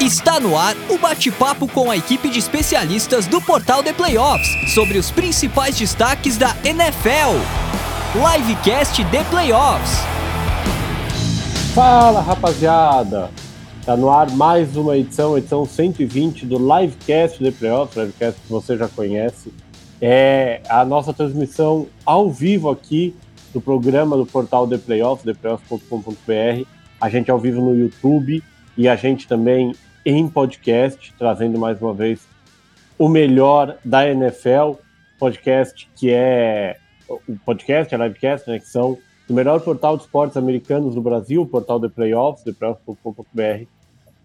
Está no ar o bate-papo com a equipe de especialistas do Portal de Playoffs sobre os principais destaques da NFL. Livecast de Playoffs. Fala rapaziada! Tá no ar mais uma edição, edição 120 do Livecast de Playoffs, Livecast que você já conhece. É a nossa transmissão ao vivo aqui do programa do portal The Playoffs, theplayoffs.com.br. A gente ao vivo no YouTube e a gente também em podcast, trazendo mais uma vez o melhor da NFL, podcast que é o podcast, a livecast, né, que são o melhor portal de esportes americanos do Brasil, o portal The Playoffs, theplayoffs.com.br,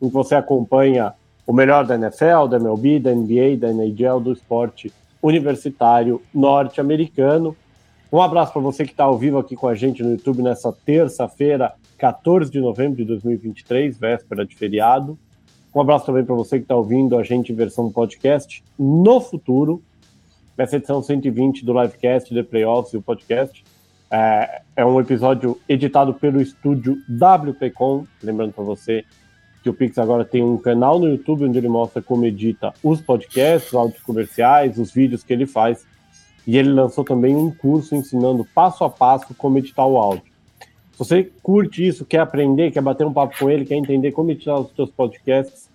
em que você acompanha o melhor da NFL, da MLB, da NBA, da NHL, do esporte universitário norte-americano. Um abraço para você que está ao vivo aqui com a gente no YouTube nessa terça-feira, 14 de novembro de 2023, véspera de feriado. Um abraço também para você que está ouvindo a gente em versão podcast no futuro. Essa edição 120 do Livecast, The Playoffs e o podcast. É, é um episódio editado pelo estúdio WPcom. Lembrando para você que o Pix agora tem um canal no YouTube onde ele mostra como edita os podcasts, os áudios comerciais, os vídeos que ele faz e ele lançou também um curso ensinando passo a passo como editar o áudio. Você curte isso, quer aprender, quer bater um papo com ele, quer entender como editar os seus podcasts,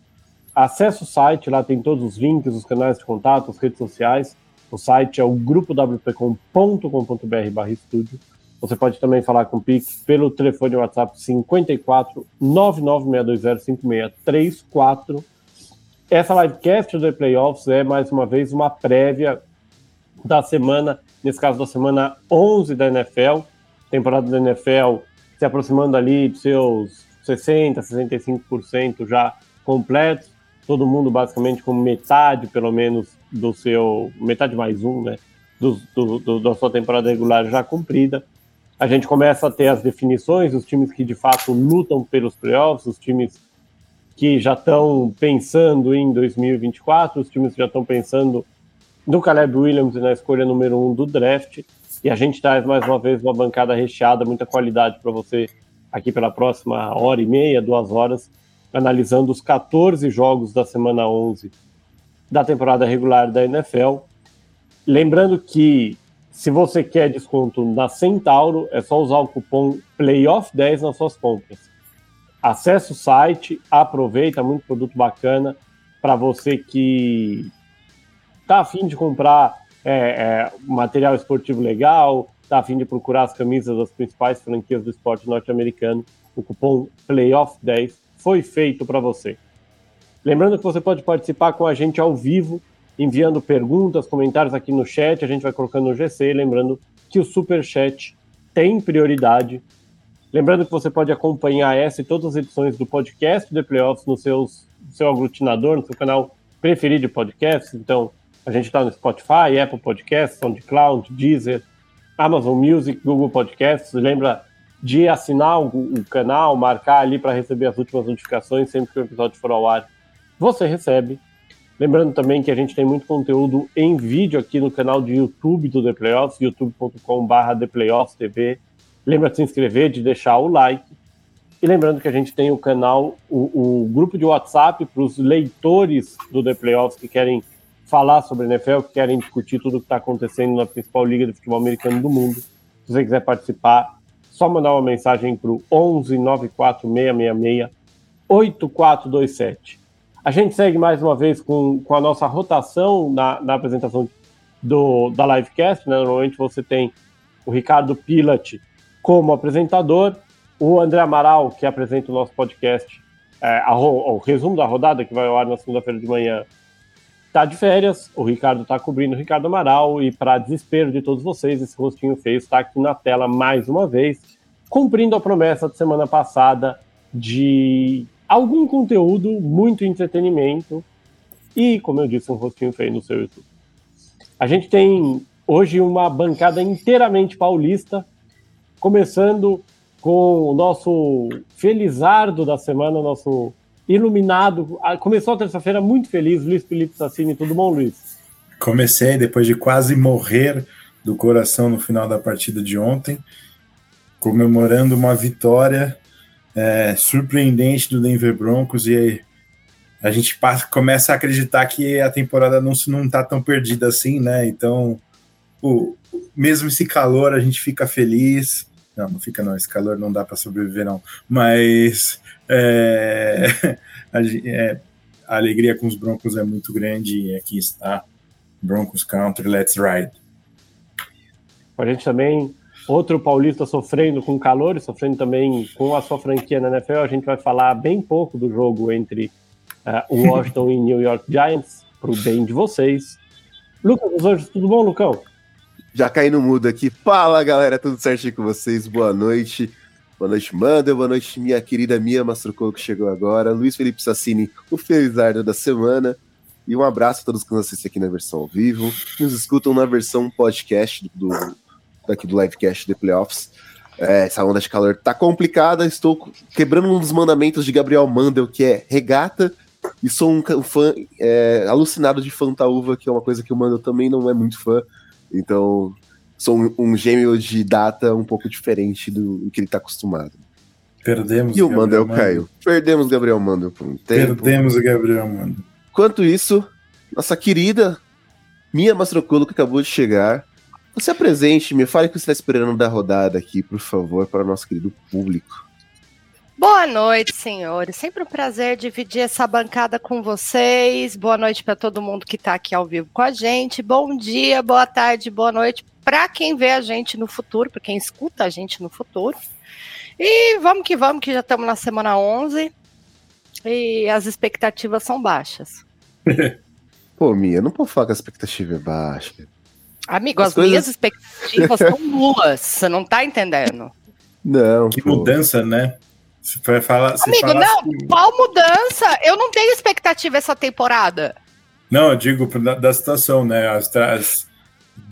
acesse o site, lá tem todos os links, os canais de contato, as redes sociais. O site é o grupowpcom.com.br barra estúdio. Você pode também falar com o Pix pelo telefone WhatsApp 54 99620 5634. Essa livecast do Playoffs é, mais uma vez, uma prévia da semana, nesse caso da semana 11 da NFL, temporada da NFL se aproximando ali de seus 60%, 65% já completos, todo mundo basicamente com metade, pelo menos, do seu, metade mais um, né, do, do, do, da sua temporada regular já cumprida. A gente começa a ter as definições, os times que de fato lutam pelos playoffs, os times que já estão pensando em 2024, os times que já estão pensando do Caleb Williams na escolha número um do draft. E a gente traz mais uma vez uma bancada recheada, muita qualidade para você aqui pela próxima hora e meia, duas horas, analisando os 14 jogos da semana 11 da temporada regular da NFL. Lembrando que se você quer desconto na Centauro, é só usar o cupom PLAYOFF10 nas suas compras. Acesse o site, aproveita, muito produto bacana para você que tá afim de comprar é, é, material esportivo legal, tá afim de procurar as camisas das principais franquias do esporte norte-americano, o cupom PLAYOFF10 foi feito para você. Lembrando que você pode participar com a gente ao vivo, enviando perguntas, comentários aqui no chat, a gente vai colocando no GC, lembrando que o Super Chat tem prioridade. Lembrando que você pode acompanhar essa e todas as edições do podcast The Playoffs no seus, seu aglutinador, no seu canal preferido de podcasts, então a gente está no Spotify, Apple Podcasts, SoundCloud, Deezer, Amazon Music, Google Podcasts. Lembra de assinar o, canal, marcar ali para receber as últimas notificações sempre que o episódio for ao ar. Você recebe. Lembrando também que a gente tem muito conteúdo em vídeo aqui no canal de YouTube do The Playoffs, youtube.com.br ThePlayoffsTV. Lembra de se inscrever, de deixar o like. E lembrando que a gente tem o canal, o, o grupo de WhatsApp para os leitores do The Playoffs que querem falar sobre NFL, que querem discutir tudo o que está acontecendo na principal liga de futebol americano do mundo. Se você quiser participar, só mandar uma mensagem para o 11 94666 8427. A gente segue mais uma vez com, com a nossa rotação na, na apresentação do, da livecast. Né? Normalmente você tem o Ricardo Pilat como apresentador, o André Amaral, que apresenta o nosso podcast, é, a, o resumo da rodada, que vai ao ar na segunda-feira de manhã, tá de férias, o Ricardo tá cobrindo o Ricardo Amaral e para desespero de todos vocês, esse rostinho feio está aqui na tela mais uma vez, cumprindo a promessa de semana passada de algum conteúdo, muito entretenimento e, como eu disse, um rostinho feio no seu YouTube. A gente tem hoje uma bancada inteiramente paulista, começando com o nosso Felizardo da semana, nosso iluminado. Ah, começou a terça-feira muito feliz, Luiz Felipe Sassini. Tudo bom, Luiz? Comecei depois de quase morrer do coração no final da partida de ontem, comemorando uma vitória é, surpreendente do Denver Broncos e a gente passa, começa a acreditar que a temporada não não tá tão perdida assim, né? Então, o, mesmo esse calor a gente fica feliz. Não, não fica não, esse calor não dá para sobreviver não. Mas é, a, é, a, alegria com os Broncos é muito grande e aqui está Broncos Country, let's ride. A gente também outro paulista sofrendo com calor e sofrendo também com a sua franquia na NFL. A gente vai falar bem pouco do jogo entre uh, Washington e New York Giants, para o bem de vocês. Lucas dos Anjos, tudo bom, Lucão? Já caí no mudo aqui. Fala, galera, tudo certinho com vocês? Boa noite. Boa noite, Mandel. Boa noite, minha querida Mia Mastrucou, que chegou agora. Luiz Felipe Sassini, o Felizardo da semana. E um abraço a todos que nos assistem aqui na versão ao vivo, nos escutam na versão podcast do, daqui do livecast de Playoffs. É, essa onda de calor tá complicada. Estou quebrando um dos mandamentos de Gabriel Mandel, que é regata. E sou um fã é, alucinado de Fantaúva, que é uma coisa que o Mandel também não é muito fã. Então, sou um, um gêmeo de data um pouco diferente do, do que ele está acostumado. Perdemos E o Mandel caiu. Perdemos Gabriel Mandel por um tempo. Perdemos o Gabriel Mandel. Enquanto isso, nossa querida Mia Mastroculo, que acabou de chegar. Você apresente, me fale o que você está esperando da rodada aqui, por favor, para o nosso querido público. Boa noite, senhores. Sempre um prazer dividir essa bancada com vocês. Boa noite para todo mundo que está aqui ao vivo com a gente. Bom dia, boa tarde, boa noite para quem vê a gente no futuro, para quem escuta a gente no futuro. E vamos que vamos, que já estamos na semana 11 e as expectativas são baixas. Pô, Mia, não pode falar que a expectativa é baixa. Amigo, as, as coisas... minhas expectativas são nulas, você não tá entendendo. Não. Que pô. mudança, né? Você vai falar. Amigo, fala não, assim... qual mudança? Eu não tenho expectativa essa temporada. Não, eu digo da, da situação, né? As, as,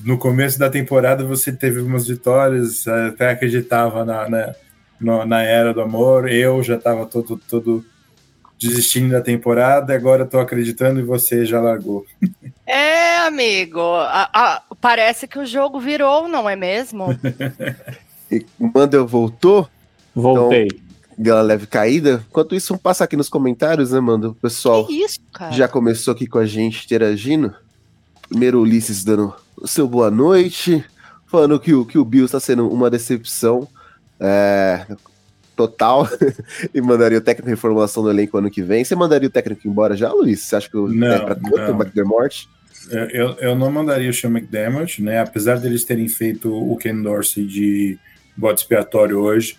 no começo da temporada você teve umas vitórias, até acreditava na, na, no, na era do amor. Eu já estava todo, todo desistindo da temporada, agora estou acreditando e você já largou. É, amigo, a, a, parece que o jogo virou, não é mesmo? e Mandel voltou? Voltei. Então, deu uma leve caída. Enquanto isso, vamos passar aqui nos comentários, né, mano? O pessoal isso, já começou aqui com a gente interagindo. Primeiro, Ulisses dando o seu boa noite, falando que o, que o Bill está sendo uma decepção é, total e mandaria o técnico em reformulação do elenco ano que vem. Você mandaria o técnico embora já, Luiz? Você acha que não, é para tanto o McDermott? Eu, eu não mandaria o Sean McDermott, né? Apesar deles terem feito o Ken Dorsey de bode expiatório hoje,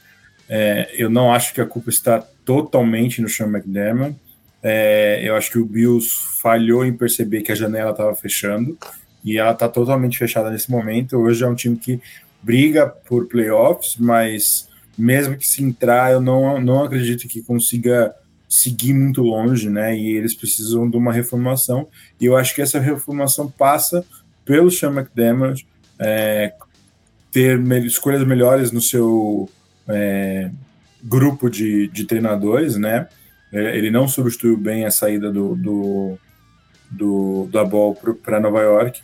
é, eu não acho que a culpa está totalmente no Sean McDermott. É, eu acho que o Bills falhou em perceber que a janela estava fechando e ela está totalmente fechada nesse momento. Hoje é um time que briga por playoffs, mas mesmo que se entrar, eu não, não acredito que consiga seguir muito longe, né? E eles precisam de uma reformação. E eu acho que essa reformação passa pelo Sean McDermott é, ter escolhas melhores no seu é, grupo de, de treinadores, né? É, ele não substituiu bem a saída do, do, do da Ball para Nova York,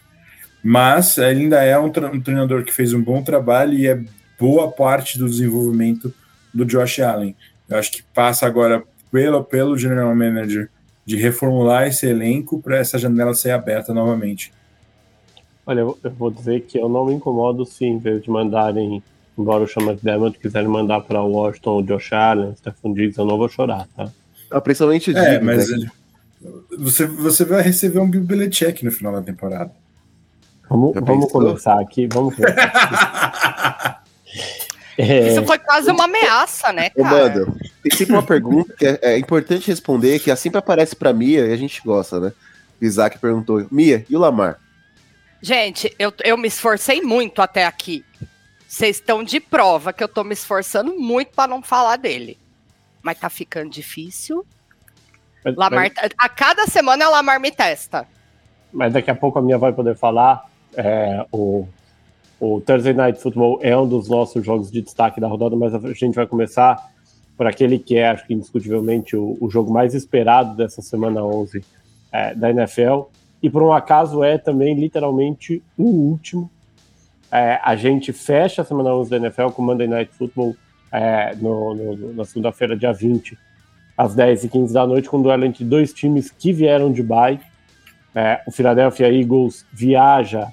mas ainda é um, um, treinador que fez um bom trabalho e é boa parte do desenvolvimento do Josh Allen. Eu acho que passa agora pelo, pelo general manager de reformular esse elenco para essa janela ser aberta novamente. Olha, eu vou dizer que eu não me incomodo se, em vez de mandarem embora o Sean McDermott quiserem mandar para Washington o Josh Allen, Stephen Diggs, eu não vou chorar, tá? Ah, principalmente é, mas né? você, você vai receber um Bill Belichick no final da temporada. Vamos, vamos começar aqui, vamos começar é... Isso foi quase uma ameaça, né, cara? Mano, tem sempre uma pergunta que é, é importante responder, que sempre aparece pra Mia e a gente gosta, né? O Isaac perguntou, Mia, e o Lamar? Gente, eu, eu me esforcei muito até aqui. Vocês estão de prova que eu tô me esforçando muito para não falar dele. Mas tá ficando difícil. Mas, Lamar, mas... A cada semana a Lamar me testa. Mas daqui a pouco a minha vai poder falar. É, o, o Thursday Night Football é um dos nossos jogos de destaque da rodada, mas a gente vai começar por aquele que é, acho que indiscutivelmente, o, o jogo mais esperado dessa semana 11 é, da NFL. E por um acaso é também literalmente o último é, a gente fecha a semana 11 da NFL com o Monday Night Football é, no, no, na segunda-feira, dia 20, às 10h15 da noite, com um duelo entre dois times que vieram de bye. É, o Philadelphia Eagles viaja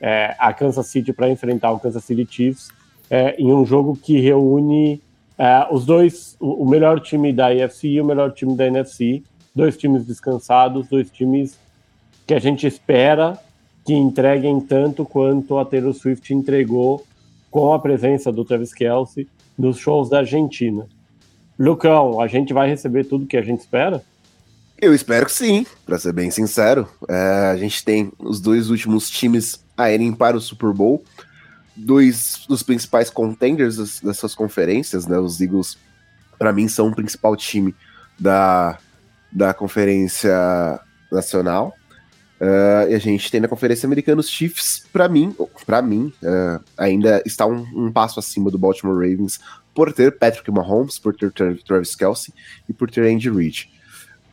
é, a Kansas City para enfrentar o Kansas City Chiefs é, em um jogo que reúne é, os dois, o, o, melhor time da AFC e o melhor time da NFC, dois times descansados, dois times que a gente espera que entreguem tanto quanto a Taylor Swift entregou com a presença do Travis Kelsey nos shows da Argentina. Lucão, a gente vai receber tudo que a gente espera? Eu espero que sim, para ser bem sincero. É, a gente tem os dois últimos times a irem para o Super Bowl, dois dos principais contenders dessas conferências, né? Os Eagles, para mim, são o principal time da, da Conferência Nacional. Uh, e a gente tem na Conferência Americana os Chiefs, para mim, para mim, uh, ainda está um, um, passo acima do Baltimore Ravens por ter Patrick Mahomes, por ter Travis Kelsey e por ter Andy Reid.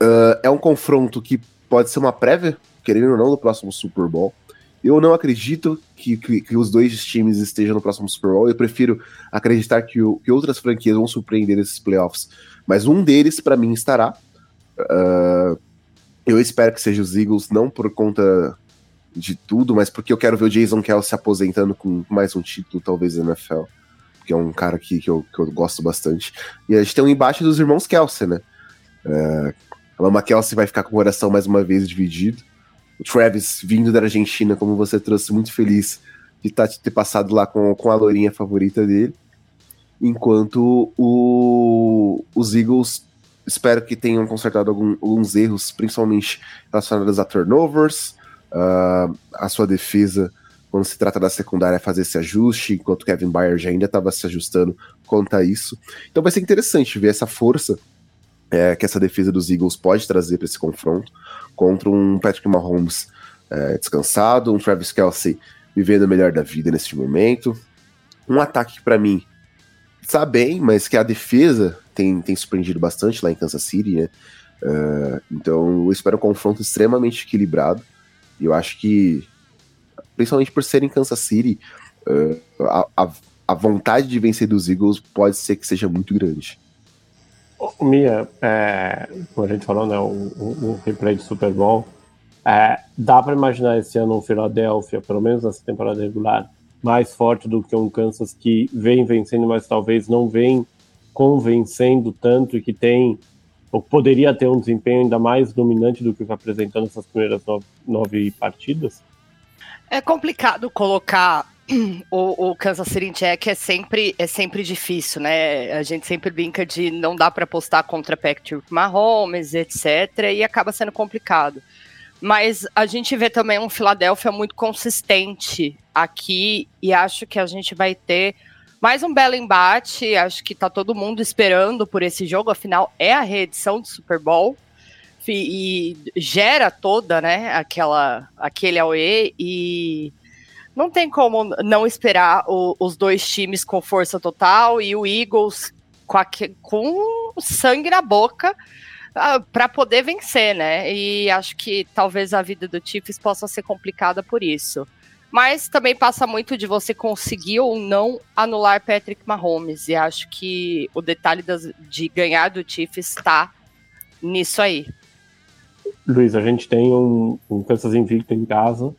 Uh, é um confronto que pode ser uma prévia, querendo ou não, do próximo Super Bowl. Eu não acredito que, que, que, os dois times estejam no próximo Super Bowl. Eu prefiro acreditar que, o, que outras franquias vão surpreender esses playoffs. Mas um deles, para mim, estará. Uh, eu espero que seja os Eagles, não por conta de tudo, mas porque eu quero ver o Jason Kelsey se aposentando com mais um título, talvez, na NFL. Que é um cara que, que, eu, que eu gosto bastante. E a gente tem um embate dos irmãos Kelsey, né? Uh, a Mama Kelsey vai ficar com o coração mais uma vez dividido. O Travis, vindo da Argentina, como você trouxe, muito feliz de tá, ter passado lá com, com a lourinha favorita dele. Enquanto o, os Eagles, espero que tenham consertado algum, alguns erros, principalmente relacionados a turnovers, uh, a sua defesa, quando se trata da secundária, fazer esse ajuste, enquanto Kevin Byard ainda estava se ajustando quanto a isso. Então vai ser interessante ver essa força é, que essa defesa dos Eagles pode trazer para esse confronto contra um Patrick Mahomes é, descansado, um Travis Kelsey vivendo o melhor da vida nesse momento. Um ataque que, para mim, está bem, mas que a defesa tem, tem surpreendido bastante lá em Kansas City, né? Uh, então eu espero um confronto extremamente equilibrado. E eu acho que, principalmente por ser em Kansas City, uh, a, a, a vontade de vencer dos Eagles pode ser que seja muito grande. Mia, é, como a gente falou, né, o, replay de Super Bowl, é, dá para imaginar esse ano um Philadelphia, pelo menos nessa temporada regular, mais forte do que um Kansas que vem vencendo, mas talvez não vem convencendo tanto e que tem, ou poderia ter um desempenho ainda mais dominante do que o que apresentou nessas primeiras nove, nove partidas? É complicado colocar o, o Kansas City é sempre, é sempre difícil, né? A gente sempre brinca de não dá para apostar contra Patrick Mahomes, etc. E acaba sendo complicado. Mas a gente vê também um Philadelphia muito consistente aqui e acho que a gente vai ter mais um belo embate. Acho que tá todo mundo esperando por esse jogo. Afinal, é a reedição do Super Bowl e, e gera toda, né? Aquela, aquele AOE e não tem como não esperar o, os dois times com força total e o Eagles com, a, com sangue na boca uh, ah, para poder vencer, né? E acho que talvez a vida do Chiefs possa ser complicada por isso. Mas também passa muito de você conseguir ou não anular Patrick Mahomes. E acho que o detalhe das, de ganhar do Chiefs está nisso aí. Luiz, a gente tem um, um Kansas invicto em casa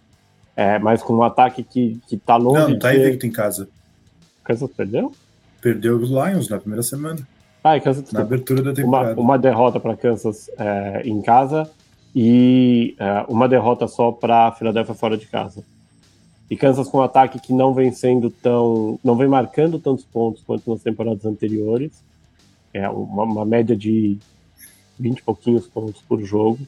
é, mas com um ataque que, que tá longe. Não, não tá invicto em casa. Kansas perdeu? Perdeu os Lions na primeira semana. Ah, Kansas, na abertura da temporada. Uma, uma derrota para Kansas é, em casa e é, uma derrota só para Philadelphia fora de casa. E Kansas com um ataque que não vem sendo tão. não vem marcando tantos pontos quanto nas temporadas anteriores. É uma, uma média de 20 e pouquinhos pontos por jogo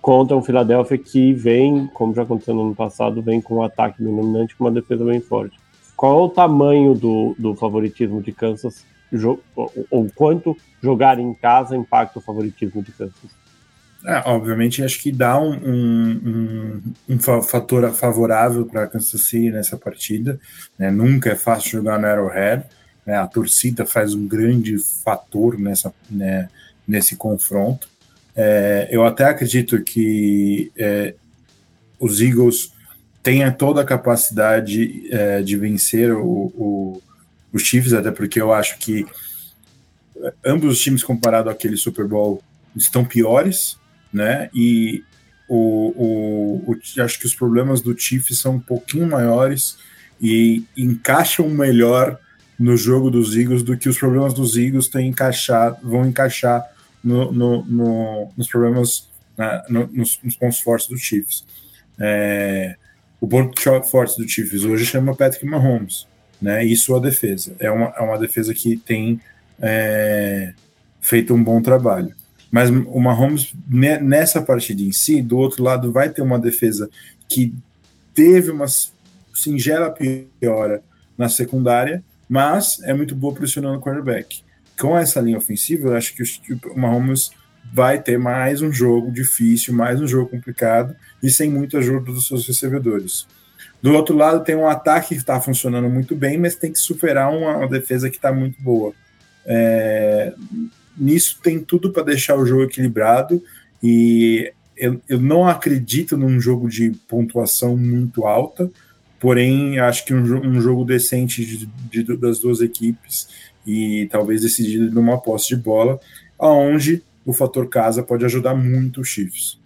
contra um Philadelphia que vem, como já aconteceu no ano passado, vem com um ataque bem dominante com uma defesa bem forte. Qual é o tamanho do, do favoritismo de Kansas? Ou, quanto jogar em casa impacta o favoritismo de Kansas? É, obviamente, acho que dá um, um, um, um fator favorável para Kansas City nessa partida. Né? Nunca é fácil jogar no Arrowhead. Né? A torcida faz um grande fator nessa, né, nesse confronto. É, eu até acredito que é, os Eagles tenham toda a capacidade é, de vencer o, o, os Chiefs, até porque eu acho que ambos os times comparado àquele Super Bowl estão piores, né? E o, o, acho que os problemas do Chiefs são um pouquinho maiores e encaixam melhor no jogo dos Eagles do que os problemas dos Eagles têm encaixar, vão encaixar no, no, no, nos problemas, né, nos, nos, pontos fortes do Chiefs. É, o ponto forte do Chiefs hoje chama Patrick Mahomes, né? E sua defesa. É uma, é uma defesa que tem é, feito um bom trabalho. Mas o Mahomes, nessa partida em si, do outro lado, vai ter uma defesa que teve uma singela piora na secundária, mas é muito boa pressionando o quarterback. Com essa linha ofensiva, eu acho que o Mahomes vai ter mais um jogo difícil, mais um jogo complicado e sem muito ajuda dos seus recebedores. Do outro lado, tem um ataque que está funcionando muito bem, mas tem que superar uma, uma defesa que está muito boa. É, nisso tem tudo para deixar o jogo equilibrado e eu, eu, não acredito num jogo de pontuação muito alta, porém acho que um, um jogo decente de, de, das duas equipes e talvez decidido numa posse de bola, aonde o fator casa pode ajudar muito os Chiefs.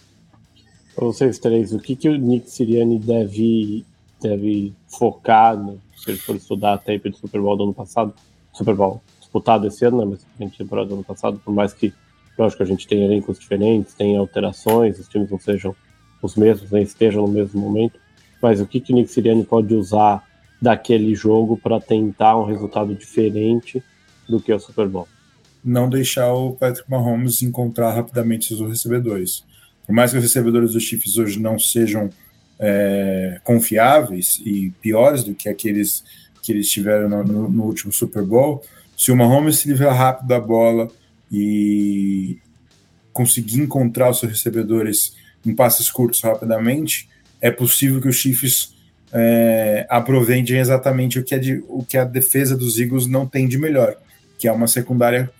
Vocês três, o que, que o Nick Siriani deve, deve focar, no, se ele for estudar a tape do Super Bowl do ano passado, Super Bowl disputado esse ano, né, mas a gente temporada do ano passado, por mais que, lógico, a gente tenha elencos diferentes, tem alterações, os times não sejam os mesmos, nem estejam no mesmo momento, mas o que, que o Nick Siriani pode usar daquele jogo para tentar um resultado diferente do que o Super Bowl? Não deixar o Patrick Mahomes encontrar rapidamente seus recebedores. Por mais que os recebedores dos Chiefs hoje não sejam é, confiáveis e piores do que aqueles que eles tiveram no, no, último Super Bowl, se o Mahomes se livrar rápido da bola e conseguir encontrar os seus recebedores em passes curtos rapidamente, é possível que os Chiefs é, aproveitem exatamente o que, é de, o que a defesa dos Eagles não tem de melhor, que é uma secundária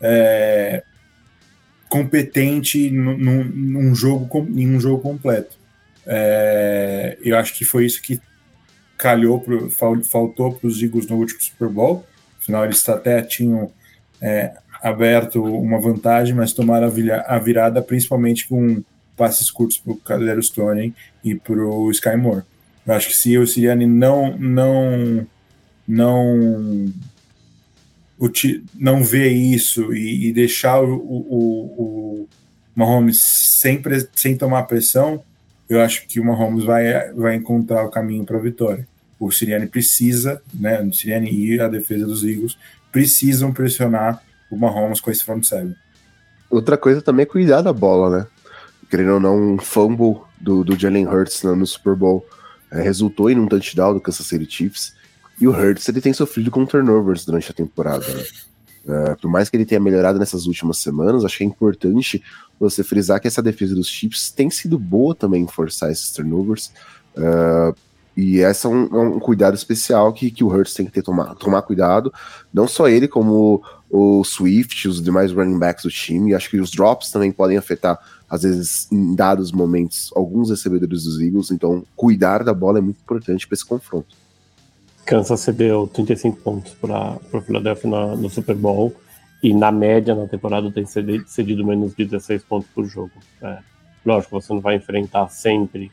é, competente num, num, jogo, em um jogo completo. É, eu acho que foi isso que calhou, pro, faltou para os Eagles no último Super Bowl. Afinal, eles até tinham é, aberto uma vantagem, mas tomaram a, virada principalmente com passes curtos para o Stone e para o Sky Moore. Eu acho que se o Siriani não não não não ver isso e, e deixar o, o, o Mahomes sem, sem tomar pressão, eu acho que o Mahomes vai, vai encontrar o caminho para a vitória o Siriani precisa, né, o Siriani e a defesa dos Eagles precisam pressionar o Mahomes com esse front seven. Outra coisa também é cuidar da bola, né? Querendo ou não, um fumble do, do Jalen Hurts no, no Super Bowl é, resultou em um touchdown do Kansas City Chiefs. E o Hurts ele tem sofrido com turnovers durante a temporada. Né? É, por mais que ele tenha melhorado nessas últimas semanas, acho que é importante você frisar que essa defesa dos Chiefs tem sido boa também em forçar esses turnovers. Uh, e esse é um, é um, cuidado especial que, que o Hurts tem que ter tomar, tomar cuidado. Não só ele, como o Swift, os demais running backs do time. Acho que os drops também podem afetar, às vezes, em dados momentos, alguns recebedores dos Eagles. Então, cuidar da bola é muito importante para esse confronto. Kansas cedeu 35 pontos para o Philadelphia no, no Super Bowl. E na média, na temporada, tem cedido, menos de 16 pontos por jogo. É, lógico, você não vai enfrentar sempre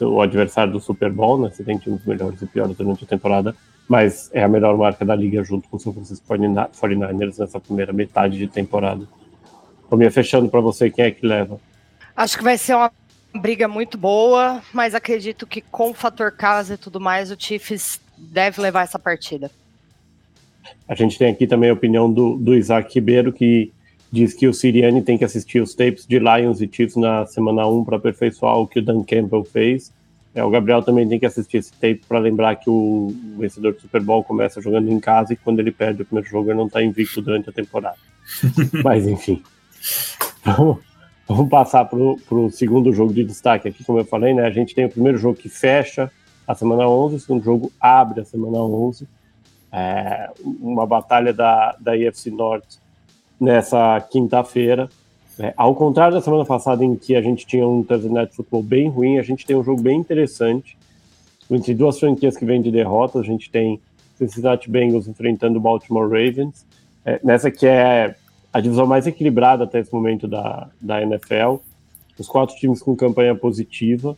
o adversário do Super Bowl, né? Você tem times melhores e piores durante a temporada, mas é a melhor marca da liga junto com o São Francisco 49ers nessa primeira metade de temporada. Tominha, fechando para você, quem é que leva? Acho que vai ser uma briga muito boa, mas acredito que com o fator casa e tudo mais, o Chiefs deve levar essa partida. A gente tem aqui também a opinião do, do Isaac Ribeiro, que diz que o Siriani tem que assistir os tapes de Lions e Chiefs na semana 1 para aperfeiçoar o que o Dan Campbell fez. É, o Gabriel também tem que assistir esse tape para lembrar que o vencedor do Super Bowl começa jogando em casa e quando ele perde o primeiro jogo ele não está invicto durante a temporada. Mas enfim. Vamos, vamos passar para o segundo jogo de destaque aqui, como eu falei, né? A gente tem o primeiro jogo que fecha a semana 11, o segundo jogo abre a semana 11. É, uma batalha da, da IFC Norte nessa quinta-feira. É, ao contrário da semana passada, em que a gente tinha um Thursday Night Football bem ruim, a gente tem um jogo bem interessante. Entre duas franquias que vêm de derrotas, a gente tem Cincinnati Bengals enfrentando o Baltimore Ravens. É, nessa que é a divisão mais equilibrada até esse momento da, da NFL. Os quatro times com campanha positiva.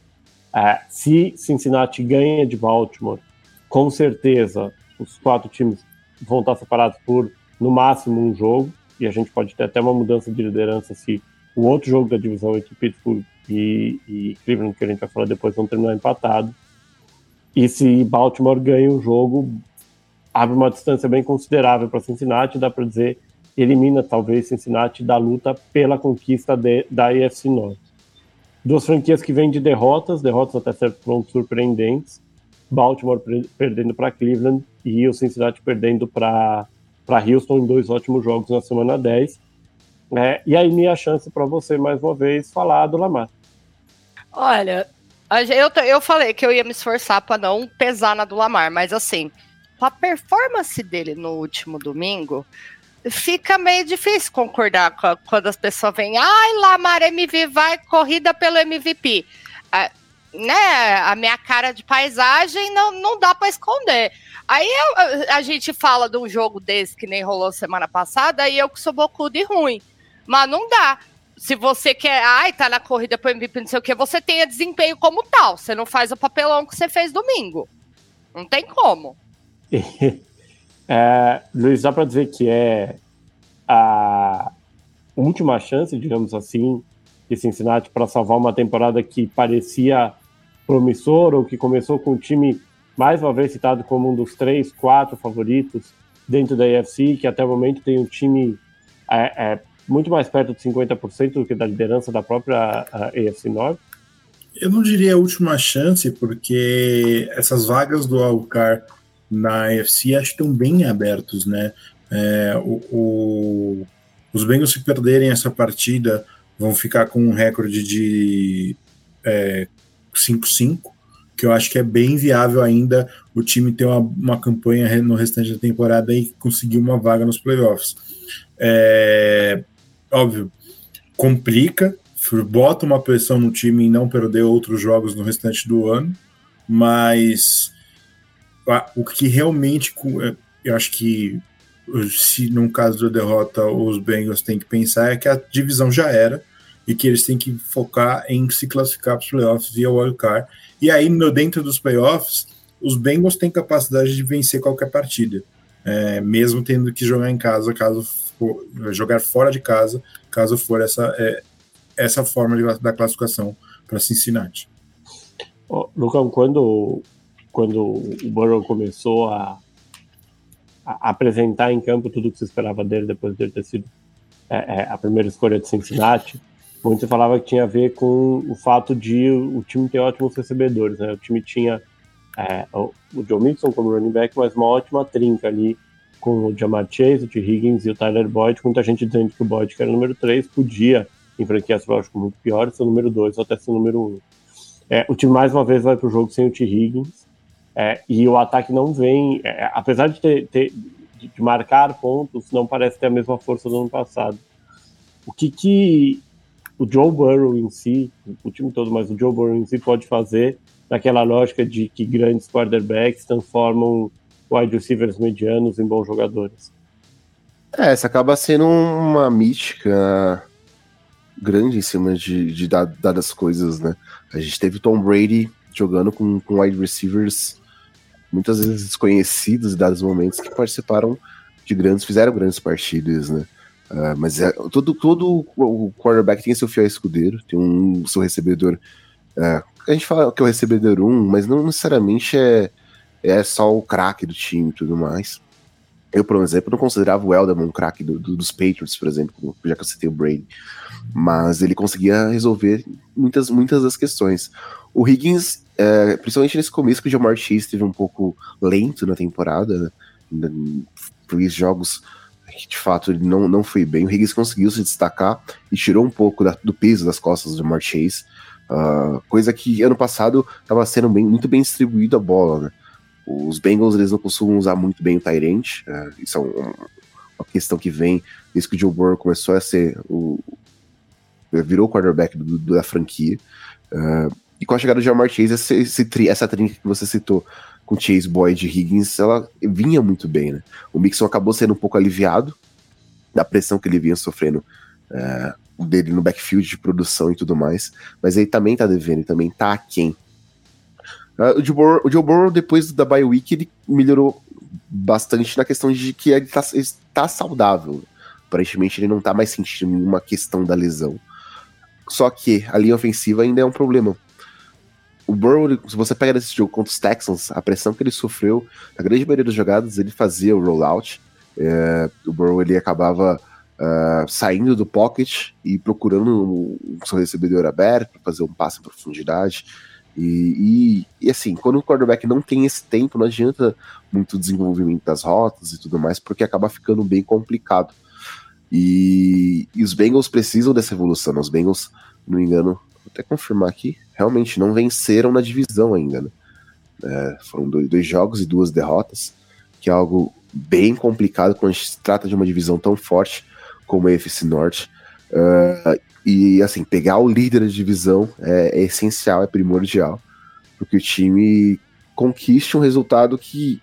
É, se Cincinnati ganha de Baltimore, com certeza os quatro times vão estar separados por no máximo um jogo, e a gente pode ter até uma mudança de liderança se o outro jogo da divisão entre Pittsburgh e, e Cleveland, que a gente vai falar depois, vão terminar empatado. E se Baltimore ganha o jogo, abre uma distância bem considerável para Cincinnati, dá para dizer, elimina talvez Cincinnati da luta pela conquista de, da AFC Norte. Duas franquias que vêm de derrotas, derrotas até certo ponto surpreendentes. Baltimore perdendo para Cleveland e o Cincinnati perdendo para Houston em dois ótimos jogos na semana 10. É, e aí, minha chance para você, mais uma vez, falar do Lamar. Olha, eu, eu falei que eu ia me esforçar para não pesar na do Lamar, mas assim, a performance dele no último domingo, fica meio difícil concordar com quando as pessoas vêm, ai, Lamar MVP vai corrida pelo MVP. A, né, a minha cara de paisagem não, não dá para esconder. Aí eu, a, a gente fala de um jogo desse que nem rolou semana passada, e eu que sou bocudo e ruim. Mas não dá. Se você quer, ai, tá na corrida pro MVP, não sei o que, você tenha desempenho como tal. Você não faz o papelão que você fez domingo. Não tem como. é, Luiz, dá para dizer que é a última chance, digamos assim, de Cincinnati para salvar uma temporada que parecia promissora ou que começou com o time mais uma vez citado como um dos três, quatro favoritos dentro da AFC, que até o momento tem um time é, é, muito mais perto de 50% do que da liderança da própria AFC Norte? Eu não diria a última chance, porque essas vagas do Alcar na AFC acho que estão bem abertos, né? É, o, o, os Bengals, se perderem essa partida, vão ficar com um recorde de 5-5, é, que eu acho que é bem viável ainda o time ter uma, uma campanha no restante da temporada e conseguir uma vaga nos playoffs. É, óbvio, complica, bota uma pressão no time em não perder outros jogos no restante do ano, mas o que realmente é, eu acho que se num caso da derrota os Bengals têm que pensar é que a divisão já era e que eles têm que focar em se classificar para os playoffs via wildcard. E aí, no, dentro dos playoffs, os Bengals têm capacidade de vencer qualquer partida, é, mesmo tendo que jogar em casa, caso for, jogar fora de casa, caso for essa, é, essa forma de, da classificação para Cincinnati. Oh, Lucão, quando, quando o Burrow começou a, a, apresentar em campo tudo o que se esperava dele depois de ter sido é, é, a primeira escolha de Cincinnati, muito falava que tinha a ver com o fato de o time ter ótimos recebedores, né? O time tinha é, o, o Joe Mixon como running back, mas uma ótima trinca ali com o Jamar Chase, o T. Higgins e o Tyler Boyd, muita gente dizendo que o Boyd, que era o número 3, podia, em franquias lógico muito piores, ser o número 2 ou até ser o número 1. É, o time mais uma vez vai para o jogo sem o T. Higgins, é, e o ataque não vem, é, apesar de, ter, ter, de marcar pontos, não parece ter a mesma força do ano passado. O que, que o Joe Burrow em si, o time todo, mas o Joe Burrow em si pode fazer naquela lógica de que grandes quarterbacks transformam wide receivers medianos em bons jogadores. É, essa acaba sendo uma mística grande em cima de, de dadas coisas, né? A gente teve Tom Brady jogando com, com wide receivers muitas vezes desconhecidos em dados momentos que participaram de grandes, fizeram grandes partidas, né? Uh, mas é, todo, todo o quarterback tem seu fiel escudeiro, tem um seu recebedor. Uh, a gente fala que é o recebedor 1, um, mas não necessariamente é, é só o craque do time e tudo mais. Eu, por exemplo, não considerava o Elderman um craque do, do, dos Patriots, por exemplo, já que eu citei o Brady. Mas ele conseguia resolver muitas, muitas das questões. O Higgins, é, principalmente nesse começo, que o Jamar Chase esteve um pouco lento na temporada, né? três jogos que de fato ele não, não foi bem. O Higgins conseguiu se destacar e tirou um pouco da, do peso das costas do Jamar Chase. Uh, coisa que ano passado estava sendo bem, muito bem distribuída a bola, né? Os Bengals eles não costumam usar muito bem o Tyrant, uh, isso é um, uma questão que vem desde que o Joe Burrow começou a ser o virou quarterback do, do, da franquia. Uh, e com a chegada do Jamar Chase, esse, esse, essa trinca que você citou com Chase Boyd e Higgins, ela vinha muito bem, né? O Mixon acabou sendo um pouco aliviado da pressão que ele vinha sofrendo é, dele no backfield de produção e tudo mais, mas ele também tá devendo, ele também tá aquém. Uh, o, Joe Burrow, o Joe Burrow, depois da bye week, ele melhorou bastante na questão de que ele tá, ele tá saudável. Aparentemente ele não tá mais sentindo nenhuma questão da lesão. Só que a linha ofensiva ainda é um problema. O Burrow, se você pega nesse jogo contra os Texans, a pressão que ele sofreu, na grande maioria das jogadas ele fazia o rollout. É, o Burrow ele acabava uh, saindo do pocket e procurando um, seu recebedor aberto para fazer um passe em profundidade. E, e, e, assim, quando o quarterback não tem esse tempo, não adianta muito desenvolvimento das rotas e tudo mais, porque acaba ficando bem complicado. E, e, os Bengals precisam dessa evolução. Os Bengals, não me engano, vou até confirmar aqui, realmente não venceram na divisão ainda. Né? É, foram dois, dois, jogos e duas derrotas, que é algo bem complicado quando se trata de uma divisão tão forte como a FC Norte. Uh, e assim, pegar o líder da divisão é, é essencial, é primordial, porque o time conquiste um resultado que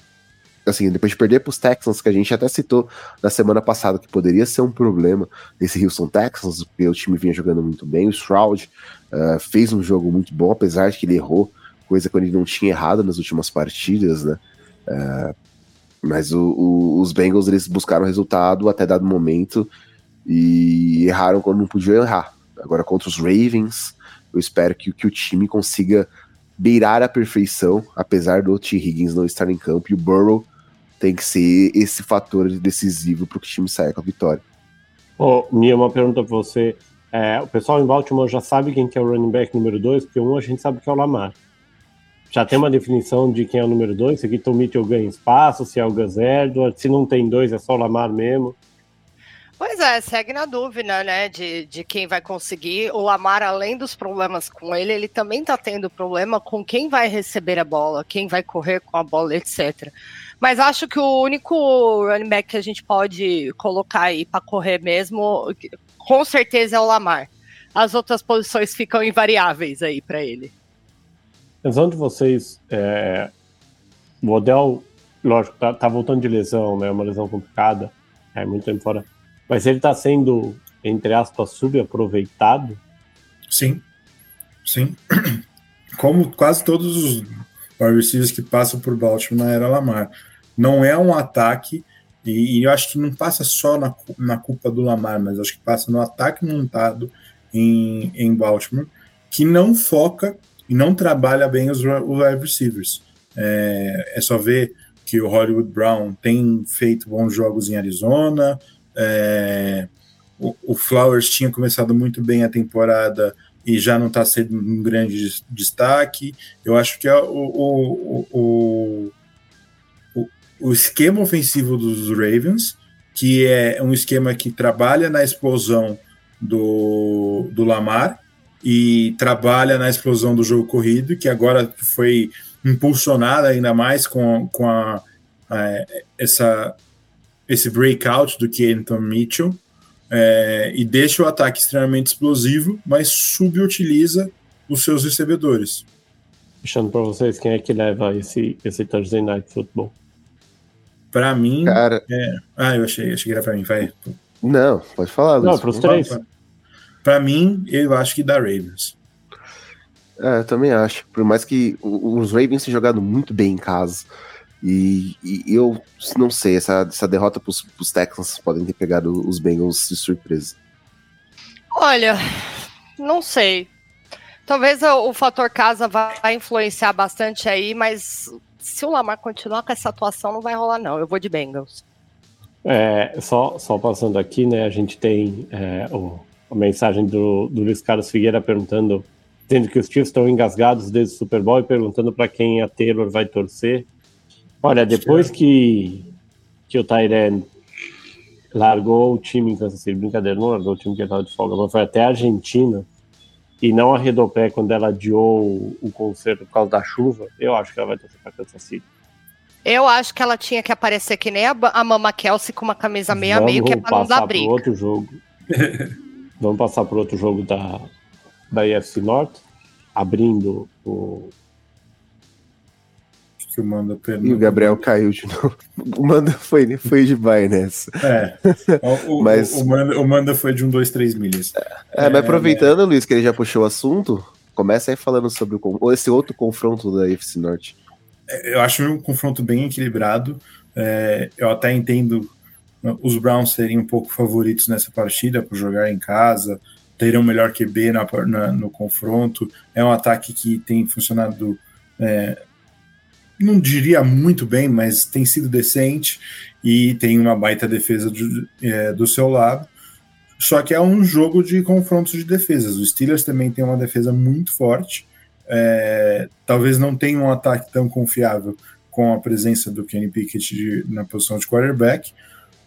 assim, depois de perder para os Texans, que a gente até citou na semana passada que poderia ser um problema desse Houston Texans, porque o time vinha jogando muito bem, o Stroud uh, fez um jogo muito bom, apesar de que ele errou, coisa que ele não tinha errado nas últimas partidas, né? Uh, mas o, o, os Bengals eles buscaram resultado até dado momento e erraram quando não podiam errar. Agora contra os Ravens, eu espero que, que o time consiga beirar a perfeição, apesar do T. Higgins não estar em campo e o Burrow tem que ser esse fator decisivo para que o time saia com a vitória. Oh, Mia, uma pergunta para você. É, o pessoal em Baltimore já sabe quem que é o running back número 2, porque um a gente sabe que é o Lamar. Já tem uma definição de quem é o número 2, se aqui Tom Mitchell ganha espaço, se é o Gus Edwards, se não tem dois é só o Lamar mesmo. Pois é, segue na dúvida, né, de, de quem vai conseguir. O Lamar, além dos problemas com ele, ele também tá tendo problema com quem vai receber a bola, quem vai correr com a bola, etc. Mas acho que o único running back que a gente pode colocar aí para correr mesmo, com certeza é o Lamar. As outras posições ficam invariáveis aí para ele. Pensando de vocês, é, o Odell, lógico, tá, tá, voltando de lesão, né? Uma lesão complicada, é muito tempo fora. Mas ele tá sendo, entre aspas, subaproveitado? Sim, sim. Como quase todos os wide receivers que passam por Baltimore na era Lamar. Não é um ataque, e, e eu acho que não passa só na, na culpa do Lamar, mas acho que passa no ataque montado em, em Baltimore, que não foca e não trabalha bem os, os wide receivers. É, é só ver que o Hollywood Brown tem feito bons jogos em Arizona, é, o, o, Flowers tinha começado muito bem a temporada e já não está sendo um grande destaque. Eu acho que é o, o, o, o esquema ofensivo dos Ravens, que é um esquema que trabalha na explosão do, do Lamar e trabalha na explosão do jogo corrido, que agora foi impulsionada ainda mais com, com a, a, essa, esse breakout do Kenton Mitchell, é, e deixa o ataque extremamente explosivo, mas subutiliza os seus recebedores. Deixando para vocês quem é que leva esse, esse Thursday Night Football. Pra mim. Cara. É... Ah, eu achei, achei que era pra mim, vai. Não, pode falar. Não, pros três. Pra, pra mim, eu acho que dá Ravens. É, eu também acho. Por mais que os Ravens tenham jogado muito bem em casa. E, e eu não sei, essa, essa derrota pros, pros Texans podem ter pegado os Bengals de surpresa. Olha, não sei. Talvez o, o fator casa vai influenciar bastante aí, mas se o Lamar continuar com essa atuação, não vai rolar, não. Eu vou de Bengals. É, só, só passando aqui, né? A gente tem é, o, a mensagem do, do Luiz Carlos Figueira perguntando, tendo que os Chiefs estão engasgados desde o Super Bowl e perguntando para quem a Taylor vai torcer. Olha, depois que, que o Tyren largou o time em Kansas City, brincadeira, não largou o time que estava de folga, mas foi até a Argentina e não arredou pé quando ela adiou o, concerto por causa da chuva, eu acho que ela vai torcer para Kansas City. Eu acho que ela tinha que aparecer que nem a, a Mama Kelsey com uma camisa meia meio que é para não dar briga. outro jogo. Vamos passar para outro jogo da, da IFC Norte, abrindo o, que o Manda perdeu. E o Gabriel caiu de novo. O Manda foi, foi de bye nessa. É. O, mas... o, o, Manda, o Manda foi de um, dois, três milhas. É, é mas aproveitando, é... Luiz, que ele já puxou o assunto, começa aí falando sobre o, esse outro confronto da UFC Norte. É, eu acho um confronto bem equilibrado. É, eu até entendo os Browns serem um pouco favoritos nessa partida por jogar em casa, teriam melhor QB na, na, no confronto. É um ataque que tem funcionado, é, não diria muito bem, mas tem sido decente e tem uma baita defesa de, é, do seu lado. Só que é um jogo de confrontos de defesas. Os Steelers também tem uma defesa muito forte. É, talvez não tenha um ataque tão confiável com a presença do Kenny Pickett de, na posição de quarterback.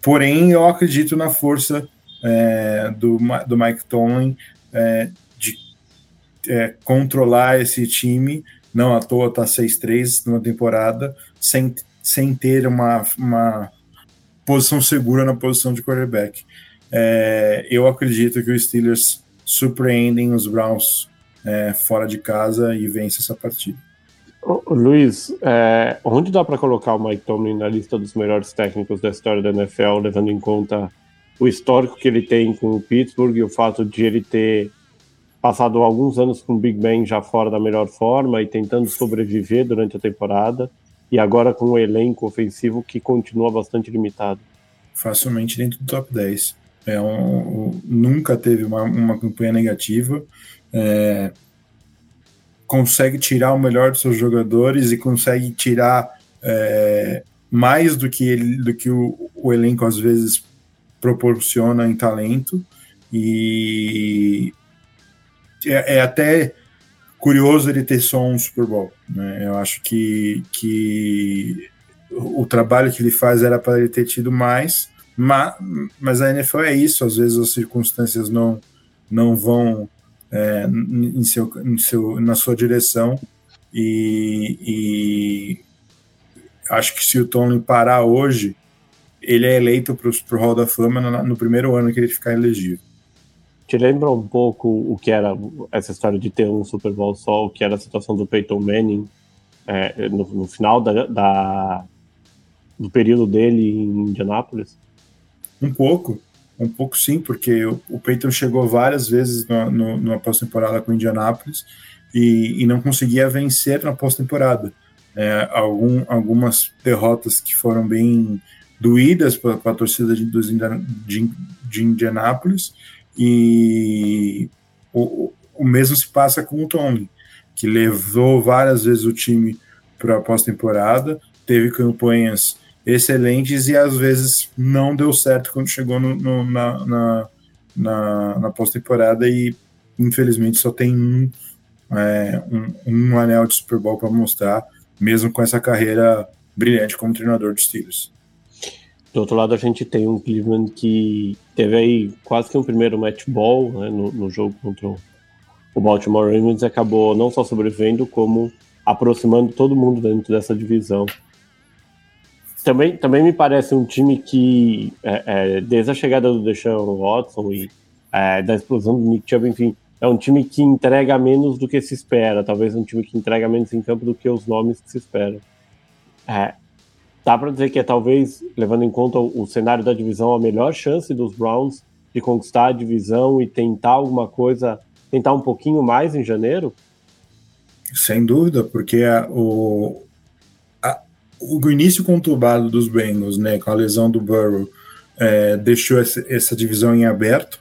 Porém, eu acredito na força é, do, do Mike Tomlin é, de é, controlar esse time. Não à toa está 6-3 numa temporada, sem, sem ter uma, uma posição segura na posição de quarterback. É, eu acredito que os Steelers surpreendem os Browns é, fora de casa e vence essa partida. Luiz, é, onde dá para colocar o Mike Tomlin na lista dos melhores técnicos da história da NFL, levando em conta o histórico que ele tem com o Pittsburgh e o fato de ele ter passado alguns anos com o Big Ben já fora da melhor forma e tentando sobreviver durante a temporada, e agora com um elenco ofensivo que continua bastante limitado? Facilmente dentro do top 10. É um nunca teve uma, uma campanha negativa. É, consegue tirar o melhor dos seus jogadores e consegue tirar é, mais do que ele, do que o, o, elenco às vezes proporciona em talento e é, é, até curioso ele ter só um Super Bowl. Né? Eu acho que, que o trabalho que ele faz era para ele ter tido mais, mas, mas a NFL é isso, às vezes as circunstâncias não, não vão é, em seu, em seu, na sua direção. E, e, acho que se o Tony parar hoje, ele é eleito para o Hall da Fama no, no, primeiro ano que ele ficar elegível. Te lembra um pouco o que era essa história de ter um Super Bowl só, o que era a situação do Peyton Manning é, no, no, final da, da, do período dele em Indianápolis? Um pouco. Um pouco sim, porque o, o Peyton chegou várias vezes no, no, numa pós-temporada com o Indianapolis e, e, não conseguia vencer na pós-temporada. É, algum, algumas derrotas que foram bem doídas para a torcida de, de, de Indianápolis e o, o mesmo se passa com o Tony, que levou várias vezes o time para a pós-temporada, teve campanhas excelentes e às vezes não deu certo quando chegou no, no, na, na, na, na pós-temporada e infelizmente só tem um, é, um, um, anel de Super Bowl para mostrar, mesmo com essa carreira brilhante como treinador de Steelers. Do outro lado, a gente tem um Cleveland que teve aí quase que um primeiro match ball né, no, no jogo contra o Baltimore Ravens e acabou não só sobrevivendo, como aproximando todo mundo dentro dessa divisão também, também me parece um time que, é, é, desde a chegada do Deshaun Watson e é, da explosão do Nick Chubb, enfim, é um time que entrega menos do que se espera. Talvez um time que entrega menos em campo do que os nomes que se esperam. É, dá para dizer que é talvez, levando em conta o, cenário da divisão, a melhor chance dos Browns de conquistar a divisão e tentar alguma coisa, tentar um pouquinho mais em janeiro? Sem dúvida, porque a, o, o início conturbado dos Bengals, né, com a lesão do Burrow, é, deixou essa, essa, divisão em aberto.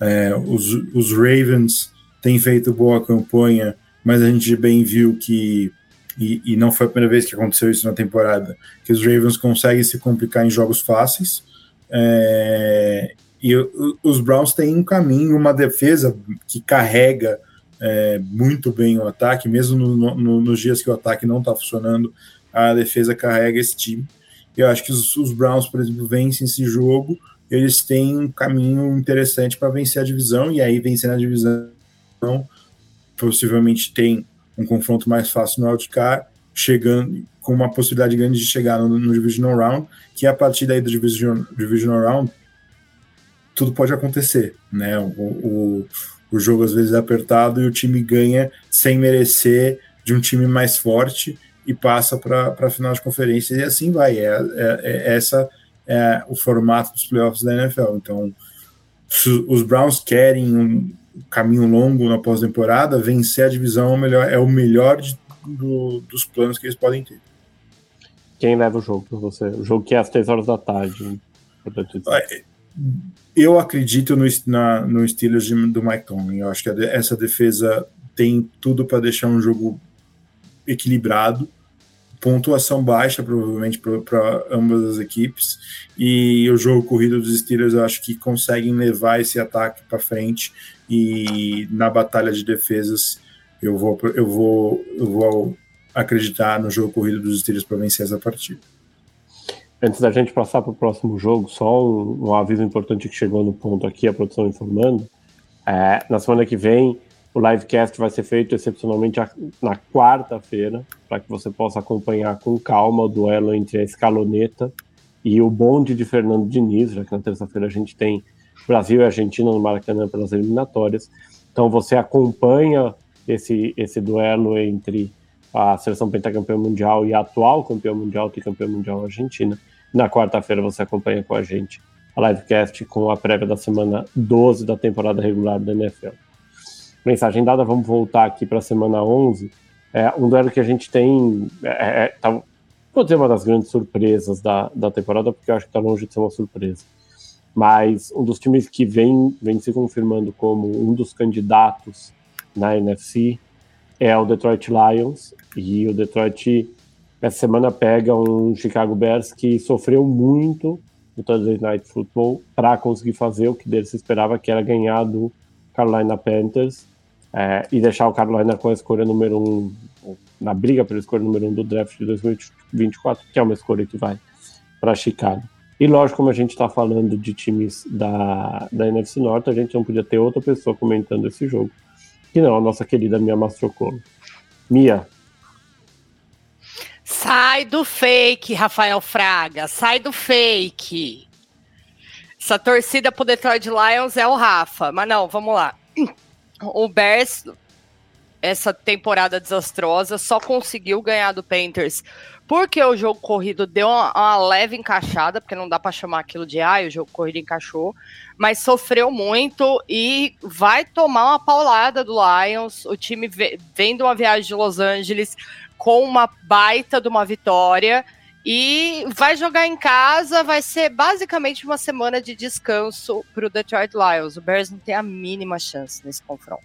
É, os, os, Ravens têm feito boa campanha, mas a gente bem viu que, e, e, não foi a primeira vez que aconteceu isso na temporada, que os Ravens conseguem se complicar em jogos fáceis. É, e os Browns têm um caminho, uma defesa que carrega é, muito bem o ataque, mesmo no, no, nos dias que o ataque não está funcionando, a defesa carrega esse time. Eu acho que os, os Browns, por exemplo, vencem esse jogo, eles têm um caminho interessante para vencer a divisão, e aí vencendo a divisão, possivelmente tem um confronto mais fácil no wildcard, chegando com uma possibilidade grande de chegar no, no Divisional Round, que a partir daí do Division, Divisional Round, tudo pode acontecer, né? O, o, o jogo às vezes é apertado e o time ganha sem merecer de um time mais forte e passa para a final de conferência, e assim vai. É, é, é essa é o formato dos playoffs da NFL. Então, os Browns querem um caminho longo na pós-temporada, vencer a divisão é o melhor, é o melhor de, do, dos planos que eles podem ter. Quem leva o jogo para você? O jogo que é às 3 horas da tarde. Eu acredito no, na, no Steelers do Mike Tomlin. Eu acho que essa defesa tem tudo para deixar um jogo equilibrado pontuação baixa, provavelmente, para ambas as equipes. E o jogo corrido dos Steelers, eu acho que conseguem levar esse ataque para frente. E na batalha de defesas, eu vou, eu vou, eu vou acreditar no jogo corrido dos Steelers para vencer essa partida. Antes da gente passar para o próximo jogo, só um, um, aviso importante que chegou no ponto aqui, a produção informando. É, na semana que vem, o livecast vai ser feito excepcionalmente na quarta-feira, para que você possa acompanhar com calma o duelo entre a escaloneta e o bonde de Fernando Diniz, já que na terça-feira a gente tem Brasil e Argentina no Maracanã pelas eliminatórias. Então você acompanha esse, esse duelo entre a seleção pentacampeã mundial e a atual campeã mundial, campeã mundial Argentina. Na quarta-feira você acompanha com a gente a livecast com a prévia da semana 12 da temporada regular da NFL mensagem dada, vamos voltar aqui para a semana 11. É um duelo que a gente tem. É, é, é, tá, vou dizer uma das grandes surpresas da, da temporada, porque eu acho que está longe de ser uma surpresa. Mas um dos times que vem, vem se confirmando como um dos candidatos na NFC é o Detroit Lions. E o Detroit, essa semana, pega um Chicago Bears que sofreu muito no Thursday Night Football para conseguir fazer o que dele se esperava, que era ganhar do Carolina Panthers é, e deixar o Carolina com a escolha número um, na briga pela escolha número um do draft de 2024, que é uma escolha que vai para Chicago. E lógico, como a gente está falando de times da, da NFC Norte, a gente não podia ter outra pessoa comentando esse jogo, que não a nossa querida Mia Mastrocolo. Mia. Sai do fake, Rafael Fraga, sai do fake. Essa torcida pro Detroit Lions é o Rafa, mas não, vamos lá o Bears, essa temporada desastrosa, só conseguiu ganhar do Panthers porque o jogo corrido deu uma, uma leve encaixada, porque não dá para chamar aquilo de ah, o jogo corrido encaixou, mas sofreu muito e vai tomar uma paulada do Lions. O time vem de uma viagem de Los Angeles com uma baita de uma vitória e vai jogar em casa, vai ser basicamente uma semana de descanso para o Detroit Lions. O Bears não tem a mínima chance nesse confronto.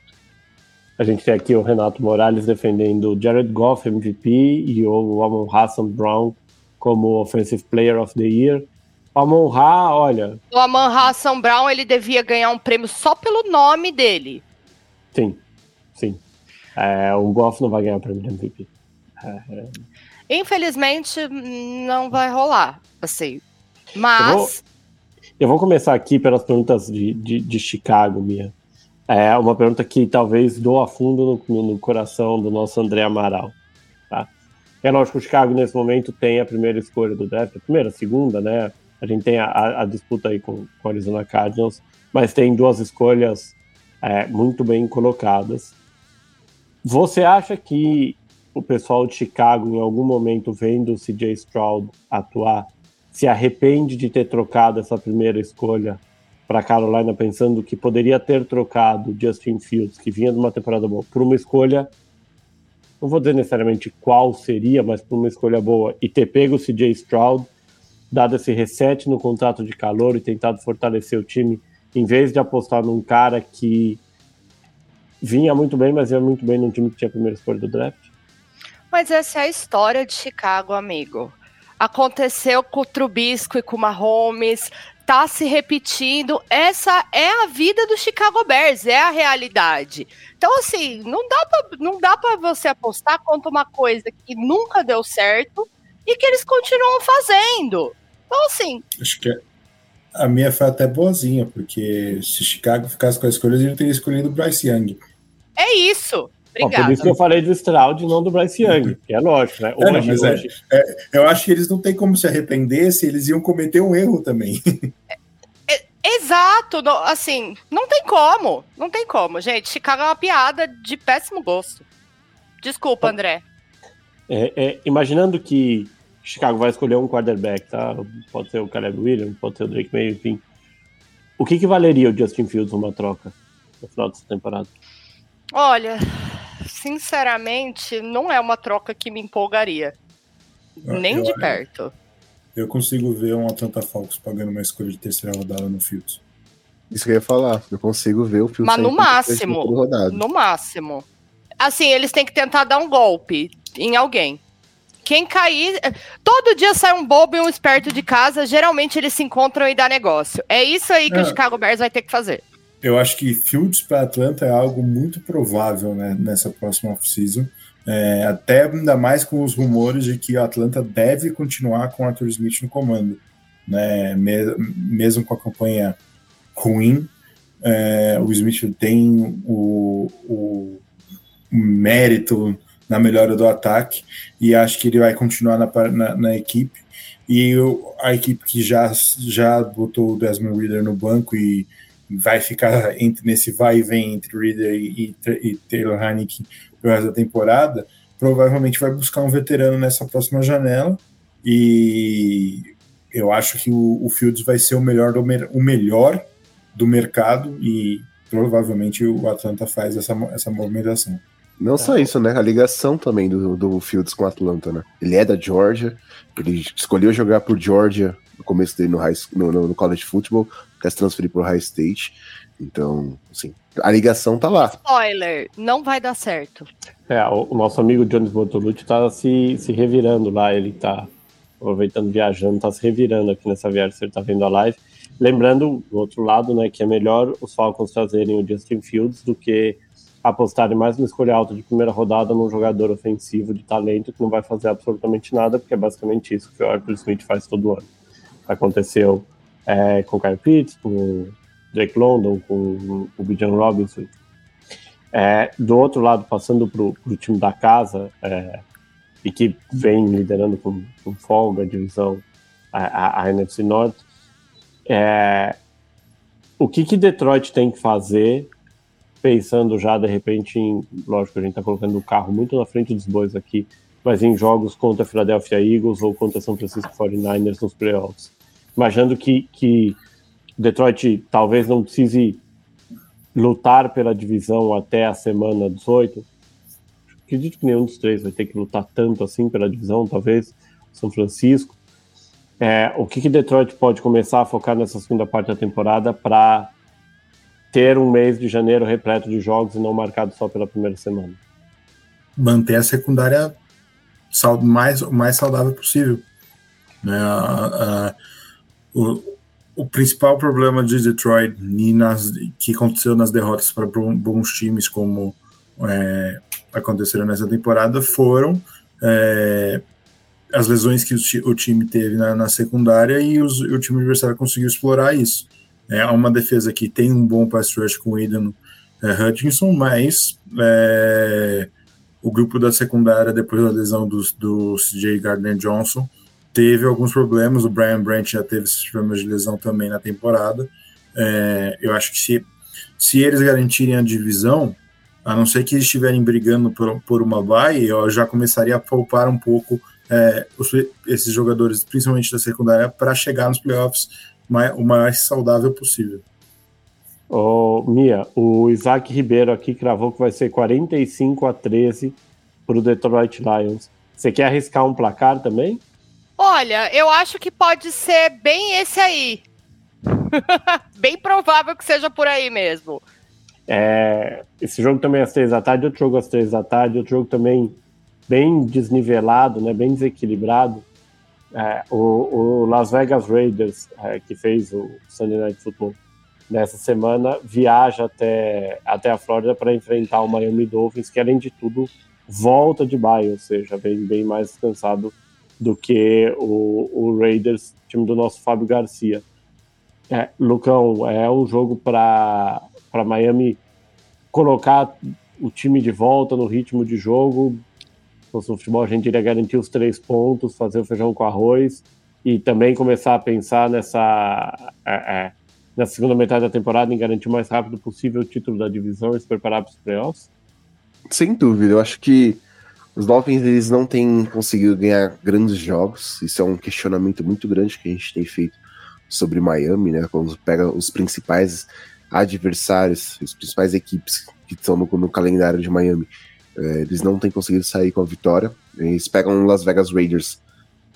A gente tem aqui o Renato Morales defendendo o Jared Goff MVP e o Amon Hassan Brown como Offensive Player of the Year. O Amon Ha, olha. O Amon Hassan Brown ele devia ganhar um prêmio só pelo nome dele. Sim, sim. É, o Goff não vai ganhar o prêmio de MVP. É, é... Infelizmente, não vai rolar, assim. Mas. Eu vou, eu vou começar aqui pelas perguntas de, de, de, Chicago, Mia. É uma pergunta que talvez doa fundo no, no coração do nosso André Amaral. Tá? É lógico que o Chicago, nesse momento, tem a primeira escolha do draft, a primeira, a segunda, né? A gente tem a, a disputa aí com, com o Arizona Cardinals, mas tem duas escolhas é, muito bem colocadas. Você acha que o pessoal de Chicago, em algum momento, vendo o CJ Stroud atuar, se arrepende de ter trocado essa primeira escolha para Carolina, pensando que poderia ter trocado Justin Fields, que vinha de uma temporada boa, por uma escolha, não vou dizer necessariamente qual seria, mas por uma escolha boa, e ter pego o CJ Stroud, dado esse reset no contrato de calor e tentado fortalecer o time, em vez de apostar num cara que vinha muito bem, mas ia muito bem num time que tinha a primeira escolha do draft? Mas essa é a história de Chicago, amigo. Aconteceu com o Trubisco e com o Mahomes, tá se repetindo. Essa é a vida do Chicago Bears, é a realidade. Então, assim, não dá pra, não dá para você apostar contra uma coisa que nunca deu certo e que eles continuam fazendo. Então, assim. Acho que a minha foi até boazinha, porque se Chicago ficasse com as escolhas, ele teria escolhido o Bryce Young. É isso. Obrigada. por isso que eu falei do Stroud e não do Bryce Young, que é lógico, né? Hoje, é, não, mas é, hoje... É, é, eu acho que eles não têm como se arrepender se eles iam cometer um erro também. É, exato, no, assim, não tem como, não tem como, gente. Chicago é uma piada de péssimo gosto. Desculpa, André. É, é, imaginando que Chicago vai escolher um quarterback, tá? Pode ser o Caleb Williams, pode ser o Drake May, enfim. O que, que valeria o Justin Fields numa troca no final dessa temporada? Olha, sinceramente, não é uma troca que me empolgaria. Eu- nem eu- de perto. Eu consigo ver um Atlanta Falcons pagando uma escolha de terceira rodada no Fields. Isso que eu ia falar. Eu consigo ver o filme. Mas no máximo. Rodado. No máximo. Assim, eles têm que tentar dar um golpe em alguém. Quem cair. Todo dia sai um bobo e um esperto de casa. Geralmente eles se encontram e dá negócio. É isso aí que É. o Chicago Bears vai ter que fazer. Eu acho que Fields para Atlanta é algo muito provável né, nessa próxima off-season. É, até ainda mais com os rumores de que o Atlanta deve continuar com o Arthur Smith no comando. Né, me- mesmo com a campanha ruim, é, o Smith tem o, o mérito na melhora do ataque e acho que ele vai continuar na, na, na equipe. E o- a equipe que já, já botou o Desmond Reader no banco e vai ficar entre, nesse vai e vem entre Reader e, e, e Taylor Heineken pelo resto da temporada, provavelmente vai buscar um veterano nessa próxima janela e eu acho que o, o Fields vai ser o melhor, do, o melhor do mercado e provavelmente o Atlanta faz essa, essa movimentação. Não só isso, né? A ligação também do, do Fields com o Atlanta, né? Ele é da Georgia, ele escolheu jogar por Georgia no começo dele no, high, no, no college football, quer se transferir pro High State. Então, assim, a ligação tá lá. Spoiler, não vai dar certo. É, o, o nosso amigo Jones Bortolucci tá se, se revirando lá, ele tá aproveitando, viajando, tá se revirando aqui nessa viagem, você tá vendo a live. Lembrando, do outro lado, né, que é melhor os Falcons trazerem o Justin Fields do que apostarem mais numa escolha alta de primeira rodada num jogador ofensivo de talento que não vai fazer absolutamente nada, porque é basicamente isso que o Arthur Smith faz todo ano. Aconteceu é, com o Kyle Pitts, com o Drake London, com o Bijan Robinson, é, do outro lado, passando para o time da casa, é, e que vem liderando com, com folga a divisão, a, a, a NFC Norte, é, o que, que Detroit tem que fazer, pensando já de repente em. Lógico, a gente está colocando o carro muito na frente dos bois aqui, mas em jogos contra a Philadelphia Eagles ou contra São Francisco 49ers nos playoffs. Imaginando que, que Detroit talvez não precise lutar pela divisão até a semana 18. Acredito que nenhum dos três vai ter que lutar tanto assim pela divisão, talvez São Francisco. É, o que, que Detroit pode começar a focar nessa segunda parte da temporada para ter um mês de janeiro repleto de jogos e não marcado só pela primeira semana? Manter a secundária mais, mais saudável possível. Né? A- a- o, o principal problema de Detroit nas, que aconteceu nas derrotas para bons times como é, aconteceram nessa temporada foram é, as lesões que o, o time teve na, na secundária e os- o time adversário conseguiu explorar isso. É uma defesa que tem um bom pass rush com o Aidan é, Hutchinson, mas é, o grupo da secundária, depois da lesão do, do CJ Gardner Johnson, teve alguns problemas. O Brian Branch já teve esses problemas de lesão também na temporada. É, eu acho que se, se eles garantirem a divisão, a não ser que eles estiverem brigando por, por uma bye, eu já começaria a poupar um pouco é, os- esses jogadores, principalmente da secundária, para chegar nos playoffs mai- o mais saudável possível. Ô, Mia, o Isaac Ribeiro aqui cravou que vai ser 45 a 13 para o Detroit Lions. Você quer arriscar um placar também? Olha, eu acho que pode ser bem esse aí. bem provável que seja por aí mesmo. É, esse jogo também é às três da tarde, outro jogo às três da tarde, outro jogo também bem desnivelado, né, bem desequilibrado. É, o, o Las Vegas Raiders, é, que fez o Sunday Night Football nessa semana, viaja até, até a Flórida para enfrentar o Miami Dolphins, que além de tudo volta de bye, ou seja, vem bem mais descansado do que o, o Raiders, time do nosso Fábio Garcia. É, Lucão, é um jogo para Miami colocar o time de volta no ritmo de jogo. Se fosse no futebol, a gente iria garantir os três pontos, fazer o feijão com arroz e também começar a pensar nessa, é, é, nessa segunda metade da temporada em garantir o mais rápido possível o título da divisão e se preparar para os playoffs. Sem dúvida, eu acho que Os Dolphins eles não têm conseguido ganhar grandes jogos. Isso é um questionamento muito grande que a gente tem feito sobre Miami, né? Quando pega os principais adversários, as principais equipes que estão no, no calendário de Miami, é, eles não têm conseguido sair com a vitória. Eles pegam o Las Vegas Raiders,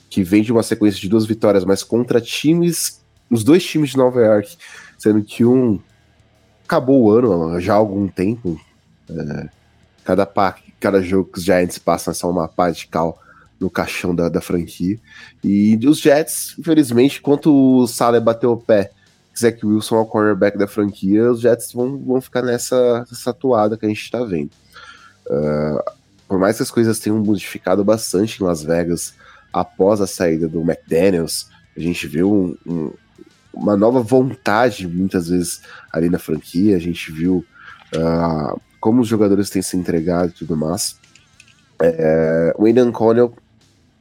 que vem de uma sequência de duas vitórias, mas contra times, os dois times de Nova York, sendo que um acabou o ano já há algum tempo. É, cada, pá, cada jogo que os Giants passam é só uma pá de cal no caixão da, da franquia. E os Jets, infelizmente, enquanto o Saleh bateu o pé, Zach Wilson é o quarterback da franquia, os Jets vão, vão ficar nessa, nessa atuada que a gente está vendo. Uh, por mais que as coisas tenham modificado bastante em Las Vegas após a saída do McDaniels, a gente viu um, um, uma nova vontade, muitas vezes, ali na franquia. A gente viu uh, como os jogadores têm se entregado e tudo mais. É, o Aidan Connell,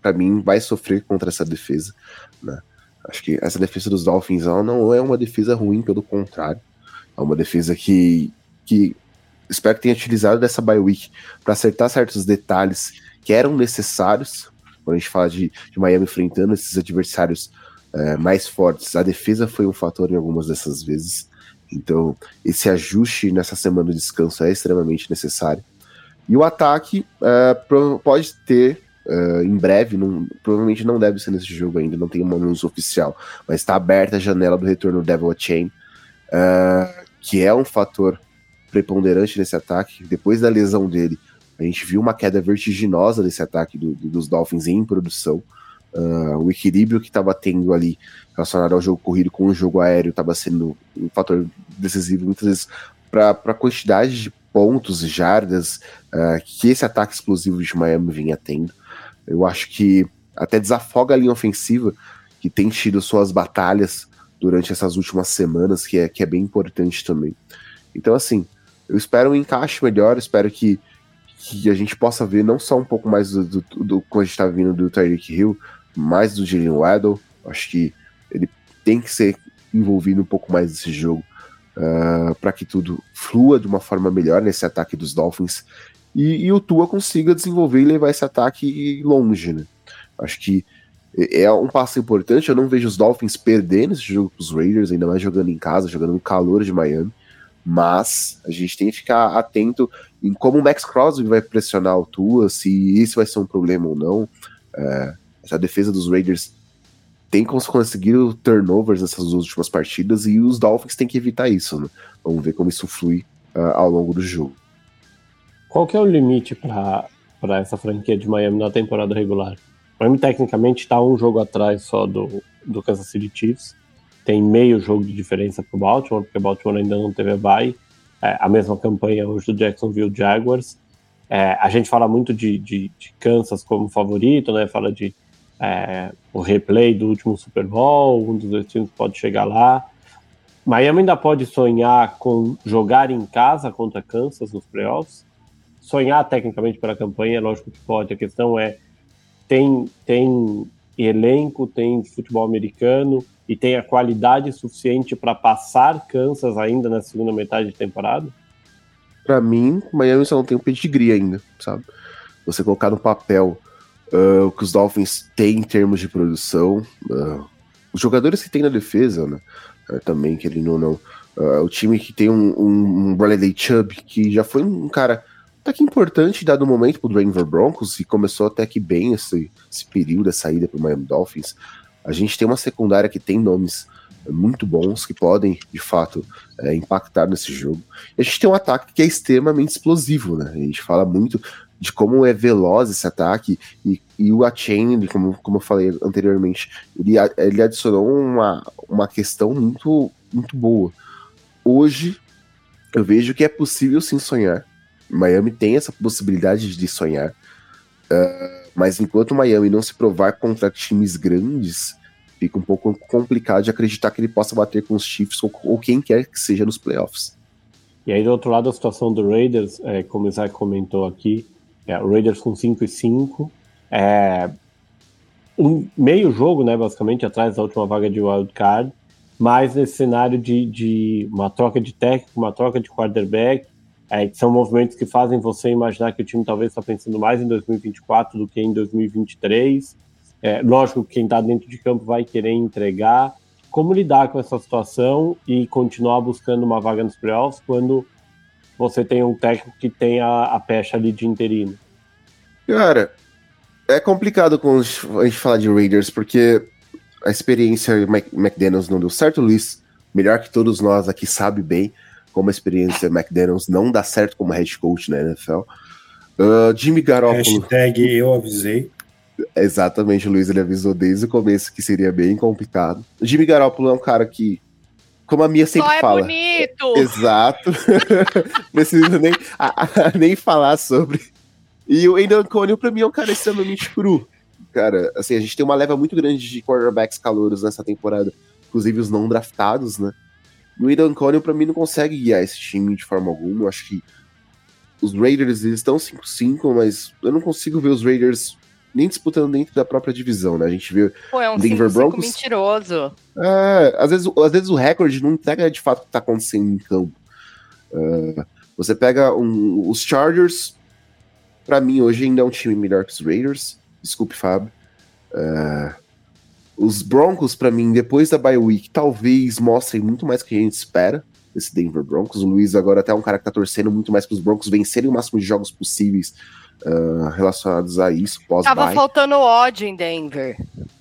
para mim, vai sofrer contra essa defesa. Né? Acho que essa defesa dos Dolphins não é uma defesa ruim, pelo contrário. É uma defesa que, que espero que tenha utilizado dessa bye week para acertar certos detalhes que eram necessários. Quando a gente fala de, de Miami enfrentando esses adversários é, mais fortes, a defesa foi um fator em algumas dessas vezes. Então, esse ajuste nessa semana de descanso é extremamente necessário. E o ataque é, pode ter Uh, em breve, não, provavelmente não deve ser nesse jogo ainda, não tem uma anúncio oficial, mas está aberta a janela do retorno do Devil Chain, uh, que é um fator preponderante nesse ataque. Depois da lesão dele, a gente viu uma queda vertiginosa desse ataque do, do, dos Dolphins em produção. Uh, o equilíbrio que estava tendo ali relacionado ao jogo corrido com o jogo aéreo estava sendo um fator decisivo muitas vezes para a quantidade de pontos e jardas uh, que esse ataque explosivo de Miami vinha tendo. Eu acho que até desafoga a linha ofensiva, que tem tido suas batalhas durante essas últimas semanas, que é, que é bem importante também. Então, assim, eu espero um encaixe melhor, espero que, que a gente possa ver não só um pouco mais do, do, do como a gente está vindo do Tyreek Hill, mais do Jalen Waddle. Acho que ele tem que ser envolvido um pouco mais nesse jogo uh, ah, para que tudo flua de uma forma melhor nesse ataque dos Dolphins e, e, o Tua consiga desenvolver e levar esse ataque longe, né? Acho que é um passo importante. Eu não vejo os Dolphins perdendo esse jogo para os Raiders, ainda mais jogando em casa, jogando no calor de Miami. Mas a gente tem que ficar atento em como o Max Crosby vai pressionar o Tua, se isso vai ser um problema ou não. É, essa defesa dos Raiders tem conseguido turnovers nessas últimas partidas e os Dolphins têm que evitar isso. Né? Vamos ver como isso flui uh, ao longo do jogo. Qual que é o limite para essa franquia de Miami na temporada regular? Miami tecnicamente está um jogo atrás só do, do Kansas City Chiefs. Tem meio jogo de diferença para o Baltimore, porque o Baltimore ainda não teve a bye. É, a mesma campanha hoje do Jacksonville Jaguars. É, a gente fala muito de, de, de, Kansas como favorito, né? Fala de é, o replay do último Super Bowl, um dos dois times pode chegar lá. Miami ainda pode sonhar com jogar em casa contra Kansas nos playoffs sonhar tecnicamente para a campanha, lógico que pode. A questão é tem tem elenco, tem futebol americano e tem a qualidade suficiente para passar Kansas ainda na segunda metade de temporada? Para mim, Miami só não tem um pedigree ainda, sabe? Você colocar no papel uh, o que os Dolphins têm em termos de produção, uh, os jogadores que tem na defesa, né? Uh, também, querendo ou não. o time que tem um, um, um Bradley Chubb, que já foi um cara até que importante dado o momento pro Denver Broncos e começou até que bem esse, esse período da saída pro Miami Dolphins. A gente tem uma secundária que tem nomes muito bons que podem, de fato, é, impactar nesse jogo. E a gente tem um ataque que é extremamente explosivo, né? A gente fala muito de como é veloz esse ataque e, e o Achain, como, como eu falei anteriormente, ele, ele adicionou uma, uma questão muito, muito boa. Hoje, eu vejo que é possível sim sonhar Miami tem essa possibilidade de sonhar. Uh, mas enquanto Miami não se provar contra times grandes, fica um pouco complicado de acreditar que ele possa bater com os Chiefs ou, ou quem quer que seja nos playoffs. E aí, do outro lado, a situação do Raiders, é, como o Isaac comentou aqui, é, o Raiders com 5 e 5, é, um meio jogo, né, basicamente, atrás da última vaga de wild card, mas nesse cenário de, de uma troca de técnico, uma troca de quarterback, é, são movimentos que fazem você imaginar que o time talvez está pensando mais em 2024 do que em 2023. É, lógico que quem está dentro de campo vai querer entregar. Como lidar com essa situação e continuar buscando uma vaga nos playoffs quando você tem um técnico que tem a, a pecha ali de interino? Cara, é complicado quando a gente fala de Raiders, porque a experiência McDaniels não deu certo, Luiz, melhor que todos nós aqui sabe bem como a experiência McDaniels não dá certo como head coach na NFL. Uh, Jimmy Garoppolo. Hashtag eu avisei. Exatamente, o Luiz ele avisou desde o começo que seria bem complicado. Jimmy Garoppolo é um cara que, como a minha sempre Só é fala. bonito! Exato. Preciso nem, a, a, nem falar sobre. E o Aidan Coney, pra mim, é um cara extremamente cru. Cara, assim, a gente tem uma leva muito grande de quarterbacks calouros nessa temporada, inclusive os não draftados, né? E o Aidan Coney, pra mim, não consegue guiar esse time de forma alguma. Eu acho que os Raiders, eles estão 5-5, mas eu não consigo ver os Raiders nem disputando dentro da própria divisão, né? A gente vê Pô, é um Denver 5, Broncos. mentiroso. É, às vezes, às vezes o recorde não entrega de fato o que tá acontecendo em campo. Uh, você pega um, os Chargers, para mim hoje ainda é um time melhor que os Raiders. Desculpe, Fábio. Uh, os Broncos, para mim, depois da bye week, talvez mostrem muito mais que a gente espera desse Denver Broncos. O Luiz agora até é um cara que tá torcendo muito mais para os Broncos vencerem o máximo de jogos possíveis uh, relacionados a isso. Pós. Tava faltando ódio em Denver.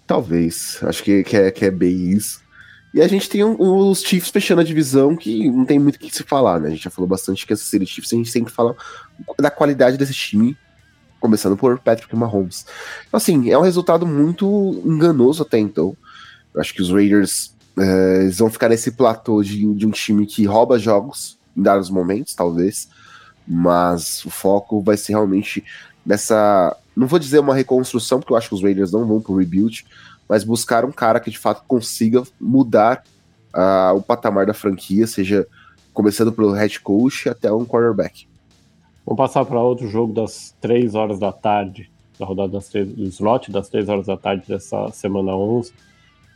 Talvez. Acho que, que, é, que é bem isso. E a gente tem um, os Chiefs fechando a divisão, que não tem muito o que se falar, né? A gente já falou bastante que essa série Chiefs, a gente sempre fala da qualidade desse time, começando por Patrick Mahomes. Então, assim, é um resultado muito enganoso até então. Eu acho que os Raiders é, eles vão ficar nesse platô de, de um time que rouba jogos em dados momentos, talvez mas o foco vai ser realmente nessa. Não vou dizer uma reconstrução, porque eu acho que os Raiders não vão pro rebuild, mas buscar um cara que de fato consiga mudar uh, o patamar da franquia, seja começando pelo head coach até um quarterback. Vamos passar para outro jogo das 3 horas da tarde, da rodada das 3, do slot das 3 horas da tarde dessa semana 11,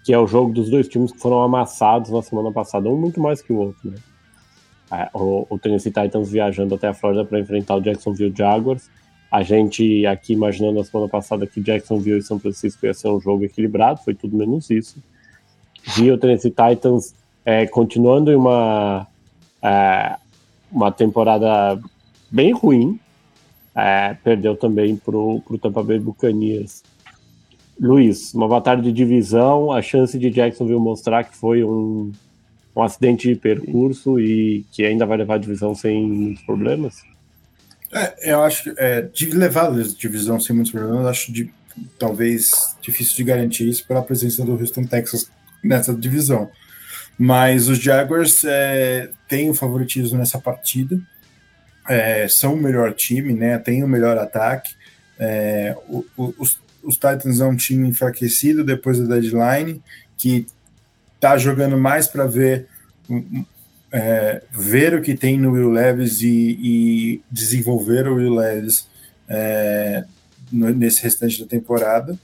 que é o jogo dos dois times que foram amassados na semana passada, um muito mais que o outro, né? O, o Tennessee Titans viajando até a Flórida para enfrentar o Jacksonville Jaguars. A gente aqui imaginando na semana passada que Jacksonville e São Francisco ia ser um jogo equilibrado, foi tudo menos isso. Vi o Tennessee Titans é, continuando em uma, é, uma temporada bem ruim, é, perdeu também para o Tampa Bay Buccaneers. Luiz, uma batalha de divisão, a chance de Jacksonville mostrar que foi um, um acidente de percurso e que ainda vai levar a divisão sem muitos problemas? É, eu acho que é, de levar a divisão sem muitos problemas, acho de, talvez difícil de garantir isso pela presença do Houston Texas nessa divisão. Mas os Jaguars é, têm o favoritismo nessa partida, é, são o melhor time, né? Tem o melhor ataque. É, o, o, os, os Titans é um time enfraquecido depois da deadline, que tá jogando mais para ver é, ver o que tem no Will Levis e, e desenvolver o Will Levis é, nesse restante da temporada.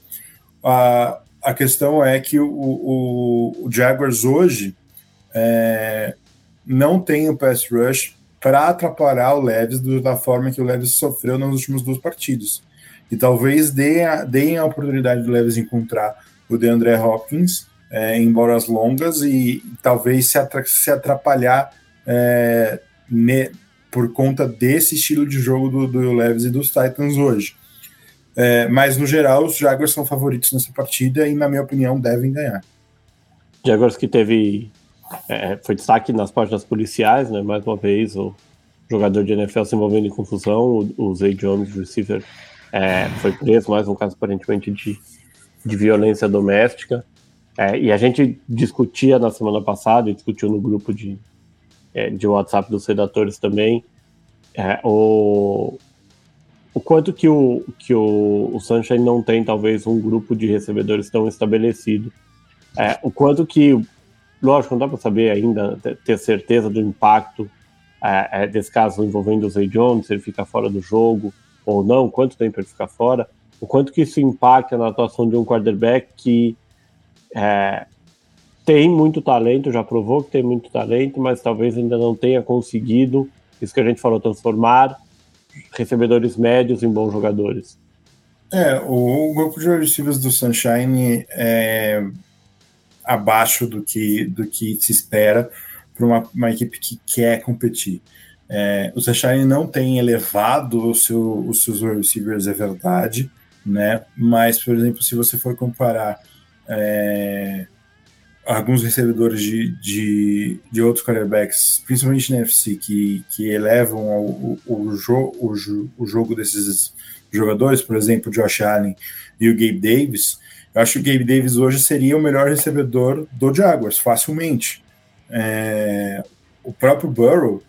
A, a questão é que o, o, o Jaguars hoje é, não tem o pass rush para atrapalhar o Levis da forma que o Levis sofreu nas últimas duas partidas. E talvez deem a, deem a oportunidade do Levis encontrar o DeAndre Hopkins é, bolas longas e talvez se, se atrapalhar é, ne, por conta desse estilo de jogo do, do Leves e dos Titans hoje. É, mas no geral, os Jaguars são favoritos nessa partida e, na minha opinião, devem ganhar. Jaguars que teve. É, foi destaque nas páginas policiais, né? Mais uma vez, o jogador de NFL se envolvendo em confusão, o, o Zay Jones, receiver, é, foi preso, mais um caso aparentemente de, de violência doméstica. É, e a gente discutia na semana passada, discutiu no grupo de, é, de WhatsApp dos redatores também, é, o, o quanto que, o, que o, o Sunshine não tem, talvez, um grupo de recebedores tão estabelecido. É, o quanto que, lógico, não dá para saber ainda, ter certeza do impacto é, é, desse caso envolvendo o Zay Jones, se ele fica fora do jogo ou não, quanto tempo ele fica fora, o quanto que isso impacta na atuação de um quarterback que é, tem muito talento, já provou que tem muito talento, mas talvez ainda não tenha conseguido Isso que a gente falou, transformar recebedores médios em bons jogadores. É, o, o grupo de receivers do Sunshine é abaixo do que, do que se espera para uma, uma, equipe que quer competir. É, o Sunshine não tem elevado seu, os seus receivers, é verdade, né? Mas, por exemplo, se você for comparar é, alguns recebedores de, de, de, outros quarterbacks, principalmente na NFC, que, que elevam o, o, o, jo, o, o jogo desses jogadores, por exemplo, Josh Allen e o Gabe Davis, eu acho que o Gabe Davis hoje seria o melhor recebedor do Jaguars, facilmente. É, o próprio Burrow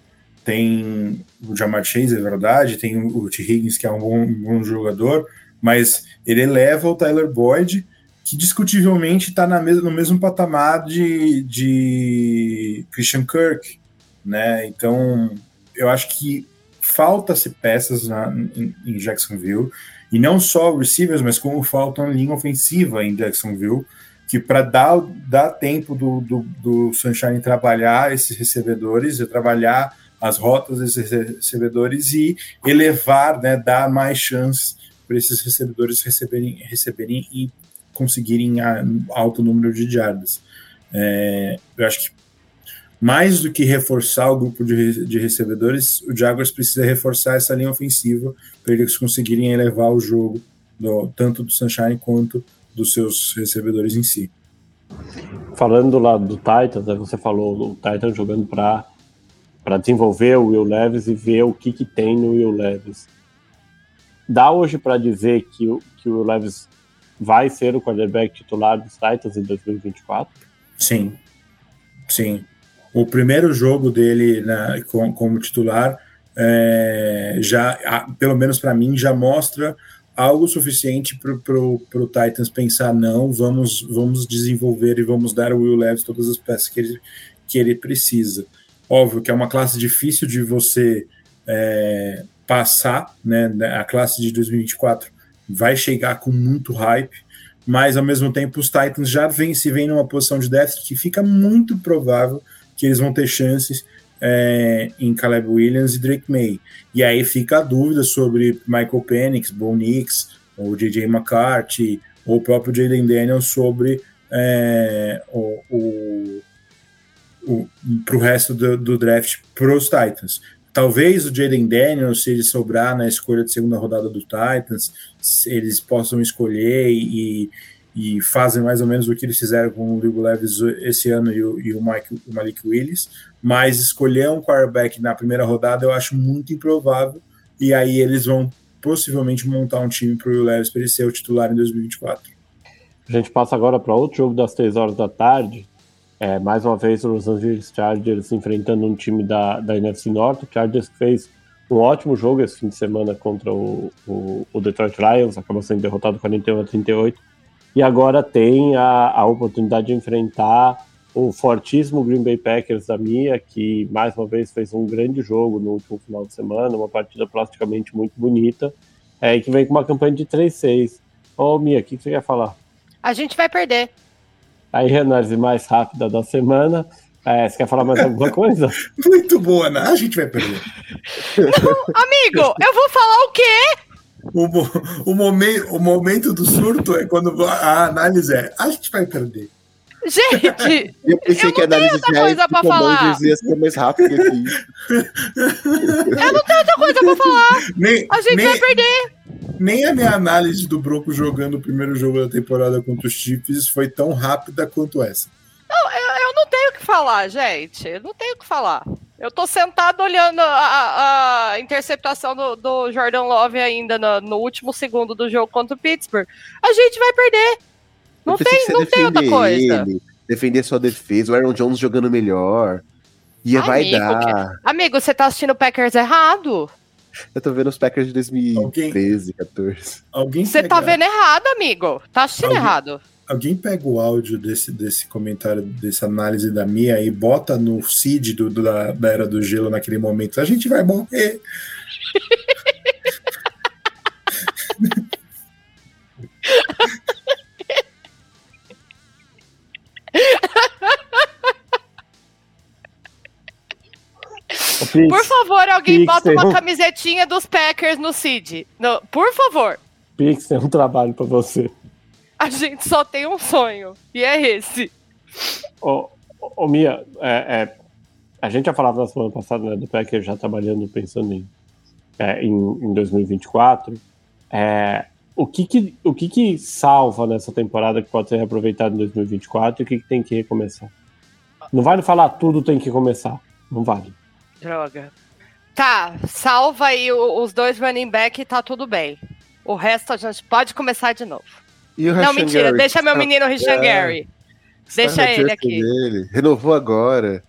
tem o Jamar Chase, é verdade, tem o T. Higgins, que é um bom, um bom jogador, mas ele eleva o Tyler Boyd, que discutivelmente está no mesmo patamar de, de Christian Kirk, né? Então, eu acho que falta-se peças na, em, em, Jacksonville, e não só receivers, mas como falta uma linha ofensiva em Jacksonville, que para dar, dar tempo do, do, do, Sunshine trabalhar esses recebedores, e trabalhar as rotas desses recebedores e elevar, né, dar mais chance para esses recebedores receberem, receberem e conseguirem alto número de jardas. É, eu acho que mais do que reforçar o grupo de, de recebedores, o Jaguars precisa reforçar essa linha ofensiva para eles conseguirem elevar o jogo do, tanto do Sunshine quanto dos seus recebedores em si. Falando do lado do Titans, né, você falou do Titans jogando para para desenvolver o Will Levis e ver o que, que tem no Will Levis. Dá hoje para dizer que, o, que o Will Levis vai ser o quarterback titular dos Titans em 2024? Sim, sim o primeiro jogo dele né, como, titular é, já, pelo menos para mim, já mostra algo suficiente para o Titans pensar não, vamos, vamos desenvolver e vamos dar ao Will Levis todas as peças que ele, que ele precisa. Óbvio que é uma classe difícil de você é, passar, né? A classe de 2024 vai chegar com muito hype, mas ao mesmo tempo os Titans já vem, se vem numa posição de déficit que fica muito provável que eles vão ter chances é, em Caleb Williams e Drake May. E aí fica a dúvida sobre Michael Penix, Bo Nix, ou J.J. McCarthy, ou o próprio Jaden Daniels sobre é, o, o, o para o resto do, do draft para os Titans. Talvez o Jaden Daniels, se ele sobrar na escolha de segunda rodada do Titans, eles possam escolher e, e fazem mais ou menos o que eles fizeram com o Ligo Leves esse ano e o, e o, Mike, o Malik Willis, mas escolher um quarterback na primeira rodada eu acho muito improvável, e aí eles vão possivelmente montar um time para o Levis para ele ser o titular em 2024. A gente passa agora para outro jogo das 3 horas da tarde, é, mais uma vez o Los Angeles Chargers enfrentando um time da, da NFC Norte, o Chargers fez um ótimo jogo esse fim de semana contra o, o, o Detroit Lions, acabou sendo derrotado 41 a 38, e agora tem a, a oportunidade de enfrentar o fortíssimo Green Bay Packers da Mia, que mais uma vez fez um grande jogo no último final de semana, uma partida plasticamente muito bonita, é, e que vem com uma campanha de 3-6. Ô, Mia, o que você quer falar? A gente vai perder. Aí, a análise mais rápida da semana. É, você quer falar mais alguma coisa? Muito boa, né? A gente vai perder. amigo, eu vou falar o quê? O, o, momento, o momento do surto é quando a análise é: a gente vai perder. Gente, eu pensei eu que a análise já coisa pra falar. ia ser mais rápido aqui. Eu não tenho outra coisa pra falar. Nem, a gente nem, vai perder. Nem a minha análise do Bronco jogando o primeiro jogo da temporada contra os Chiefs foi tão rápida quanto essa. Não, eu, eu não tenho o que falar, gente. Eu não tenho o que falar. Eu tô sentado olhando a, a interceptação do, do, Jordan Love ainda no, no, último segundo do jogo contra o Pittsburgh. A gente vai perder. Não tem, não tem outra coisa. Ele, defender sua defesa, o Aaron Jones jogando melhor. Ia vai dar. Que... Amigo, você tá assistindo o Packers errado? Eu tô vendo os Packers de 2013, 14. Alguém Você tá vendo errado, amigo. Tá assistindo Alguém... errado alguém pega o áudio desse, desse comentário, dessa análise da Mia e bota no seed do, do da, da, Era do Gelo naquele momento. A gente vai morrer. Pix, Por favor, alguém bota uma um- camisetinha dos Packers no Cid. No- por favor. Pix tem um trabalho pra você. A gente só tem um sonho. E é esse. Ô, Mia, é, é, a gente já falava na semana passada né, do Packers já trabalhando, pensando em, é, em, em 2024. É, o que que, o que que salva nessa temporada que pode ser reaproveitado em 2024 e o que, que tem que recomeçar? Não vale falar tudo tem que começar. Não vale. Droga. Tá, salva aí os dois running back e tá tudo bem. O resto a gente pode começar de novo. E o Não, mentira, Gary? deixa meu menino Richard É. Gary. Deixa ele aqui. dele. Renovou agora.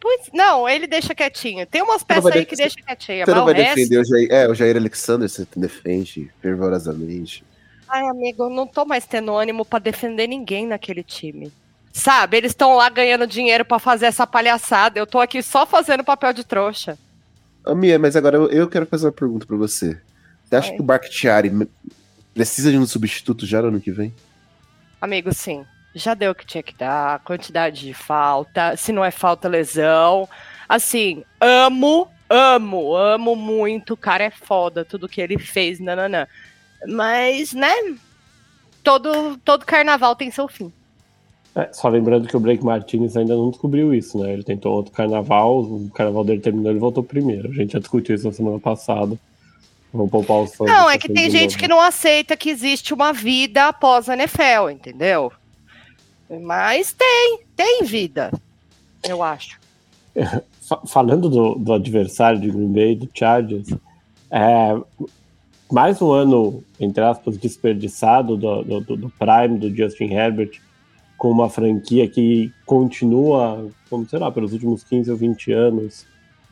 Pois- não, ele deixa quietinho. Tem umas peças aí que deixa quietinho. Você mas não o vai resto... defender o Jair, é, o Jair Alexander, você defende fervorosamente. Ai, amigo, eu não tô mais tendo ânimo pra defender ninguém naquele time. Sabe, eles estão lá ganhando dinheiro pra fazer essa palhaçada. Eu tô aqui só fazendo papel de trouxa. Ô, Mia, mas agora eu, eu quero fazer uma pergunta pra você. Você acha que o Bakhtiari precisa de um substituto já no ano que vem? Amigo, sim. Já deu o que tinha que dar, quantidade de falta, se não é falta, lesão. Assim, amo, amo, amo muito. O cara é foda, tudo que ele fez, nananã. Mas, né? Todo, todo carnaval tem seu fim. É, só lembrando que o Blake Martinez ainda não descobriu isso, né? Ele tentou outro carnaval, o carnaval dele terminou, ele voltou primeiro. A gente já discutiu isso na semana passada. Vamos poupar os fãs. Não, é que tem gente novo. que não aceita que existe uma vida após a NFL, entendeu? Mas tem, tem vida, eu acho. Fa- falando do, do adversário de Green Bay, do Chargers, é, mais um ano, entre aspas, desperdiçado do, do, do- do Prime, do Justin Herbert, com uma franquia que continua, como sei lá, pelos últimos 15 ou 20 anos,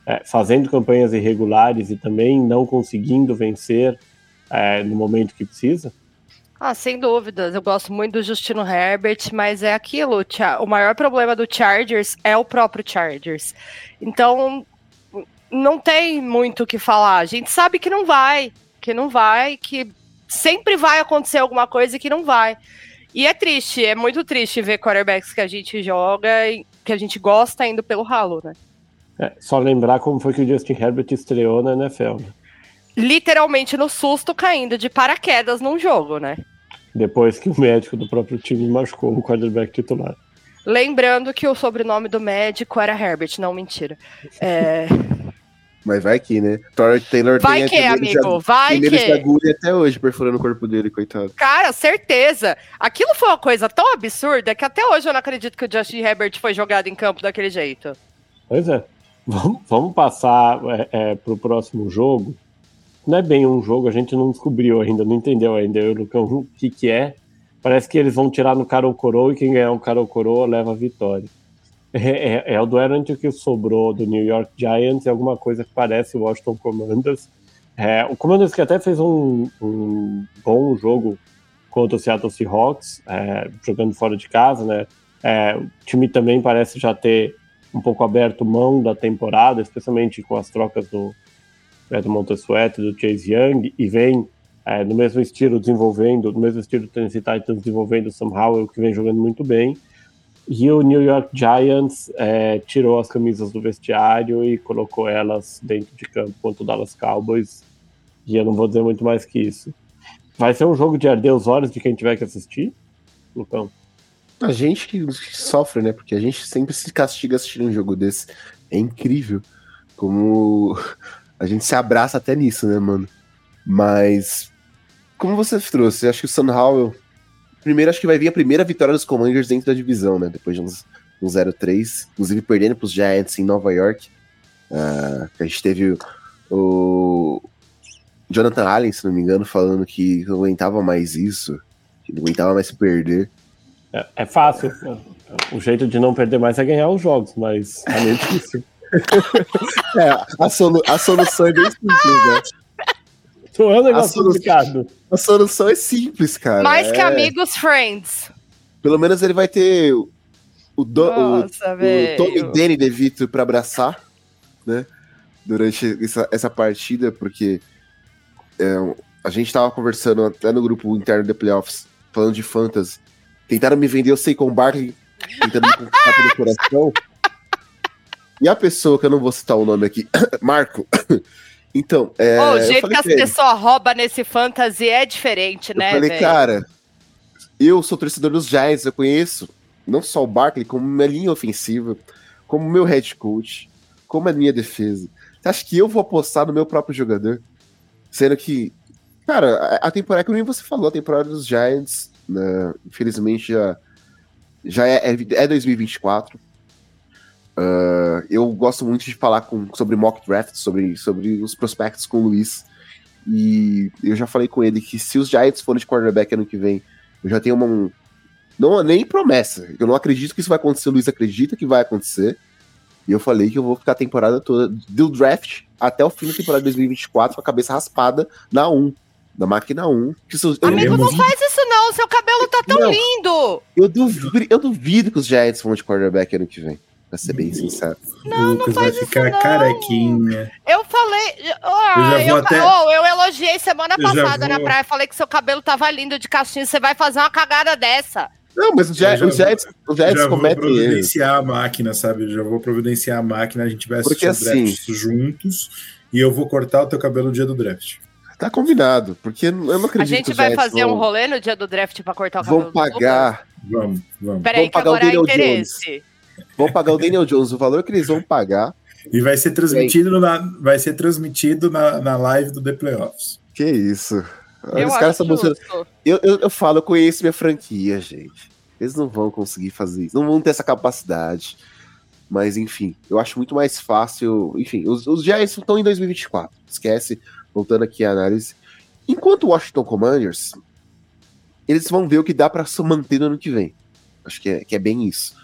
é, fazendo campanhas irregulares e também não conseguindo vencer é, no momento que precisa. Ah, sem dúvidas. Eu gosto muito do Justino Herbert, mas é aquilo. o maior problema do Chargers é o próprio Chargers. Então, não tem muito o que falar. A gente sabe que não vai, que não vai, que sempre vai acontecer alguma coisa que não vai. E é triste, é muito triste ver quarterbacks que a gente joga e que a gente gosta indo pelo ralo, né? É, só lembrar como foi que o Justin Herbert estreou na NFL. né? Literalmente no susto caindo de paraquedas num jogo, né? Depois que o médico do próprio time machucou o quarterback titular. Lembrando que o sobrenome do médico era Herbert, não mentira. É, Mas vai que, né? Taylor vai tem que, amigo, vai Tem de que. agulha até hoje, perfurando o corpo dele, coitado. Cara, certeza. Aquilo foi uma coisa tão absurda que até hoje eu não acredito que o Justin Herbert foi jogado em campo daquele jeito. Pois é. Vamos, vamos passar é, é, para o próximo jogo. Não é bem um jogo, a gente não descobriu ainda, não entendeu ainda eu, Lucão, o que, que é. Parece que eles vão tirar no cara ou coroa e quem ganhar um cara ou coroa leva a vitória. É, é, é o duelo entre o que sobrou do New York Giants e alguma coisa que parece o Washington Commanders. É, o Commanders que até fez um, um bom jogo contra o Seattle Seahawks, é, jogando fora de casa, né? É, o time também parece já ter um pouco aberto mão da temporada, especialmente com as trocas do, é, do Montesuete, do Chase Young, e vem é, no mesmo estilo desenvolvendo, no mesmo estilo do Tennessee Titans desenvolvendo o Sam Howell, que vem jogando muito bem. E o New York Giants é, tirou as camisas do vestiário e colocou elas dentro de campo contra o Dallas Cowboys. E eu não vou dizer muito mais que isso. Vai ser um jogo de arder os olhos de quem tiver que assistir? Então, A gente que sofre, né? Porque a gente sempre se castiga assistindo um jogo desse. É incrível como a gente se abraça até nisso, né, mano? Mas, como você trouxe, acho que o Sam Howell. Primeiro, acho que vai vir a primeira vitória dos Commanders dentro da divisão, né? Depois de uns, um 0-3, inclusive perdendo para os Giants em Nova York. Ah, a gente teve o, o Jonathan Allen, se não me engano, falando que não aguentava mais isso, que não aguentava mais perder. é, é fácil. O jeito de não perder mais é ganhar os jogos, mas é meio difícil. É, a, solu- a solução é bem simples, né? Então é um negócio A solução- complicado. A solução é simples, cara. Mais que É, amigos, friends. Pelo menos ele vai ter o, o, do, o, Nossa, o Tommy velho. Danny DeVito pra abraçar, né? Durante essa, essa partida, porque é, a gente tava conversando até no grupo interno da Playoffs, falando de fantasy. Tentaram me vender o Saquon Barkley, tentando me conquistar pelo coração. E a pessoa, que eu não vou citar o nome aqui, Marco. Então, é, Ô, o eu jeito que as pessoas roubam nesse fantasy é diferente, eu né, falei, velho? cara, eu sou torcedor dos Giants, eu conheço não só o Barkley, como minha linha ofensiva, como meu head coach, como a minha defesa. Você acha que eu vou apostar no meu próprio jogador? Sendo que, cara, a, temporada, como você falou, a temporada dos Giants, né, infelizmente já, já é, é, é 2024. Ah, eu gosto muito de falar com, sobre mock draft, sobre, sobre os prospectos com o Luiz. E eu já falei com ele que se os Giants forem de quarterback ano que vem, eu já tenho uma. um- Não, nem promessa. Eu não acredito que isso vai acontecer. O Luiz acredita que vai acontecer. E eu falei que eu vou ficar a temporada toda do draft até o fim da temporada de 2024 com a cabeça raspada na 1. Na máquina 1. Que Amigo, não faz isso não, seu cabelo tá tão Não. lindo. eu, duvido, eu duvido que os Giants vão de quarterback ano que vem. Pra ser bem sincero. Não, Lucas não vai faz isso ficar não. carequinha. Eu falei. ó, Eu já eu, vou até- ó, eu elogiei semana Eu passada na vou- praia. Falei que seu cabelo tava lindo de caixinha. Você vai fazer uma cagada dessa. Não, mas Giants, já os Giants, os Giants já vou cometem erros. providenciar a máquina, sabe? Já vou providenciar a máquina, a gente vai assistir Porque o draft assim- juntos e eu vou cortar o teu cabelo no dia do draft. Tá combinado, porque eu não acredito A gente que os vai Giants fazer vão, um rolê no dia do draft pra cortar o cabelo vão Lucas? pagar, Vamos, vamos. Peraí, que pagar o agora Daniel interesse. Vão pagar o Daniel Jones, o valor que eles vão pagar. E vai ser transmitido, na, vai ser transmitido na, na live do The Playoffs. Que isso? Eu Os caras eu, eu, eu falo, eu conheço minha franquia, gente. Eles não vão conseguir fazer isso, não vão ter essa capacidade. Mas, enfim, eu acho muito mais fácil. Enfim, os, os Giants estão em 2024. Esquece, voltando aqui à análise. Enquanto o Washington Commanders, eles vão ver o que dá pra se manter no ano que vem. Acho que é, que é bem isso.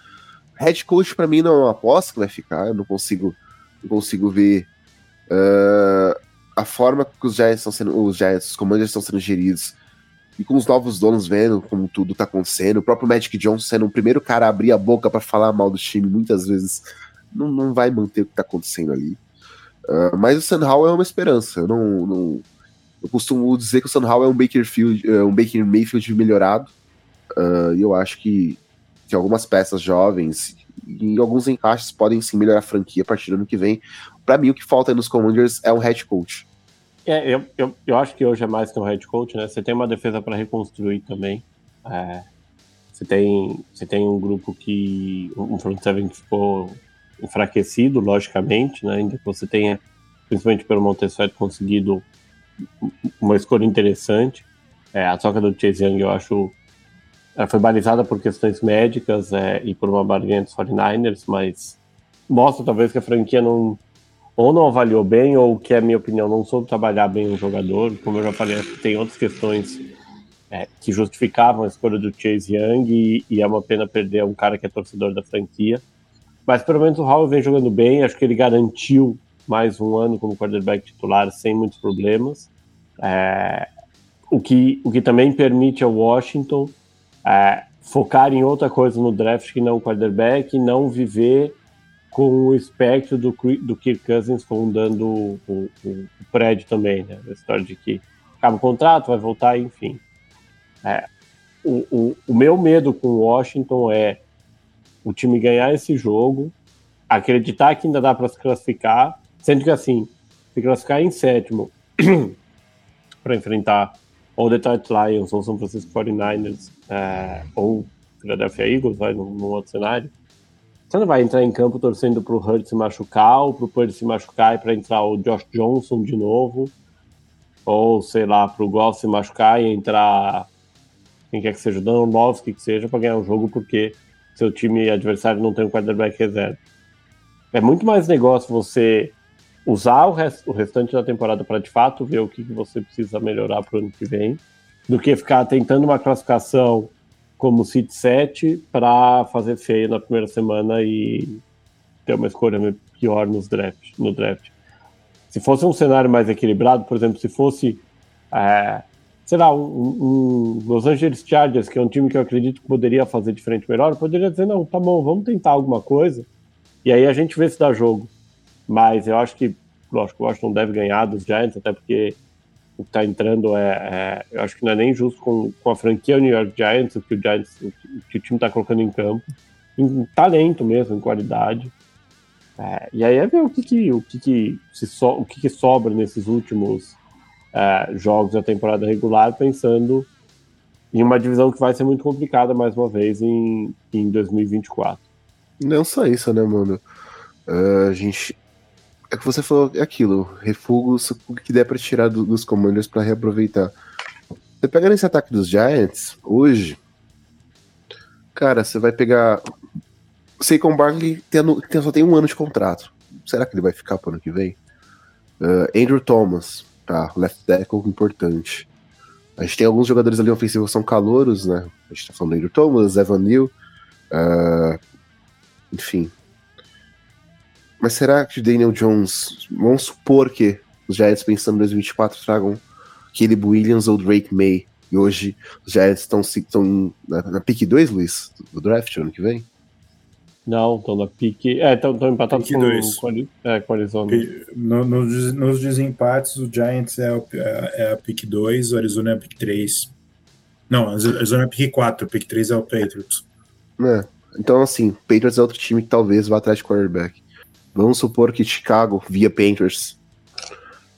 Head coach, pra mim, não é uma aposta que vai ficar. Eu não consigo, não consigo ver ah, a forma que os Giants estão sendo. Os Giants, os Commanders estão sendo geridos e com os novos donos vendo como tudo tá acontecendo, o próprio Magic Johnson sendo o primeiro cara a abrir a boca pra falar mal do time, muitas vezes não, não vai manter o que tá acontecendo ali. Ah, mas o Sam Howell é uma esperança. Eu não, não- eu costumo dizer que o Sam Howell é um Baker, Field, é um Baker Mayfield melhorado. Ah, E eu acho que, que algumas peças jovens e alguns encaixes podem sim melhorar a franquia a partir do ano que vem. Pra mim, o que falta nos Commanders é um head coach. É, eu, eu, eu acho que hoje é mais que um head coach, né? Você tem uma defesa para reconstruir também. É, você, tem, você tem um grupo que. Um front seven que ficou enfraquecido, logicamente, né? Ainda que você tenha, principalmente pelo Montessuet, conseguido uma escolha interessante. É, a troca do Chase Young, eu acho. Foi balizada por questões médicas é, e por uma barganha dos 49ers, mas mostra talvez que a franquia não, ou não avaliou bem, ou que, a minha opinião, não soube trabalhar bem o jogador. Como eu já falei, tem outras questões é, que justificavam a escolha do Chase Young, e, e é uma pena perder um cara que é torcedor da franquia. Mas pelo menos o Howell vem jogando bem, acho que ele garantiu mais um ano como quarterback titular sem muitos problemas. É, o, que, o que também permite ao Washington é, focar em outra coisa no draft que não o quarterback, e não viver com o espectro do, do Kirk Cousins rondando o, o, o prédio também, né? A história de que acaba o contrato, vai voltar, enfim. É, o, o, o meu medo com Washington é o time ganhar esse jogo, acreditar que ainda dá para se classificar, sendo que assim, se classificar em sétimo para enfrentar ou Detroit Lions, ou São Francisco 49ers, é, ou Philadelphia Eagles, vai num, num outro cenário, você não vai entrar em campo torcendo pro Hurt se machucar, ou pro Purdy se machucar e para entrar o Josh Johnson de novo, ou sei lá, pro Goff se machucar e entrar quem quer que seja, o Danovski que seja, para ganhar um jogo porque seu time adversário não tem um quarterback reserva. É muito mais negócio você usar o, rest, o restante da temporada para de fato ver o que, que você precisa melhorar para o ano que vem, do que ficar tentando uma classificação como Seed 7 para fazer feio na primeira semana e ter uma escolha pior nos draft, no draft. Se fosse um cenário mais equilibrado, por exemplo, se fosse, é, sei lá, um, um, Los Angeles Chargers, que é um time que eu acredito que poderia fazer diferente melhor, eu poderia dizer, não, tá bom, vamos tentar alguma coisa, e aí a gente vê se dá jogo. Mas eu acho que, lógico, o Washington deve ganhar dos Giants, até porque o que tá entrando é, é, eu acho que não é nem justo com, com a franquia New York Giants, o que o Giants, o que, o, time tá colocando em campo, em talento mesmo, em qualidade. É, e aí é ver o que, que o que, que se so, o que, que sobra nesses últimos é, jogos da temporada regular, pensando em uma divisão que vai ser muito complicada mais uma vez em, em 2024. Não só isso, né, mano? Uh, a gente. É que você falou é aquilo, refugos, o que der para tirar do, dos commanders para reaproveitar. Você pega nesse ataque dos Giants, hoje, cara, você vai pegar. Saquon Barkley tem, só tem um ano de contrato. Será que ele vai ficar pro ano que vem? Uh, Andrew Thomas, tá, left tackle importante. A gente tem alguns jogadores ali ofensivos que são calouros, né? A gente tá falando do Andrew Thomas, Evan Neal, uh, enfim. Mas será que Daniel Jones, vamos supor que os Giants pensando em 2024 tragam Caleb Williams ou Drake May, e hoje os Giants estão, na, na pick 2, Luiz, do draft ano que vem? Não, estão na pique. É, estão empatados com, com, é, com a Arizona. No, nos, nos desempates, o Giants é, o, é, é a pick 2, o Arizona é a pick 3. Não, a Arizona é a pick 4, a pick 3 é o Patriots. É. Então, assim, Patriots é outro time que talvez vá atrás de quarterback. Vamos supor que Chicago, via Panthers,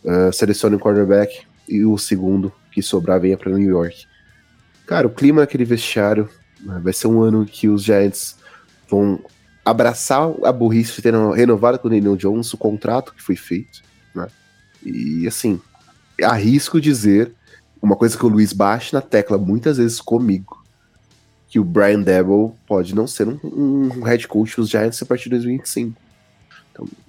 uh, selecione um quarterback e o segundo que sobrar venha para New York. Cara, o clima naquele vestiário né, vai ser um ano que os Giants vão abraçar a burrice de ter renovado com o Daniel Jones o contrato que foi feito, né? E assim, arrisco dizer uma coisa que o Luiz bate na tecla muitas vezes comigo, que o Brian Debo pode não ser um, um head coach dos Giants a partir de 2025.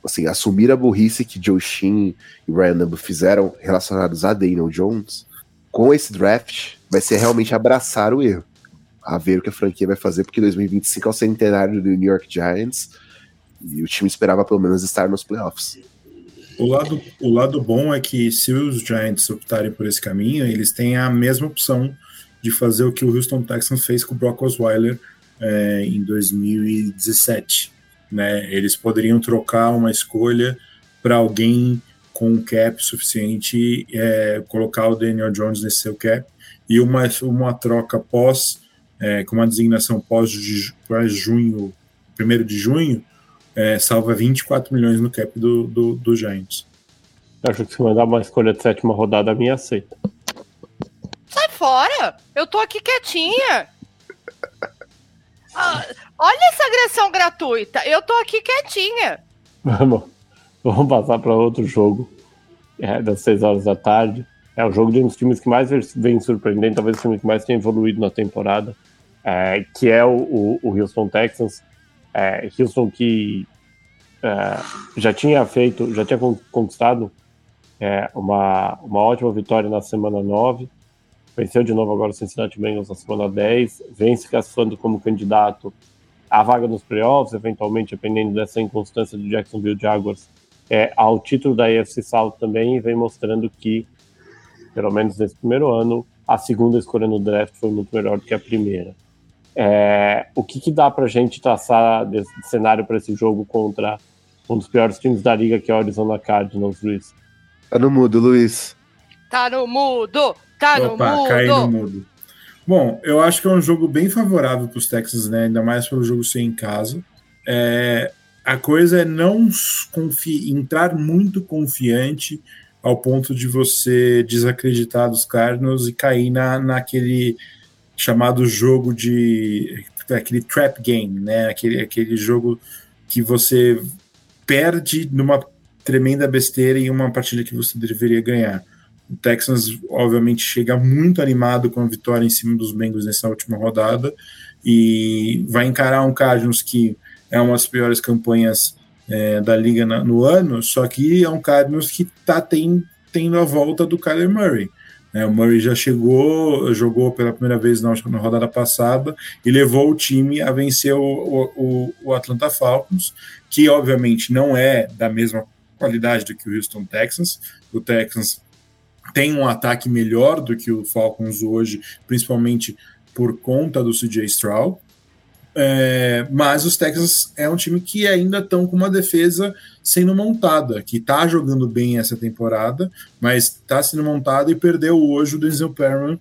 Assim, assumir a burrice que Joe Sheen e Brian Debo fizeram relacionados a Daniel Jones, com esse draft, vai ser realmente abraçar o erro a ver o que a franquia vai fazer, porque 2025 é o centenário do New York Giants e o time esperava pelo menos estar nos playoffs. O lado, o lado bom é que se os Giants optarem por esse caminho, eles têm a mesma opção de fazer o que o Houston Texans fez com o Brock Osweiler é, em 2017. Né? Eles poderiam trocar uma escolha para alguém com cap suficiente, é, colocar o Daniel Jones nesse seu cap, e uma, uma troca pós é, com uma designação pós-junho, primeiro de junho, é, salva 24 milhões no cap do, do, do Giants. Acho que se mandar uma escolha de sétima rodada, a minha aceita. Sai fora! Eu tô aqui quietinha! Ah, olha essa agressão gratuita! Eu tô aqui quietinha! Vamos, vamos passar para outro jogo é, das 6 horas da tarde. É o jogo de um dos times que mais vem surpreendendo, talvez o time que mais tenha evoluído na temporada é, que é o, o, o Houston Texans. É, Houston que é, já tinha feito, já tinha conquistado é, uma, uma ótima vitória na semana 9, venceu de novo agora o Cincinnati Bengals na semana 10, vem se classificando como candidato à vaga nos playoffs, eventualmente dependendo dessa inconstância do Jacksonville Jaguars, é, ao título da AFC South também, e vem mostrando que, pelo menos nesse primeiro ano, a segunda escolha no draft foi muito melhor do que a primeira. É, o que, que dá para a gente traçar de, de cenário para esse jogo contra um dos piores times da liga, que é o Arizona Cardinals, Luiz? Tá no mudo, Luiz. Tá no mudo! Tá Opa, no mudo! Cai no mudo. Bom, eu acho que é um jogo bem favorável para os Texans, né? Ainda mais pelo jogo ser em casa. É, a coisa é não entrar muito confiante ao ponto de você desacreditar dos Cardinals e cair na, naquele chamado jogo de aquele trap game, né? Aquele, aquele jogo que você perde numa tremenda besteira em uma partida que você deveria ganhar. O Texans, obviamente, chega muito animado com a vitória em cima dos Bengals nessa última rodada e vai encarar um Cardinals que é uma das piores campanhas é, da liga na, no ano, só que é um Cardinals que tem, tendo a volta do Kyler Murray. É, o Murray já chegou, jogou pela primeira vez na, na, rodada passada e levou o time a vencer o, o, o, Atlanta Falcons, que obviamente não é da mesma qualidade do que o Houston Texans. O Texans tem um ataque melhor do que o Falcons hoje, principalmente por conta do CJ Stroud. É, mas os Texans é um time que ainda estão com uma defesa sendo montada, que está jogando bem essa temporada, mas está sendo montada e perdeu hoje o Denzel Perman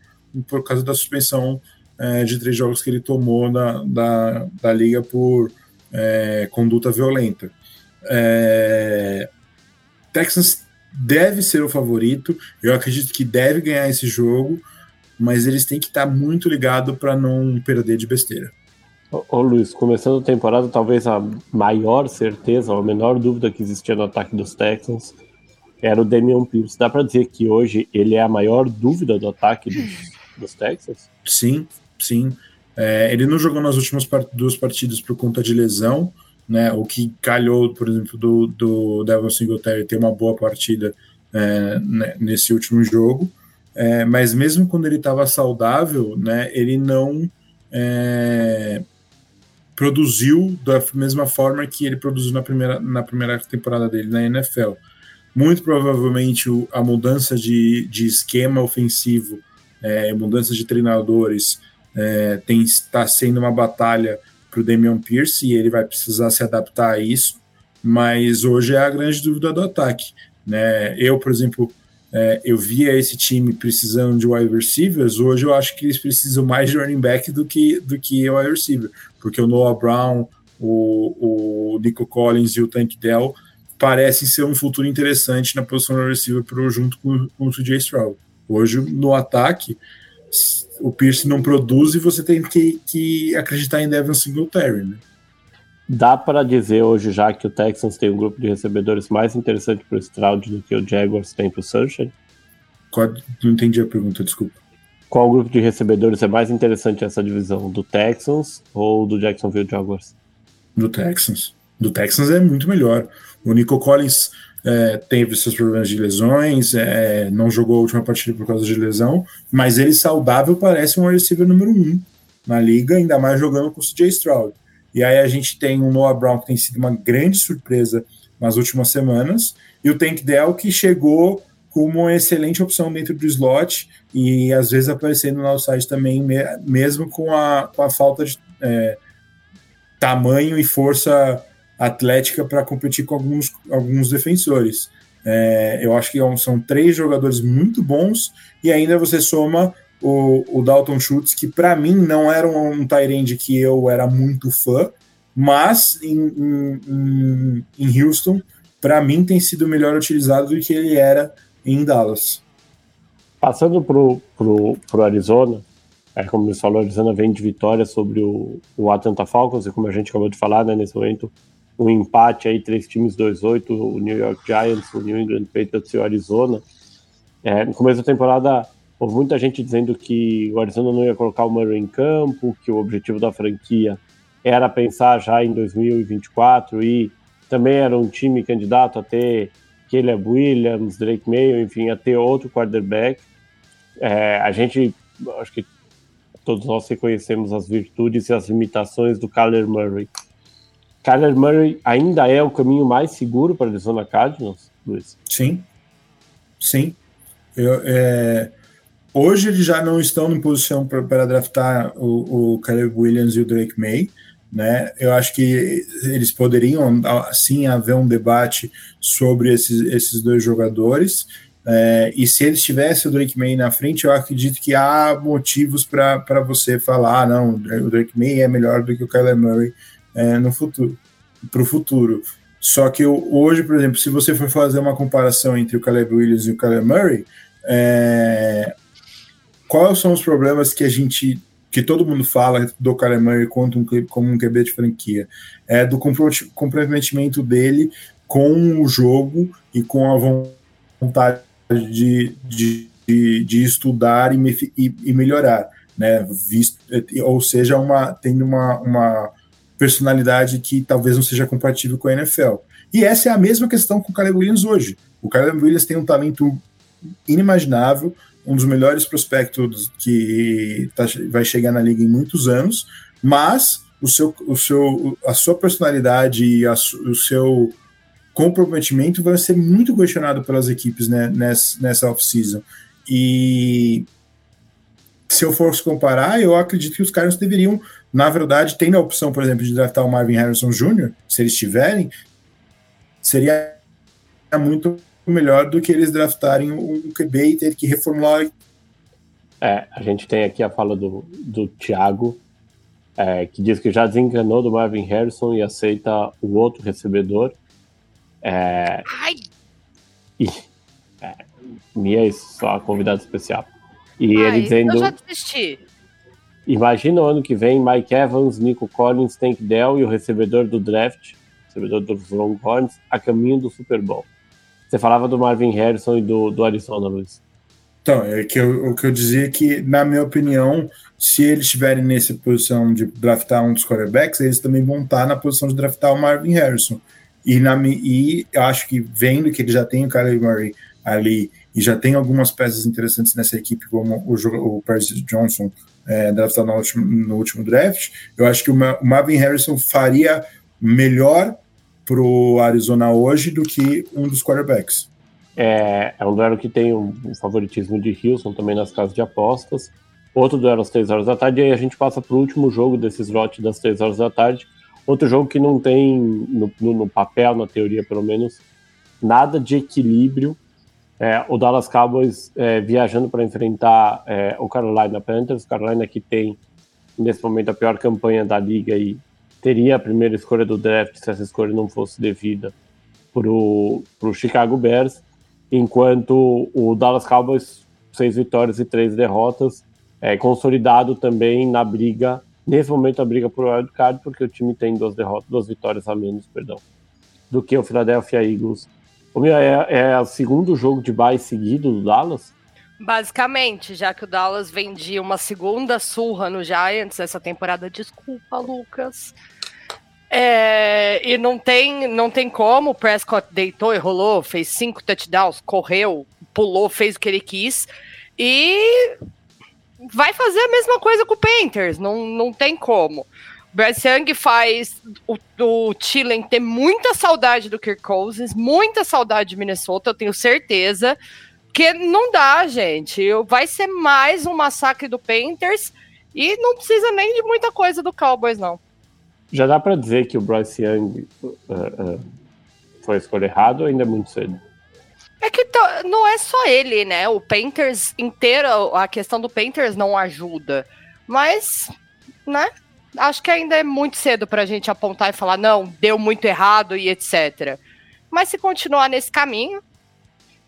por causa da suspensão é, de três jogos que ele tomou da, da, da liga por é, conduta violenta. É... Texans deve ser o favorito. Eu acredito que deve ganhar esse jogo, mas eles têm que estar muito ligado para não perder de besteira. Ô, ô, Luiz, começando a temporada, talvez a maior certeza, ou a menor dúvida que existia no ataque dos Texans era o Damian Pierce. Dá para dizer que hoje ele é a maior dúvida do ataque dos, dos Texans? Sim, sim. É, ele não jogou nas últimas part duas partidas por conta de lesão, né? O que calhou, por exemplo, do, do Devon Singletary ter uma boa partida é, né, nesse último jogo. É, mas mesmo quando ele estava saudável, né, ele não é, produziu da mesma forma que ele produziu na primeira, na primeira temporada dele na NFL. Muito provavelmente o, a mudança de, de esquema ofensivo, é, mudança de treinadores, é, está sendo uma batalha para o Damian Pierce e ele vai precisar se adaptar a isso. Mas hoje é a grande dúvida do ataque. Né? Eu, por exemplo, é, eu via esse time precisando de wide receivers. Hoje eu acho que eles precisam mais de running back do que do que wide receiver, porque o Noah Brown, o, o Nico Collins e o Tank Dell parecem ser um futuro interessante na posição de receiver pro, junto com, com o CJ Stroud. Hoje, no ataque, o Pierce não produz e você tem que, que acreditar em Devin Singletary, né? Dá para dizer hoje já que o Texans tem um grupo de recebedores mais interessante para o Stroud do que o Jaguars tem para o Sunshine? Qual, não entendi a pergunta, desculpa. Qual grupo de recebedores é mais interessante essa divisão? Do Texans ou do Jacksonville Jaguars? Do Texans. Do Texans é muito melhor. O Nico Collins é, teve seus problemas de lesões, é, não jogou a última partida por causa de lesão, mas ele saudável parece um receiver número um na liga, ainda mais jogando com o CJ Stroud. E aí a gente tem o Noah Brown, que tem sido uma grande surpresa nas últimas semanas, e o Tank Dell, que chegou como uma excelente opção dentro do slot e às vezes aparecendo no outside também, mesmo com a, com a falta de é, tamanho e força atlética para competir com alguns, alguns defensores. É, eu acho que é são três jogadores muito bons e ainda você soma o, o Dalton Schultz, que para mim não era um, um Tyrande que eu era muito fã, mas em, em, em Houston, para mim tem sido melhor utilizado do que ele era em Dallas. Passando pro, pro, pro Arizona, é, como você falou, a Arizona vem de vitória sobre o, o Atlanta Falcons, e como a gente acabou de falar, né, nesse momento, um empate aí, três times 2-8, o New York Giants, o New England Patriots e o Arizona. É, no começo da temporada, houve muita gente dizendo que o Arizona não ia colocar o Murray em campo, que o objetivo da franquia era pensar já em 2024 e também era um time candidato a ter Caleb Williams, Drake Mayo, enfim, a ter outro quarterback. É, a gente, acho que todos nós reconhecemos as virtudes e as limitações do Kyler Murray. Kyler Murray ainda é o caminho mais seguro para a Arizona Cardinals, Luiz? Sim, sim. Eu, é, hoje eles já não estão em posição para draftar o, o Caleb Williams e o Drake May, né? Eu acho que eles poderiam, sim, haver um debate sobre esses, esses dois jogadores. É, e se eles tivessem o Drake May na frente, eu acredito que há motivos para você falar: ah, não, o Drake May é melhor do que o Kyler Murray é, no futuro, para o futuro. Só que eu, hoje, por exemplo, se você for fazer uma comparação entre o Caleb Williams e o Caleb Murray, é, quais são os problemas que a gente, que todo mundo fala do Caleb Murray quanto um, como um QB de franquia? É do comprometimento dele com o jogo e com a vontade de, de, de, de estudar e, e, e melhorar, né? Visto, ou seja, uma, tendo uma, uma personalidade que talvez não seja compatível com a NFL. E essa é a mesma questão com o Caleb Williams hoje. O Caleb Williams tem um talento inimaginável, um dos melhores prospectos que tá, vai chegar na liga em muitos anos, mas o seu, o seu, a sua personalidade e a, o seu comprometimento vai ser muito questionado pelas equipes né, nessa, nessa off-season. E se eu fosse comparar, eu acredito que os caras deveriam na verdade, tem a opção, por exemplo, de draftar o Marvin Harrison Jr., se eles tiverem, seria muito melhor do que eles draftarem um QB e ter que reformular. É, a gente tem aqui a fala do, do Thiago, é, que diz que já desenganou do Marvin Harrison e aceita o outro recebedor. É, e, é, Mia é só convidado especial. E Ai, ele dizendo. Eu já desisti. Imagina o ano que vem Mike Evans, Nico Collins, Tank Dell e o recebedor do draft, recebedor dos Longhorns, a caminho do Super Bowl. Você falava do Marvin Harrison e do, do Arizona, Luiz. Então, é que eu, o que eu dizia é que, na minha opinião, se eles estiverem nessa posição de draftar um dos quarterbacks, eles também vão estar na posição de draftar o Marvin Harrison. E, na, e eu acho que vendo que ele já tem o Kyler Murray ali e já tem algumas peças interessantes nessa equipe, como o, o Percy Johnson, é, draftado no último, no último draft, eu acho que o, Marvin Harrison faria melhor para o Arizona hoje do que um dos quarterbacks. É, é um duelo que tem um, favoritismo de Houston também nas casas de apostas. Outro duelo às 3 horas da tarde, e aí a gente passa para o último jogo desse slot das 3 horas da tarde. Outro jogo que não tem, no, no, no papel, na teoria pelo menos, nada de equilíbrio. É, o Dallas Cowboys é, viajando para enfrentar é, o Carolina Panthers. Carolina que tem, nesse momento, a pior campanha da liga e teria a primeira escolha do draft se essa escolha não fosse devida para o Chicago Bears enquanto o Dallas Cowboys, seis vitórias e três derrotas, é consolidado também na briga, nesse momento a briga por wildcard, porque o time tem duas derrotas, duas vitórias a menos, perdão, do que o Philadelphia Eagles. É, é o segundo jogo de bye seguido do Dallas? Basicamente, já que o Dallas vendia uma segunda surra no Giants essa temporada, desculpa, Lucas. É, e não tem, não tem como. O Prescott deitou e rolou, fez cinco touchdowns, correu, pulou, fez o que ele quis. E vai fazer a mesma coisa com o Panthers. Não, não tem como. Bryce Young faz o, o Tillen ter muita saudade do Kirk Cousins, muita saudade de Minnesota, eu tenho certeza. Que não dá, gente. Vai ser mais um massacre do Panthers e não precisa nem de muita coisa do Cowboys, não. Já dá para dizer que o Bryce Young uh, uh, foi a escolha errada ou ainda é muito cedo? É que não é só ele, né? O Painters inteiro, a questão do Painters não ajuda. Mas, né? Acho que ainda é muito cedo para a gente apontar e falar, não, deu muito errado e etc. Mas se continuar nesse caminho.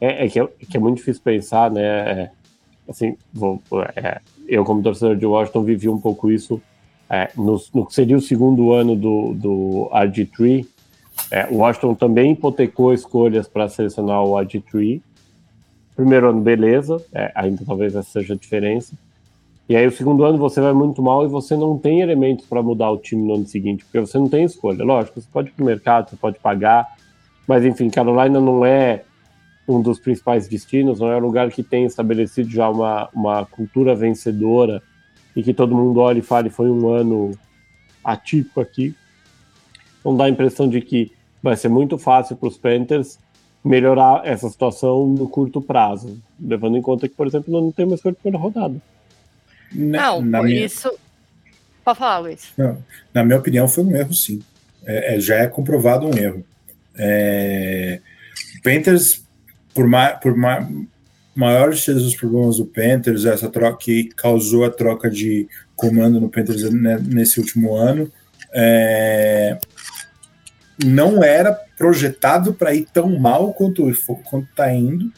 É, é, que, é que, é, muito difícil pensar, né? É, assim, vou, é, eu, como torcedor de Washington, vivi um pouco isso é, no, no, que seria o segundo ano do, do RG3, é, o Washington também hipotecou escolhas para selecionar o RG3. Primeiro ano, beleza, é, ainda talvez essa seja a diferença. E aí, o segundo ano, você vai muito mal e você não tem elementos para mudar o time no ano seguinte, porque você não tem escolha. Lógico, você pode ir para o mercado, você pode pagar, mas enfim, Carolina não é um dos principais destinos, não é um lugar que tem estabelecido já uma, uma cultura vencedora e que todo mundo olha e fale foi um ano atípico aqui. Então dá a impressão de que vai ser muito fácil para os Panthers melhorar essa situação no curto prazo, levando em conta que, por exemplo, não tem mais escolha de primeira rodada. Não, na por minha... isso. Pode falar, Luiz. Não, na minha opinião, foi um erro, sim. É, é, já é comprovado um erro. É... Panthers, por, mais, por mais, maiores dos problemas do Panthers, essa troca que causou a troca de comando no Panthers nesse último ano, é, não era projetado para ir tão mal quanto está indo,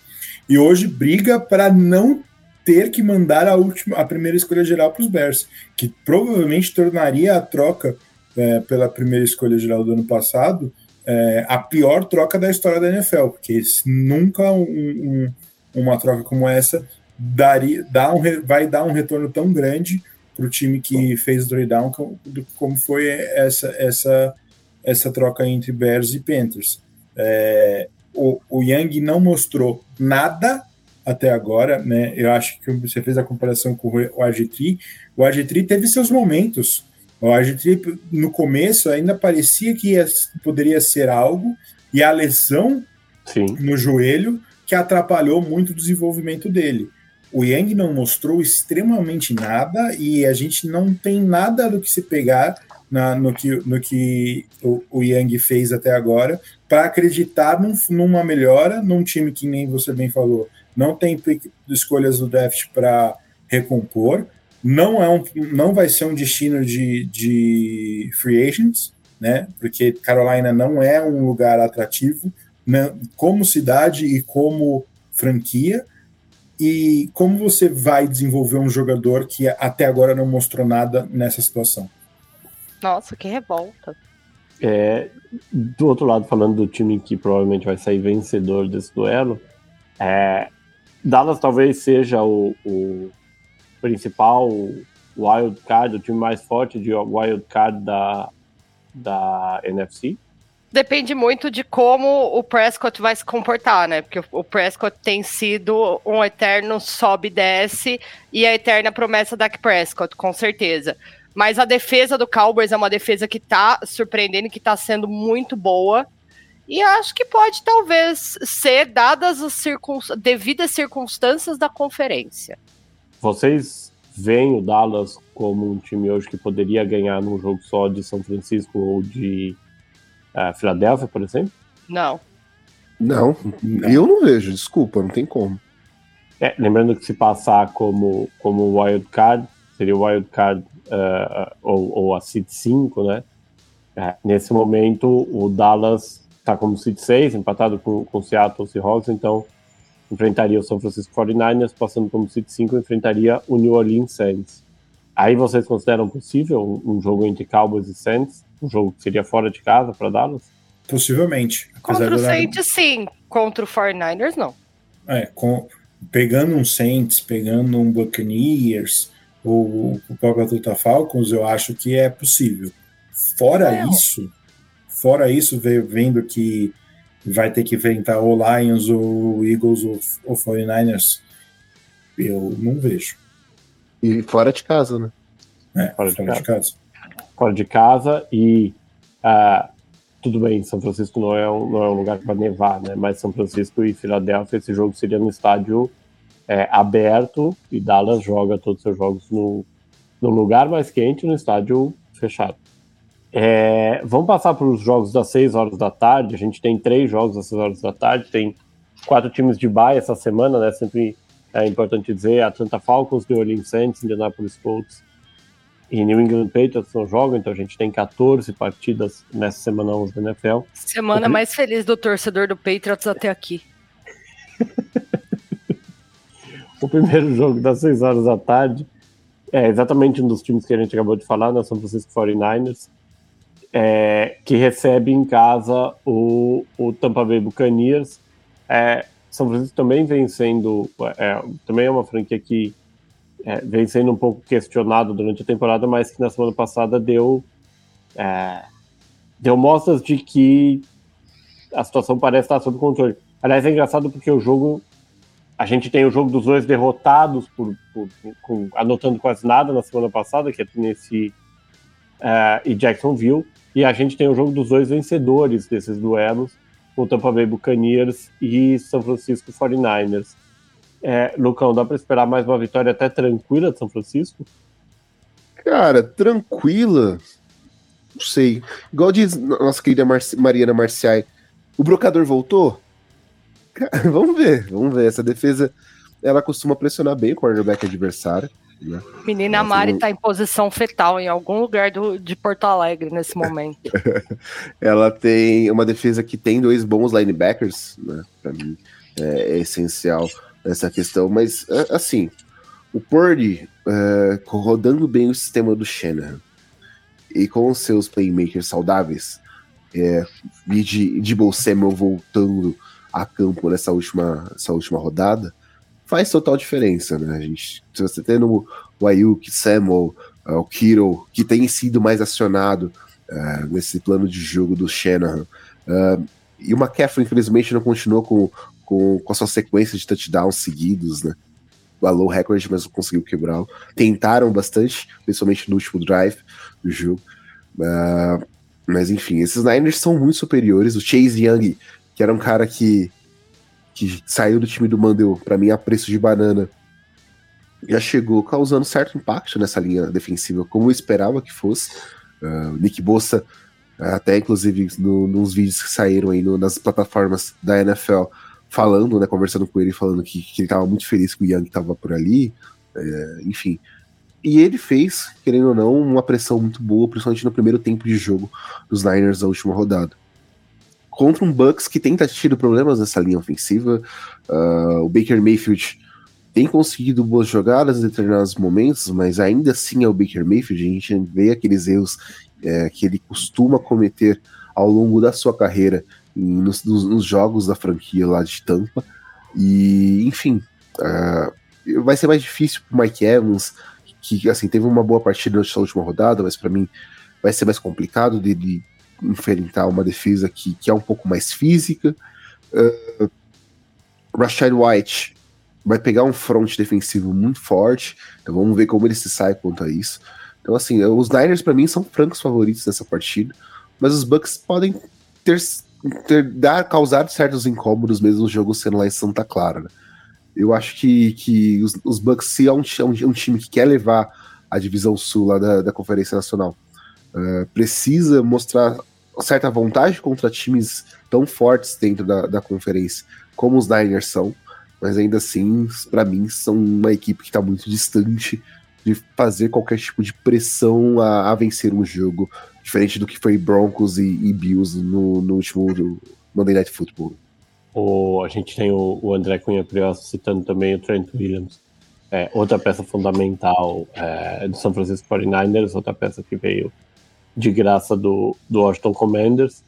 e hoje briga para não ter que mandar a última, a primeira escolha geral para os Bears, que provavelmente tornaria a troca é, pela primeira escolha geral do ano passado é, a pior troca da história da NFL, porque nunca um, um uma troca como essa daria, dá um, vai dar um retorno tão grande para o time que fez o trade down como foi essa, essa, essa troca entre Bears e Panthers. É, o, o Young não mostrou nada até agora, né? Eu acho que você fez a comparação com o RG3. O RG3 teve seus momentos. O RG3 no começo ainda parecia que ia, poderia ser algo, e a lesão Sim. no joelho que atrapalhou muito o desenvolvimento dele. O Yang não mostrou extremamente nada e a gente não tem nada do que se pegar na, no que, no que o, o Yang fez até agora para acreditar num, numa melhora num time que nem você bem falou não tem escolhas do draft para recompor não é um, não vai ser um destino de, de free agents né porque Carolina não é um lugar atrativo né, como cidade e como franquia? E como você vai desenvolver um jogador que até agora não mostrou nada nessa situação? Nossa, que revolta. É, do outro lado, falando do time que provavelmente vai sair vencedor desse duelo, é, Dallas talvez seja o, o principal wild card, o time mais forte de wild card da, da NFC. Depende muito de como o Prescott vai se comportar, né? Porque o Prescott tem sido um eterno sobe e desce e a eterna promessa da Prescott, com certeza. Mas a defesa do Cowboys é uma defesa que tá surpreendendo, que tá sendo muito boa. E acho que pode talvez ser dadas as circun... devidas circunstâncias da conferência. Vocês veem o Dallas como um time hoje que poderia ganhar num jogo só de São Francisco ou de uh, Filadélfia, por exemplo? Não. Não, eu não vejo, desculpa, não tem como. É, lembrando que se passar como, como wild card, seria o wild card uh, ou, ou, a seed 5, né? É, nesse momento, o Dallas está como seed 6, empatado com o Seattle Seahawks, então enfrentaria o São Francisco 49ers, passando como seed 5, enfrentaria o New Orleans Saints. Aí vocês consideram possível um, um jogo entre Cowboys e Saints? Um jogo que seria fora de casa para Dallas? Possivelmente. Contra o Saints, sim. Contra o 49ers, não. É, com, pegando um Saints, pegando um Buccaneers, ou o próprio Atlanta Falcons, eu acho que é possível. Fora é. isso, fora isso, vendo que vai ter que enfrentar o Lions, ou Eagles, ou, ou 49ers, eu não vejo. E fora de casa, né? É, fora, de, fora casa. de, casa. Fora de casa e uh, tudo bem, São Francisco não é um, não é um lugar para nevar, né? Mas São Francisco e Filadélfia, esse jogo seria no estádio é, aberto e Dallas joga todos os seus jogos no, no lugar mais quente, no estádio fechado. É, vamos passar para os jogos das 6 horas da tarde. A gente tem três jogos às 6 horas da tarde. Tem quatro times de baia essa semana, né? Sempre é importante dizer: Atlanta Falcons, New Orleans Saints, Indianapolis Colts e New England Patriots não jogam. Então a gente tem 14 partidas nessa semana 11 da NFL. Semana mais feliz do torcedor do Patriots até aqui. o primeiro jogo das 6 horas da tarde é exatamente um dos times que a gente acabou de falar, né? São Francisco 49ers, é, que recebe em casa o, o Tampa Bay Buccaneers. É, São Francisco também vem sendo, é, também é uma franquia que é, vem sendo um pouco questionado durante a temporada, mas que na semana passada deu, é, deu mostras de que a situação parece estar sob controle. Aliás, é engraçado porque o jogo a gente tem o jogo dos dois derrotados, por, por com, anotando quase nada na semana passada, que é Tennessee uh, e Jacksonville, e a gente tem o jogo dos dois vencedores desses duelos, o Tampa Bay Buccaneers e São Francisco 49ers. É, Lucão, dá para esperar mais uma vitória até tranquila de São Francisco? Cara, tranquila? Não sei. Igual diz nossa querida Mar Mariana Marciai, o brocador voltou? vamos ver, vamos ver. Essa defesa, ela costuma pressionar bem o quarterback adversário. Né? Menina Mari está em posição fetal em algum lugar do, de Porto Alegre nesse momento. ela tem uma defesa que tem dois bons linebackers, né? Para mim é, é, essencial essa questão. Mas assim, o Purdy é, rodando bem o sistema do Shanahan e com os seus playmakers saudáveis, é, e de, de Samuel voltando a campo nessa última, essa última rodada, faz total diferença, né? A gente, se você tem no, o Ayuk, Samuel, uh, o Kiro, que tem sido mais acionado uh, nesse plano de jogo do Shanahan, uh, e o McCaffrey, infelizmente, não continuou com, com, com a sua sequência de touchdowns seguidos, né? Balou o recorde, mas não conseguiu quebrá-lo. Tentaram bastante, principalmente no último drive do jogo. Uh, mas enfim, esses Niners são muito superiores. O Chase Young que era um cara que, que saiu do time do Mandel, para mim, a preço de banana, já chegou causando certo impacto nessa linha defensiva, como eu esperava que fosse. Uh, Nick Bossa, até inclusive no, nos vídeos que saíram aí no, nas plataformas da NFL, falando, né, conversando com ele, falando que, que ele estava muito feliz que o Young estava por ali, é, enfim. E ele fez, querendo ou não, uma pressão muito boa, principalmente no primeiro tempo de jogo dos Niners da última rodada contra um Bucks que tem tido problemas nessa linha ofensiva. Uh, o Baker Mayfield tem conseguido boas jogadas em determinados momentos, mas ainda assim é o Baker Mayfield. A gente vê aqueles erros é, que ele costuma cometer ao longo da sua carreira nos, nos, nos, jogos da franquia lá de Tampa. E, enfim, uh, vai ser mais difícil para Mike Evans, que assim teve uma boa partida nessa última rodada, mas para mim vai ser mais complicado dele enfrentar uma defesa que, que é um pouco mais física. Uh, Rashad White vai pegar um front defensivo muito forte, então vamos ver como ele se sai quanto a isso. Então, assim, os Niners para mim são francos favoritos nessa partida, mas os Bucks podem ter, ter dar, causar certos incômodos mesmo o jogo sendo lá em Santa Clara. Né? Eu acho que, que os, os Bucks, se é um, um, um, time que quer levar a divisão sul lá da, da Conferência Nacional, uh, precisa mostrar certa vontade contra times tão fortes dentro da, da conferência como os Niners são, mas ainda assim, para mim, são uma equipe que está muito distante de fazer qualquer tipo de pressão a, a, vencer um jogo, diferente do que foi Broncos e, e Bills no, no último Monday Night Football. O, a gente tem o, o André Cunha Priosa citando também o Trent Williams, é, outra peça fundamental é, do São Francisco 49ers, outra peça que veio de graça do, do Washington Commanders.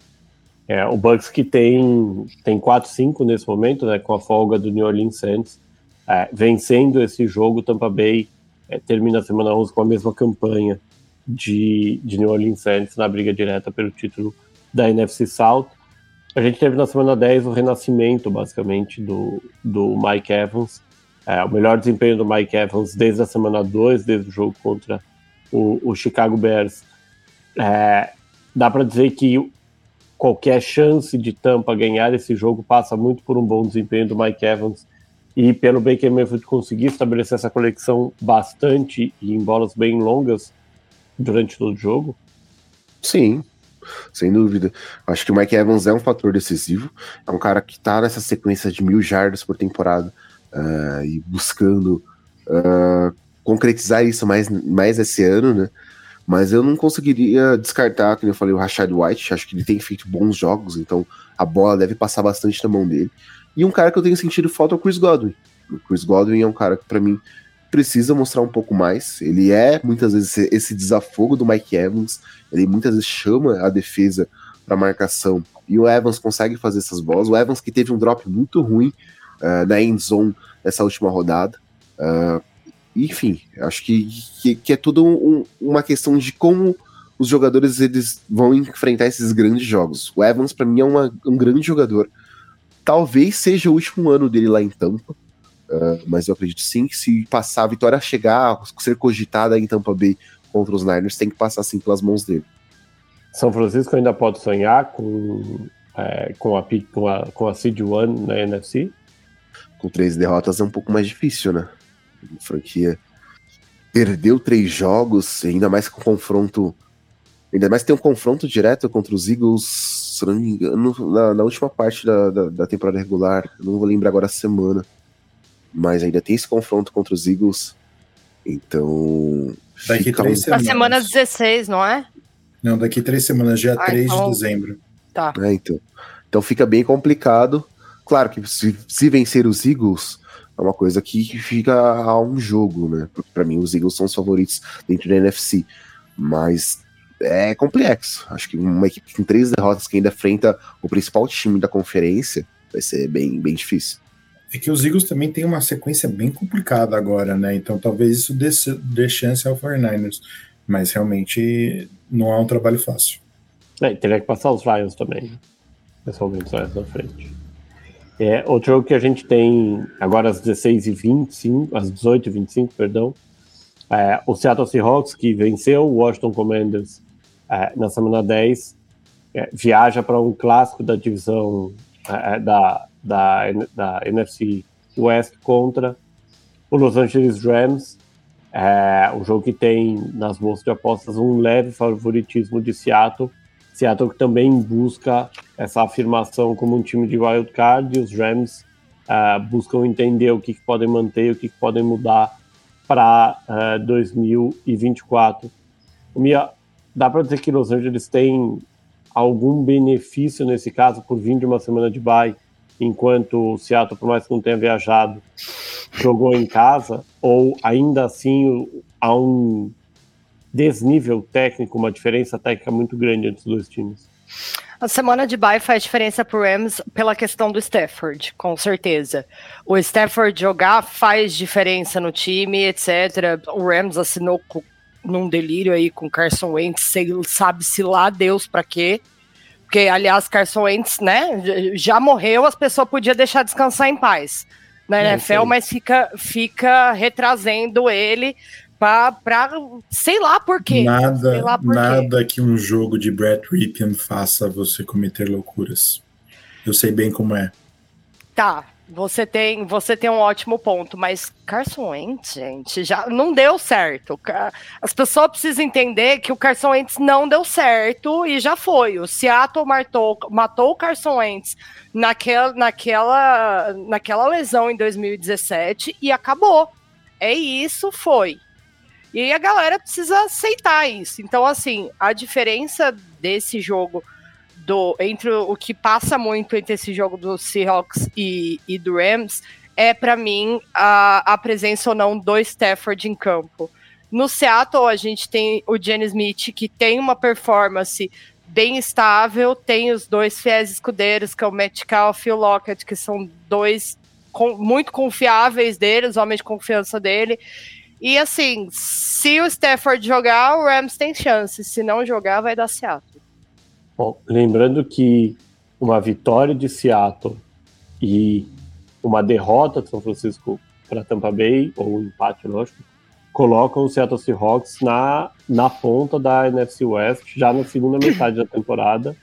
É, o Bucks que tem, tem 4-5 nesse momento, né, com a folga do New Orleans Saints, é, vencendo esse jogo, Tampa Bay é, termina a semana 11 com a mesma campanha de, de New Orleans Saints na briga direta pelo título da NFC South. A gente teve na semana 10 o renascimento, basicamente, do, do Mike Evans, é, o melhor desempenho do Mike Evans desde a semana 2, desde o jogo contra o, o Chicago Bears. É, dá para dizer que qualquer chance de Tampa ganhar esse jogo passa muito por um bom desempenho do Mike Evans e pelo Baker Mayfield conseguir estabelecer essa conexão bastante e em bolas bem longas durante todo o jogo? Sim, sem dúvida. Acho que o Mike Evans é um fator decisivo. É um cara que tá nessa sequência de mil jardas por temporada uh, e buscando uh, concretizar isso mais, mais esse ano, né? Mas eu não conseguiria descartar, como eu falei, o Rashad White. Acho que ele tem feito bons jogos, então a bola deve passar bastante na mão dele. E um cara que eu tenho sentido falta é o Chris Godwin. O Chris Godwin é um cara que, para mim, precisa mostrar um pouco mais. Ele é, muitas vezes, esse desafogo do Mike Evans. Ele muitas vezes chama a defesa para marcação. E o Evans consegue fazer essas bolas. O Evans que teve um drop muito ruim uh, na end zone nessa última rodada. Uh, enfim, acho que, que, que é tudo um, uma questão de como os jogadores eles vão enfrentar esses grandes jogos. O Evans, para mim, é uma, um grande jogador. Talvez seja o último ano dele lá em Tampa, uh, mas eu acredito sim que se passar a vitória chegar, ser cogitada em Tampa Bay contra os Niners, tem que passar sim pelas mãos dele. São Francisco ainda pode sonhar com, é, com, a, com, a, com a Seed One na NFC? Com três derrotas é um pouco mais difícil, né? A franquia perdeu três jogos, ainda mais com confronto. Ainda mais tem um confronto direto contra os Eagles, se não me engano, na, na última parte da, da, da, temporada regular. não vou lembrar agora a semana. Mas ainda tem esse confronto contra os Eagles. Então. Daqui três um... semanas. Na semana 16, não é? Não, daqui três semanas, dia ah, 3 então... de dezembro. Tá. É, então. então fica bem complicado. Claro que se, se vencer os Eagles, é uma coisa que fica a um jogo, né? Para mim, os Eagles são os favoritos dentro da NFC. Mas é complexo. Acho que uma equipe com três derrotas que ainda enfrenta o principal time da conferência vai ser bem, bem difícil. É que os Eagles também têm uma sequência bem complicada agora, né? Então talvez isso dê, dê chance ao 49ers. Mas realmente não é um trabalho fácil. É, teria que passar os Lions também. Pessoalmente, só essa frente. É, outro jogo que a gente tem agora às 16h25, às 18h25, perdão, é, o Seattle Seahawks, que venceu o Washington Commanders é, na semana 10, é, viaja para um clássico da divisão é, é, da, da, da NFC West contra o Los Angeles Rams, é, um jogo que tem nas bolsas de apostas um leve favoritismo de Seattle, Seattle que também busca essa afirmação como um time de wild card e os Rams uh, buscam entender o que, que, podem manter, o que, que podem mudar para uh, 2024. O Mia, dá para dizer que Los Angeles tem algum benefício nesse caso por vir de uma semana de bye, enquanto o Seattle, por mais que não tenha viajado, jogou em casa, ou ainda assim há um desnível técnico, uma diferença técnica muito grande entre os dois times? A semana de bye faz diferença para o Rams pela questão do Stafford, com certeza. O Stafford jogar faz diferença no time, etc. O Rams assinou com, num delírio aí com Carson Wentz, sabe-se lá Deus para quê. Porque, aliás, Carson Wentz, né, já morreu, as pessoas podiam deixar descansar em paz na NFL, mas fica, fica retrazendo ele para sei lá por quê. Nada, lá por nada quê. que um jogo de Brett Ripien faça você cometer loucuras. Eu sei bem como é. Tá, você tem, você tem um ótimo ponto, mas Carson Wentz, gente, já não deu certo. As pessoas precisam entender que o Carson Wentz não deu certo e já foi. O Seattle matou, matou o Carson Wentz naquela, naquela, naquela lesão em 2017 e acabou. É isso, foi. E a galera precisa aceitar isso. Então, assim, a diferença desse jogo do entre o que passa muito entre esse jogo do Seahawks e, e do Rams é para mim a, a presença ou não do Stafford em campo. No Seattle a gente tem o Jenny Smith que tem uma performance bem estável, tem os dois fiéis escudeiros que é o Metcalf e o Lockett que são dois com, muito confiáveis dele, os homens de confiança dele. E assim, se o Stafford jogar, o Rams tem chance. Se não jogar, vai dar Seattle. Bom, lembrando que uma vitória de Seattle e uma derrota de São Francisco para Tampa Bay, ou um empate, lógico, colocam o Seattle Seahawks na, na ponta da NFC West, já na segunda metade da temporada.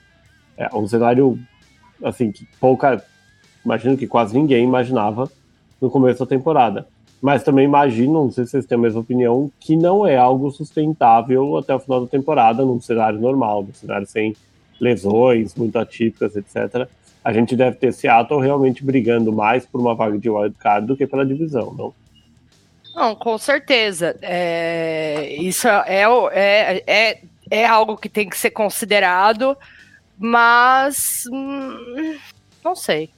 É um cenário, assim, que pouca. Imagino que quase ninguém imaginava no começo da temporada. Mas também imagino, não sei se vocês têm a mesma opinião, que não é algo sustentável até o final da temporada, num cenário normal, num cenário sem lesões muito atípicas, etc. A gente deve ter Seattle realmente brigando mais por uma vaga de wildcard do que pela divisão, não? Não, com certeza. É, isso é, é, é, é algo que tem que ser considerado, mas hum, não sei.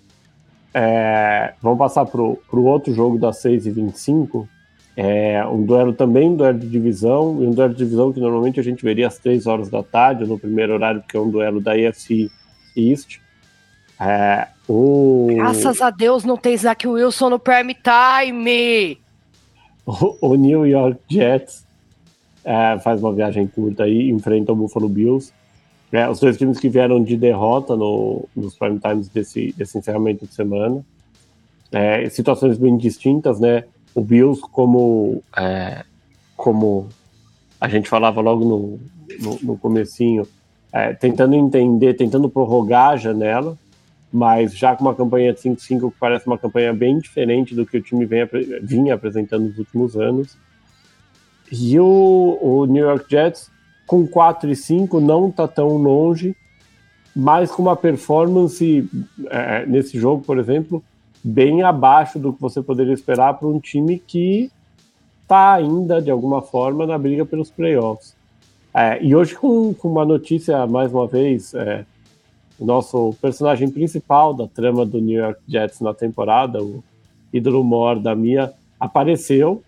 É, vamos passar para o outro jogo das 6 e 25 é um duelo também, um duelo de divisão, e um duelo de divisão que normalmente a gente veria às 3 horas da tarde, no primeiro horário, porque é um duelo da AFC East. É, o... Graças a Deus não tem Zach Wilson no prime time! O, o New York Jets é, faz uma viagem curta aí, enfrenta o Buffalo Bills. É, os dois times que vieram de derrota no, nos prime times desse, desse encerramento de semana. É, situações bem distintas, né? O Bills, como, é, como a gente falava logo no, no, no comecinho, é, tentando entender, tentando prorrogar a janela, mas já com uma campanha de 5-5 que parece uma campanha bem diferente do que o time vem, vinha apresentando nos últimos anos. E o, o New York Jets com 4 e 5 não está tão longe, mas com uma performance é, nesse jogo, por exemplo, bem abaixo do que você poderia esperar para um time que está ainda, de alguma forma, na briga pelos playoffs. É, e hoje, com, com, uma notícia, mais uma vez, é, o nosso personagem principal da trama do New York Jets na temporada, o ídolo mor da Mia, apareceu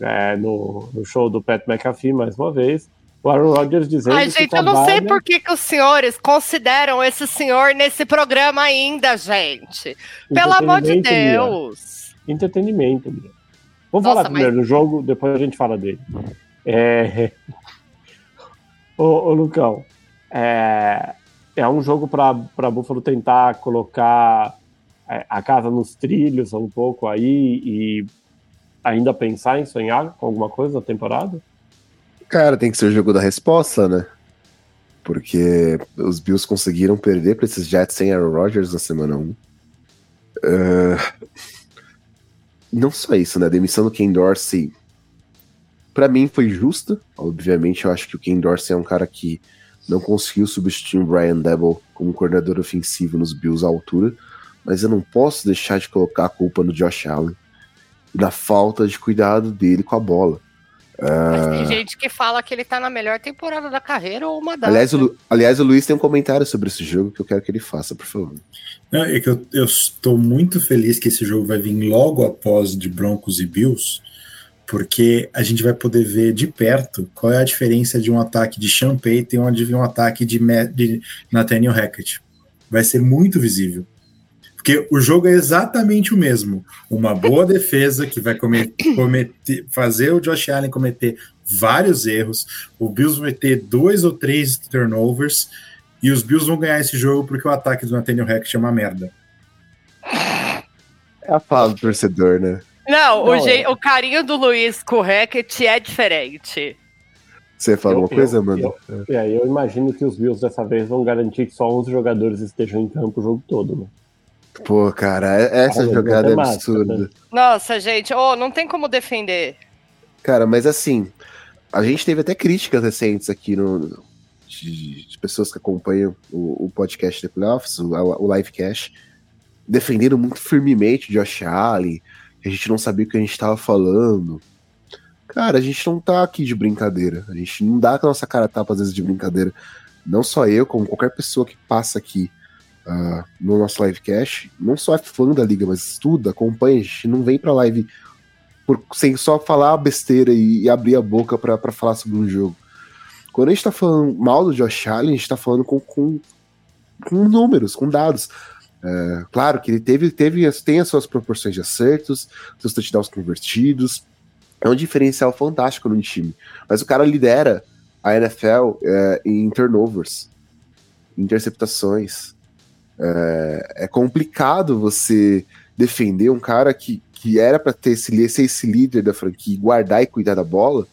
é, no, no show do Pat McAfee, mais uma vez, o Aaron Rodgers dizendo Ai, gente, eu não sei por que, que os senhores consideram esse senhor nesse programa ainda, gente. Pelo amor de Deus. Minha. Entretenimento, minha. Vamos Nossa, falar primeiro mas... do jogo, depois a gente fala dele. É... ô, ô, Lucão, é, é um jogo para Buffalo tentar colocar é, a casa nos trilhos um pouco aí e ainda pensar em sonhar com alguma coisa na temporada? Cara, tem que ser o jogo da resposta, né? Porque os Bills conseguiram perder para esses Jets sem Aaron Rodgers na semana 1. Uh, não só isso, né? A demissão do Ken Dorsey, para mim, foi justa. Obviamente, eu acho que o Ken Dorsey é um cara que não conseguiu substituir o Brian Debo como coordenador ofensivo nos Bills à altura, mas eu não posso deixar de colocar a culpa no Josh Allen na falta de cuidado dele com a bola. Mas tem gente que fala que ele tá na melhor temporada da carreira ou uma das. Aliás, o? Lu- aliás, o Luiz tem um comentário sobre esse jogo que eu quero que ele faça, por favor. Não, é que eu, eu estou muito feliz que esse jogo vai vir logo após de Broncos e Bills, porque a gente vai poder ver de perto qual é a diferença de um ataque de Sean Payton e um ataque de, Ma- de Nathaniel Hackett. Vai ser muito visível. Porque o jogo é exatamente o mesmo. Uma boa defesa que vai comer- cometer, fazer o Josh Allen cometer vários erros. O Bills vai ter dois ou três turnovers. E os Bills vão ganhar esse jogo porque o ataque do Nathaniel Hackett é uma merda. É a fala do torcedor, né? Não, o, Não, jei- é. o carinho do Luiz com o Hackett é diferente. Você fala Eu- alguma coisa, eu- mano? E aí eu imagino que os Bills dessa vez vão garantir que só 11 jogadores estejam em campo o jogo todo, né? Pô, cara, é- essa Cara, jogada é absurda. Nossa, gente, oh, não tem como defender. Cara, mas assim, a gente teve até críticas recentes aqui no, de, de pessoas que acompanham o, o podcast The Playoffs, o, o livecast, defendendo muito firmemente o Josh Allen, que a gente não sabia o que a gente tava falando. Cara, a gente não tá aqui de brincadeira. A gente não dá com a nossa cara tapa às vezes de brincadeira. Não só eu, como qualquer pessoa que passa aqui ah, no nosso livecast, não só é fã da liga, mas estuda, acompanha. A gente não vem pra live por- sem só falar besteira e, e abrir a boca pra falar sobre um jogo. Quando a gente tá falando mal do Josh Allen, a gente tá falando com, com, com números, com dados. É, claro que ele teve, teve tem as suas proporções de acertos, seus touchdowns convertidos. É um diferencial fantástico no time. Mas o cara lidera a NFL é, em turnovers, interceptações. É, é complicado você defender um cara que, que era para ter esse, ser esse líder da franquia, guardar e cuidar da bola,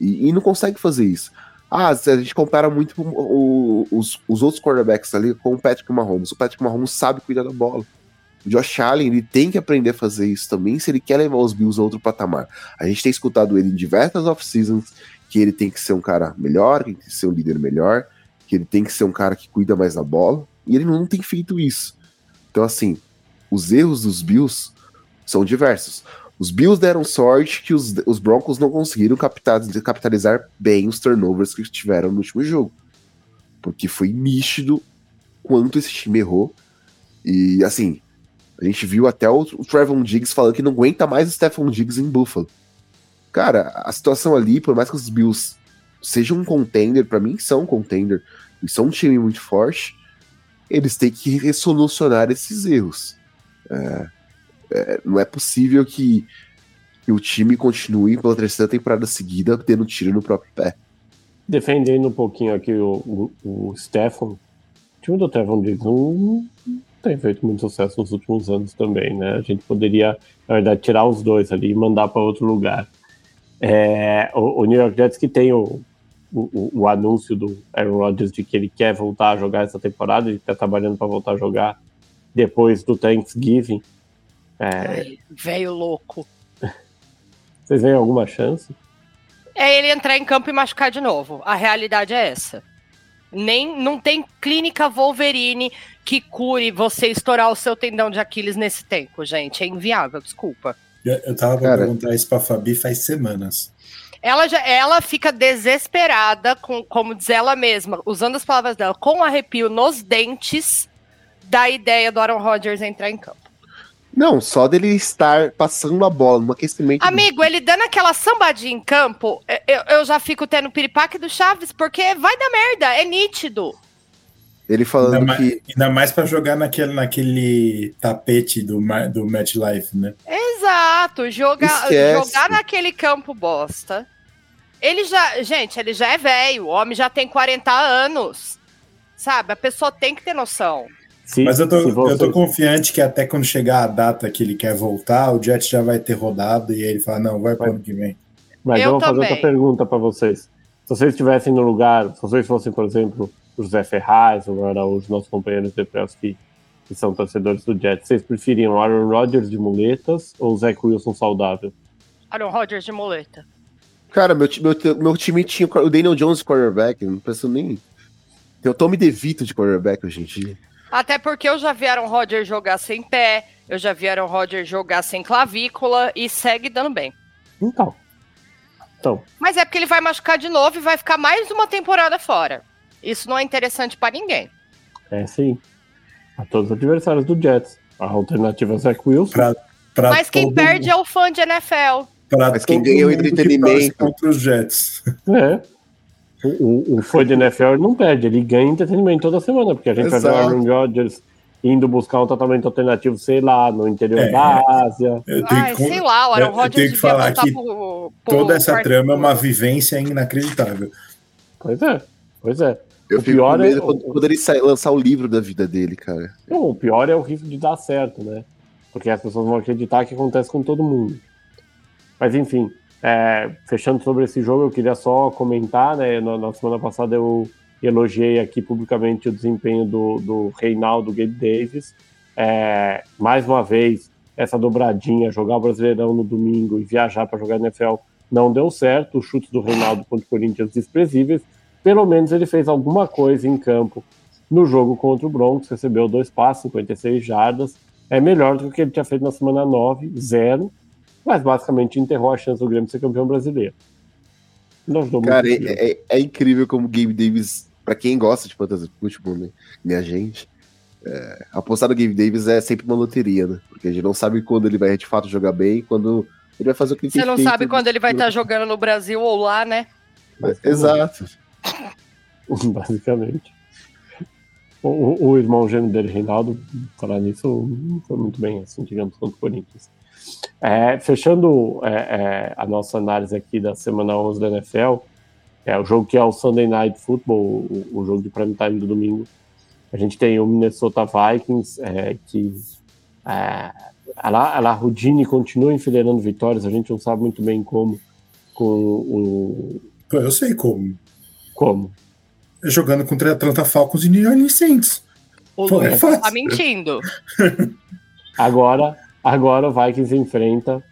e, e não consegue fazer isso. Ah, a gente compara muito o- o- os, os outros quarterbacks ali com o Patrick Mahomes. O Patrick Mahomes sabe cuidar da bola. O Josh Allen ele tem que aprender a fazer isso também se ele quer levar os Bills a outro patamar. A gente tem escutado ele em diversas off-seasons que ele tem que ser um cara melhor, que tem que ser um líder melhor, que ele tem que ser um cara que cuida mais da bola, e ele não tem feito isso. Então, assim, os erros dos Bills são diversos. Os Bills deram sorte que os, os Broncos não conseguiram capitalizar bem os turnovers que tiveram no último jogo. Porque foi nítido quanto esse time errou. E, assim, a gente viu até o, o Trevon Diggs falando que não aguenta mais o Stephon Diggs em Buffalo. Cara, a situação ali, por mais que os Bills sejam um contender, pra mim são um contender, e são um time muito forte, eles têm que resolucionar esses erros. É, é, não é possível que, que o time continue pela terceira temporada seguida tendo tiro no próprio pé. Defendendo um pouquinho aqui o, o, o Stefan, o time do Trevon Diggs não tem feito muito sucesso nos últimos anos também, né? A gente poderia, na verdade, tirar os dois ali e mandar para outro lugar. É, o, o New York Jets que tem o, o, o anúncio do Aaron Rodgers de que ele quer voltar a jogar essa temporada, ele está trabalhando para voltar a jogar depois do Thanksgiving. É, Velho louco. vocês veem alguma chance? É ele entrar em campo e machucar de novo. A realidade é essa. Nem não tem clínica Wolverine que cure você estourar o seu tendão de Aquiles nesse tempo, gente. É inviável, desculpa. Eu, eu tava pra Cara. perguntar isso pra Fabi faz semanas. Ela, já, ela fica desesperada, com, como diz ela mesma, usando as palavras dela, com arrepio nos dentes da ideia do Aaron Rodgers entrar em campo. Não, só dele estar passando a bola no aquecimento. Amigo, ele dando aquela sambadinha em campo, eu, eu já fico tendo piripaque do Chaves, porque vai dar merda, é nítido. Ele Ainda falando mais, que. ainda mais pra jogar naquele, naquele tapete do, do MetLife, né? Exato, Esquece. jogar naquele campo bosta. Ele já, gente, ele já é velho, o homem já tem 40 anos. Sabe, a pessoa tem que ter noção. Se, Mas eu tô, você- eu tô confiante que até quando chegar a data que ele quer voltar, o Jet já vai ter rodado e ele fala, não, vai pro Vai. ano que vem. Mas Eu eu vou fazer outra pergunta para vocês. Se vocês estivessem no lugar, se vocês fossem, por exemplo, o José Ferraz, ou era os nossos companheiros de playoffs que, que são torcedores do Jets, vocês preferiam Aaron Rodgers de muletas ou o Zach Wilson saudável? Aaron Rodgers de muleta. Cara, meu, meu, meu time tinha o Daniel Jones quarterback, não preciso nem. Tem o Tommy DeVito de quarterback hoje em dia. Até porque eu já vi Aaron Rodgers jogar sem pé, eu já vi Aaron Rodgers jogar sem clavícula e segue dando bem. Então. Então, Mas é porque ele vai machucar de novo e vai ficar mais uma temporada fora. Isso não é interessante pra ninguém. é sim. A todos os adversários do Jets. A alternativa é Zach Wilson. Pra, pra Mas quem perde é o fã de NFL. Pra Mas quem ganha o que entretenimento. Contra os Jets. É. O, o, o fã de NFL não perde, ele ganha entretenimento toda semana, porque a gente vai ver o Exato. Aaron Rodgers indo buscar um tratamento alternativo, sei lá, no interior É. da Ásia. Ai, que- sei lá, o Aaron Rodgers tenho que falar que pro, pro Toda essa quarto- trama é uma vivência inacreditável. Pois é, pois é. Eu O fico pior com é- quando, quando ele sai, lançar o livro da vida dele, cara. Não, o pior é o risco de dar certo, né? Porque as pessoas vão acreditar que acontece com todo mundo. Mas enfim, é, fechando sobre esse jogo, eu queria só comentar, né? Na, na semana passada eu elogiei aqui publicamente o desempenho do, do Reinaldo Gabe Davis. É, mais uma vez, essa dobradinha, jogar o Brasileirão no domingo e viajar para jogar NFL não deu certo. Os chutes do Reinaldo contra o Corinthians desprezíveis. Pelo menos ele fez alguma coisa em campo no jogo contra o Broncos, recebeu dois passes, 56 jardas. É melhor do que ele tinha feito na semana 9, zero. Mas basicamente enterrou a chance do Grêmio ser campeão brasileiro. Não ajudou muito. Cara, o é, é- é incrível como o Gabe Davis, pra quem gosta de fantasy futebol, né? Minha gente, é, apostar no Gabe Davis é sempre uma loteria, né? Porque a gente não sabe quando ele vai de fato jogar bem, quando ele vai fazer o que ele Você não sabe quando ele vai estar jogando no Brasil ou lá, né? Exato. basicamente. O, o- irmão gêmeo dele, Reinaldo, falar nisso, não foi muito bem, assim, digamos, contra o Corinthians. É, fechando é, é, a nossa análise aqui da semana 11 da NFL, é o jogo que é o Sunday Night Football, o, o jogo de prime time do domingo. A gente tem o Minnesota Vikings, é, que é, a La, a La continua enfileirando vitórias, a gente não sabe muito bem como, com o... Eu sei como. como. Jogando contra Atlanta Falcons e New Orleans Saints. O Pô, é Luiz fácil. tá mentindo. Agora, agora o Vikings enfrenta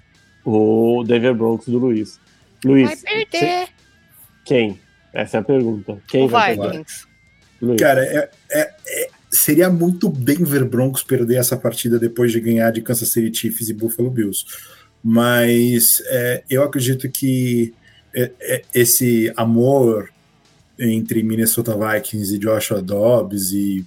o Denver Broncos do Luiz. Luiz, Vai perder quem? Essa é a pergunta. Quem o vai perder? Vikings. Luiz. Cara, é- é- é- seria muito Denver Broncos perder essa partida depois de ganhar de Kansas City Chiefs e Buffalo Bills. Mas é, eu acredito que é, é, esse amor entre Minnesota Vikings e Joshua Dobbs e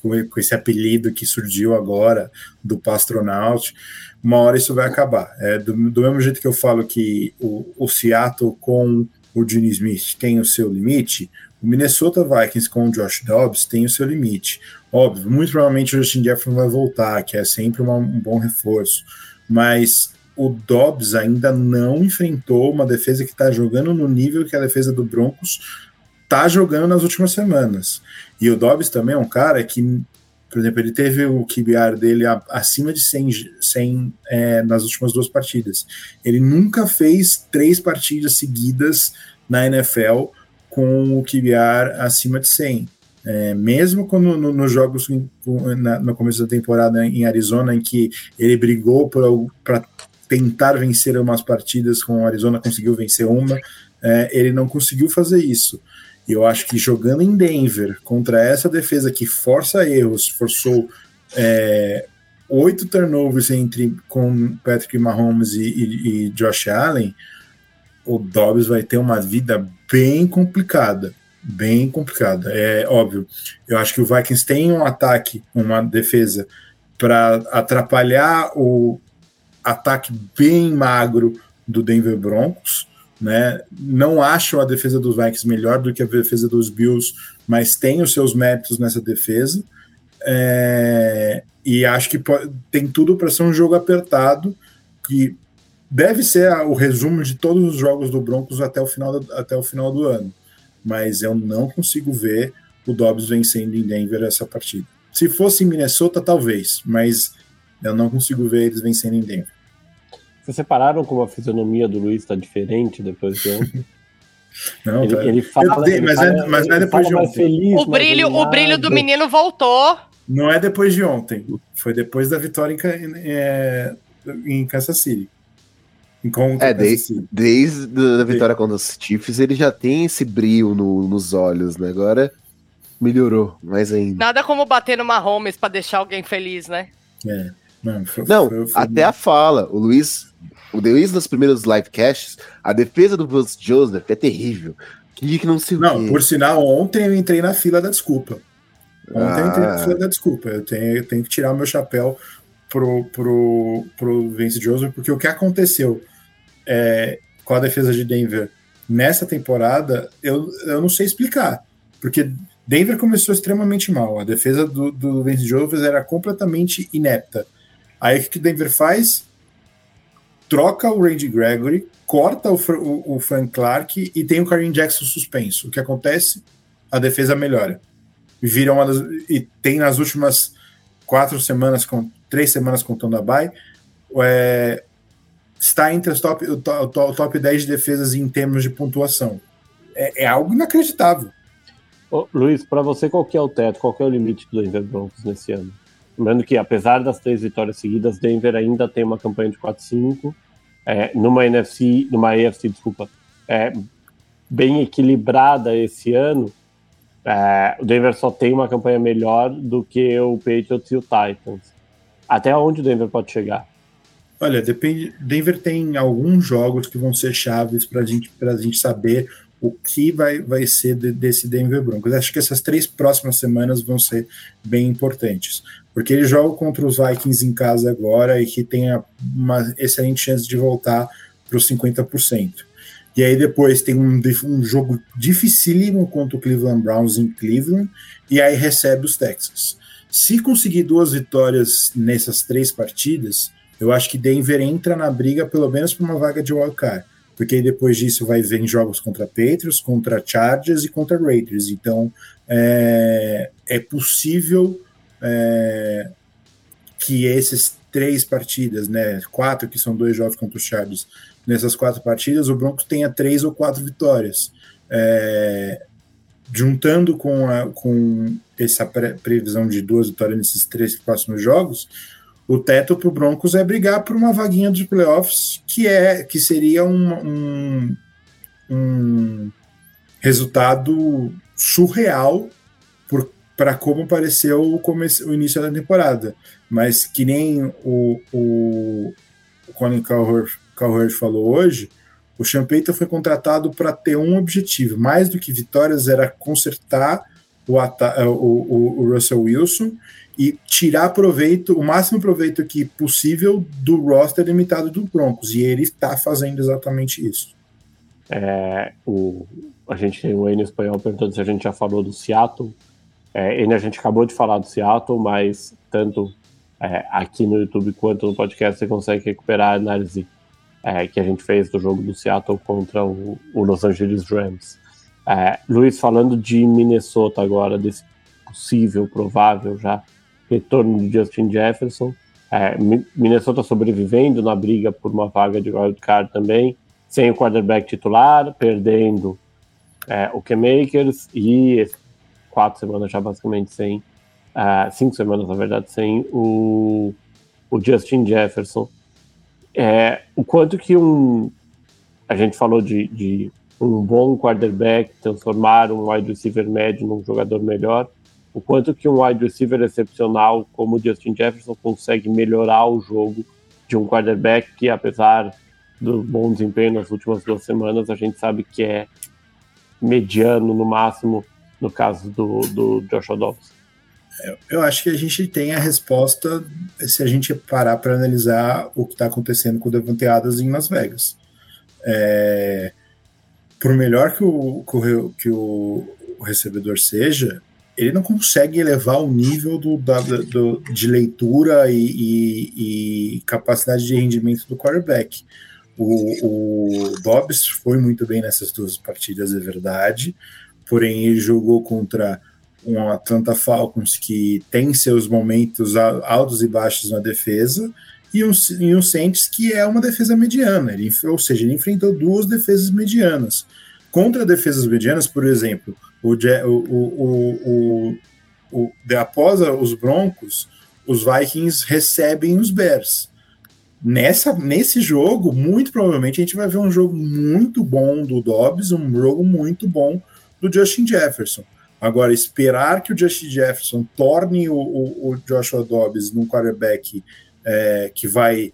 com esse apelido que surgiu agora do Pastronaut, uma hora isso vai acabar. É, do, do mesmo jeito que eu falo que o, o Seattle com o Gene Smith tem o seu limite, o Minnesota Vikings com o Josh Dobbs tem o seu limite. Óbvio, muito provavelmente o Justin Jefferson vai voltar, que é sempre uma- um bom reforço. Mas o Dobbs ainda não enfrentou uma defesa que está jogando no nível que a defesa do Broncos está jogando nas últimas semanas. E o Dobbs também é um cara que, por exemplo, ele teve o QBR dele acima de 100, 100 é, nas últimas duas partidas. Ele nunca fez três partidas seguidas na NFL com o QBR acima de 100. É, mesmo quando no- nos jogos em- na- no começo da temporada em Arizona, em que ele brigou para tentar vencer umas partidas com o Arizona, conseguiu vencer uma, é, ele não conseguiu fazer isso. E eu acho que jogando em Denver contra essa defesa que força erros, forçou é, oito turnovers entre com Patrick Mahomes e, e- e Josh Allen, o Dobbs vai ter uma vida bem complicada. Bem complicada. É óbvio. Eu acho que o Vikings tem um ataque, uma defesa para atrapalhar o ataque bem magro do Denver Broncos. Né? Não acho a defesa dos Vikings melhor do que a defesa dos Bills, mas tem os seus méritos nessa defesa. É, e acho que tem tudo para ser um jogo apertado, que deve ser o resumo de todos os jogos do Broncos até o final do, até o final do ano. Mas eu não consigo ver o Dobbs vencendo em Denver essa partida. Se fosse em Minnesota, talvez, mas eu não consigo ver eles vencendo em Denver. Vocês separaram como a fisionomia do Luiz está diferente depois de ontem? Não, Ele, tá- ele fala, dei, ele mas fala- é- mas não é ele depois de mais ontem. feliz, O brilho, o brilho do menino voltou. Não é depois de ontem, foi depois da vitória em, é, em Kansas City. Contra É, City. Desde a vitória contra os Chiefs, ele já tem esse brilho no- nos olhos, né? Agora melhorou mais ainda. Nada como bater no Mahomes pra deixar alguém feliz, né? É. Não, foi, não foi, foi, até a fala. O Luiz, o Luiz nos primeiros livecasts, a defesa do Vance Joseph é terrível. Que, que não se Não, por sinal, ontem eu entrei na fila da desculpa. Ontem ah. eu entrei na ah. fila da desculpa. Eu tenho, eu tenho que tirar o meu chapéu pro, pro, pro Vince Joseph, porque o que aconteceu é, com a defesa de Denver nessa temporada, eu, eu não sei explicar. Porque Denver começou extremamente mal. A defesa do, do Vince Joseph era completamente inepta. Aí o que o Denver faz? Troca o Randy Gregory, corta o, o, o Frank Clark e tem o Kareem Jackson suspenso. O que acontece? A defesa melhora. Viram uma das, e tem nas últimas quatro semanas, com três semanas contando a bye, é, está entre as top, o, top, o top 10 de defesas em termos de pontuação. É, é algo inacreditável. Ô, Luiz, para você, qual que é o teto, qual que é o limite do Denver Broncos nesse ano? Lembrando que, apesar das três vitórias seguidas, Denver ainda tem uma campanha de 4-5, é, numa NFC, numa AFC, desculpa, é, bem equilibrada esse ano. É, o Denver só tem uma campanha melhor do que o Patriots e o Titans. Até onde o Denver pode chegar? Olha, depende. Denver tem alguns jogos que vão ser chaves para gente, a gente saber o que vai, vai ser de, desse Denver Broncos. Acho que essas três próximas semanas vão ser bem importantes, porque ele joga contra os Vikings em casa agora e que tem uma excelente chance de voltar para os 50%. E aí depois tem um, um jogo dificílimo contra o Cleveland Browns em Cleveland, e aí recebe os Texans. Se conseguir duas vitórias nessas três partidas, eu acho que Denver entra na briga pelo menos para uma vaga de wildcard porque aí depois disso vai vir jogos contra Patriots, contra Chargers e contra Raiders. Então é, é possível é, que esses três partidas, né, quatro que são dois jogos contra os Chargers, nessas quatro partidas o Broncos tenha três ou quatro vitórias. É, juntando com, a, com essa previsão de duas vitórias nesses três próximos jogos, o teto para o Broncos é brigar por uma vaguinha de playoffs, que é que seria um, um, um resultado surreal para como pareceu o, começo, o início da temporada. Mas que nem o, o, o Colin Cowherd falou hoje, o Champeita foi contratado para ter um objetivo, mais do que vitórias, era consertar o, o, o Russell Wilson e tirar proveito, o máximo proveito que possível do roster limitado do Broncos. E ele está fazendo exatamente isso. É, o, a gente tem o N espanhol perguntando se a gente já falou do Seattle. É, a gente acabou de falar do Seattle, mas tanto é, aqui no YouTube quanto no podcast você consegue recuperar a análise é, que a gente fez do jogo do Seattle contra o, o Los Angeles Rams. É, Luiz, falando de Minnesota agora, desse possível, provável já retorno de Justin Jefferson. É, Minnesota sobrevivendo na briga por uma vaga de wildcard também, sem o quarterback titular, perdendo é, o K-Makers e quatro semanas já basicamente sem, uh, cinco semanas na verdade, sem o, o Justin Jefferson. É, o quanto que um. A gente falou de, de um bom quarterback transformar um wide receiver médio num jogador melhor o quanto que um wide receiver excepcional como o Justin Jefferson consegue melhorar o jogo de um quarterback que, apesar do bom desempenho nas últimas duas semanas, a gente sabe que é mediano no máximo no caso do, do Joshua Dobbs. Eu acho que a gente tem a resposta se a gente parar para analisar o que está acontecendo com o Devante Adams em Las Vegas. É, por melhor que o, que o, o recebedor seja, ele não consegue elevar o nível do, da, do de leitura e, e, e, capacidade de rendimento do quarterback. O, o Dobbs foi muito bem nessas duas partidas, é verdade, porém ele jogou contra um Atlanta Falcons que tem seus momentos altos e baixos na defesa, e um, e um Saints que é uma defesa mediana, ele, ou seja, ele enfrentou duas defesas medianas. Contra defesas medianas, por exemplo, o, o, o, o, de, após os Broncos, os Vikings recebem os Bears. Nessa, nesse jogo, muito provavelmente a gente vai ver um jogo muito bom do Dobbs, um jogo muito bom do Justin Jefferson. Agora, esperar que o Justin Jefferson torne o, o, o Joshua Dobbs num quarterback é, que vai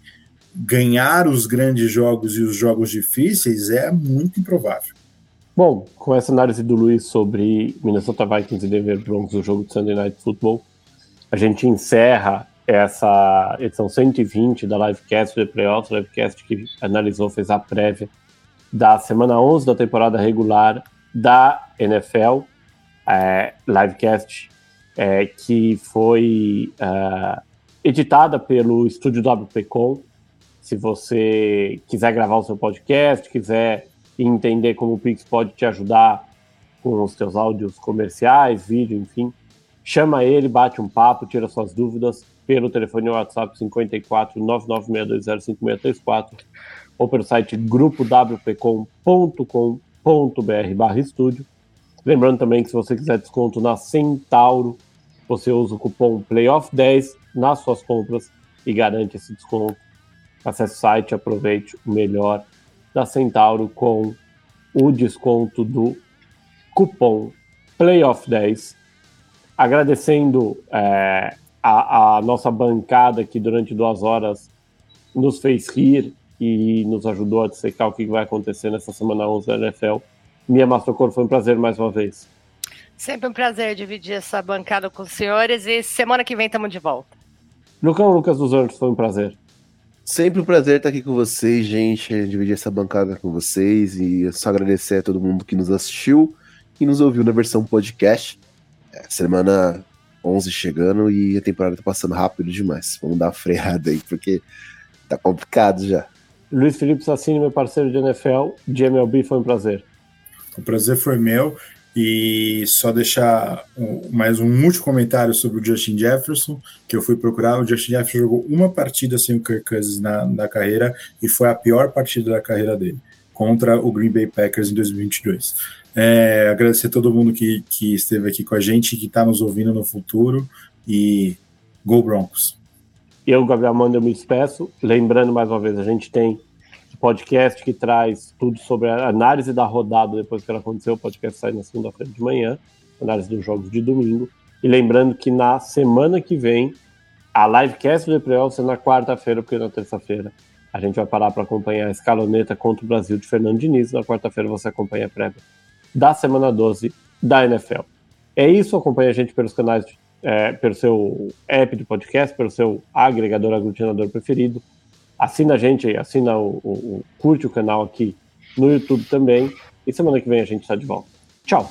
ganhar os grandes jogos e os jogos difíceis é muito improvável. Bom, com essa análise do Luiz sobre Minnesota Vikings e Denver Broncos, o jogo de Sunday Night Football, a gente encerra essa edição 120 da Livecast do Playoffs, Livecast que analisou, fez a prévia da semana 11 da temporada regular da NFL, é, Livecast é, que foi é, editada pelo estúdio WPcom. Se você quiser gravar o seu podcast, quiser entender como o Pix pode te ajudar com os teus áudios comerciais, vídeo, enfim, chama ele, bate um papo, tira suas dúvidas pelo telefone WhatsApp 54 996205634 ou pelo site grupowpcom.com.br barra. Lembrando também que se você quiser desconto na Centauro, você usa o cupom PLAYOFF10 nas suas compras e garante esse desconto. Acesse o site, aproveite o melhor da Centauro com o desconto do cupom PLAYOFF10. Agradecendo é, a, a nossa bancada que durante duas horas nos fez rir e nos ajudou a dissecar o que vai acontecer nessa semana 11 da NFL. Minha Mastrocor, foi um prazer mais uma vez. Sempre um prazer dividir essa bancada com os senhores e semana que vem estamos de volta. Lucão Lucas dos Anjos, foi um prazer. Sempre um prazer estar aqui com vocês, gente, dividir essa bancada com vocês e só agradecer a todo mundo que nos assistiu e nos ouviu na versão podcast. É, semana 11 chegando e a temporada tá passando rápido demais. Vamos dar uma freada aí, porque tá complicado já. Luiz Felipe Sassini, meu parceiro de NFL, de MLB, foi um prazer. O prazer foi meu. E só deixar mais um último comentário sobre o Justin Jefferson, que eu fui procurar. O Justin Jefferson jogou uma partida sem o Kirk Cousins na, na carreira e foi a pior partida da carreira dele, contra o Green Bay Packers em 2022. É, agradecer a todo mundo que, que esteve aqui com a gente, que está nos ouvindo no futuro e Go Broncos. Eu, Gabriel Manda, eu me despeço. Lembrando mais uma vez, a gente tem podcast que traz tudo sobre a análise da rodada depois que ela aconteceu. O podcast sai na segunda-feira de manhã, análise dos jogos de domingo. E lembrando que na semana que vem, a livecast do playoffs é na quarta-feira, porque na terça-feira a gente vai parar para acompanhar a escaloneta contra o Brasil de Fernando Diniz. Na quarta-feira você acompanha a prévia da semana 12 da NFL. É isso, acompanhe a gente pelos canais, é, pelo seu app de podcast, pelo seu agregador aglutinador preferido assina a gente assina o, o, o, curte o canal aqui no YouTube também. E semana que vem a gente está de volta. Tchau!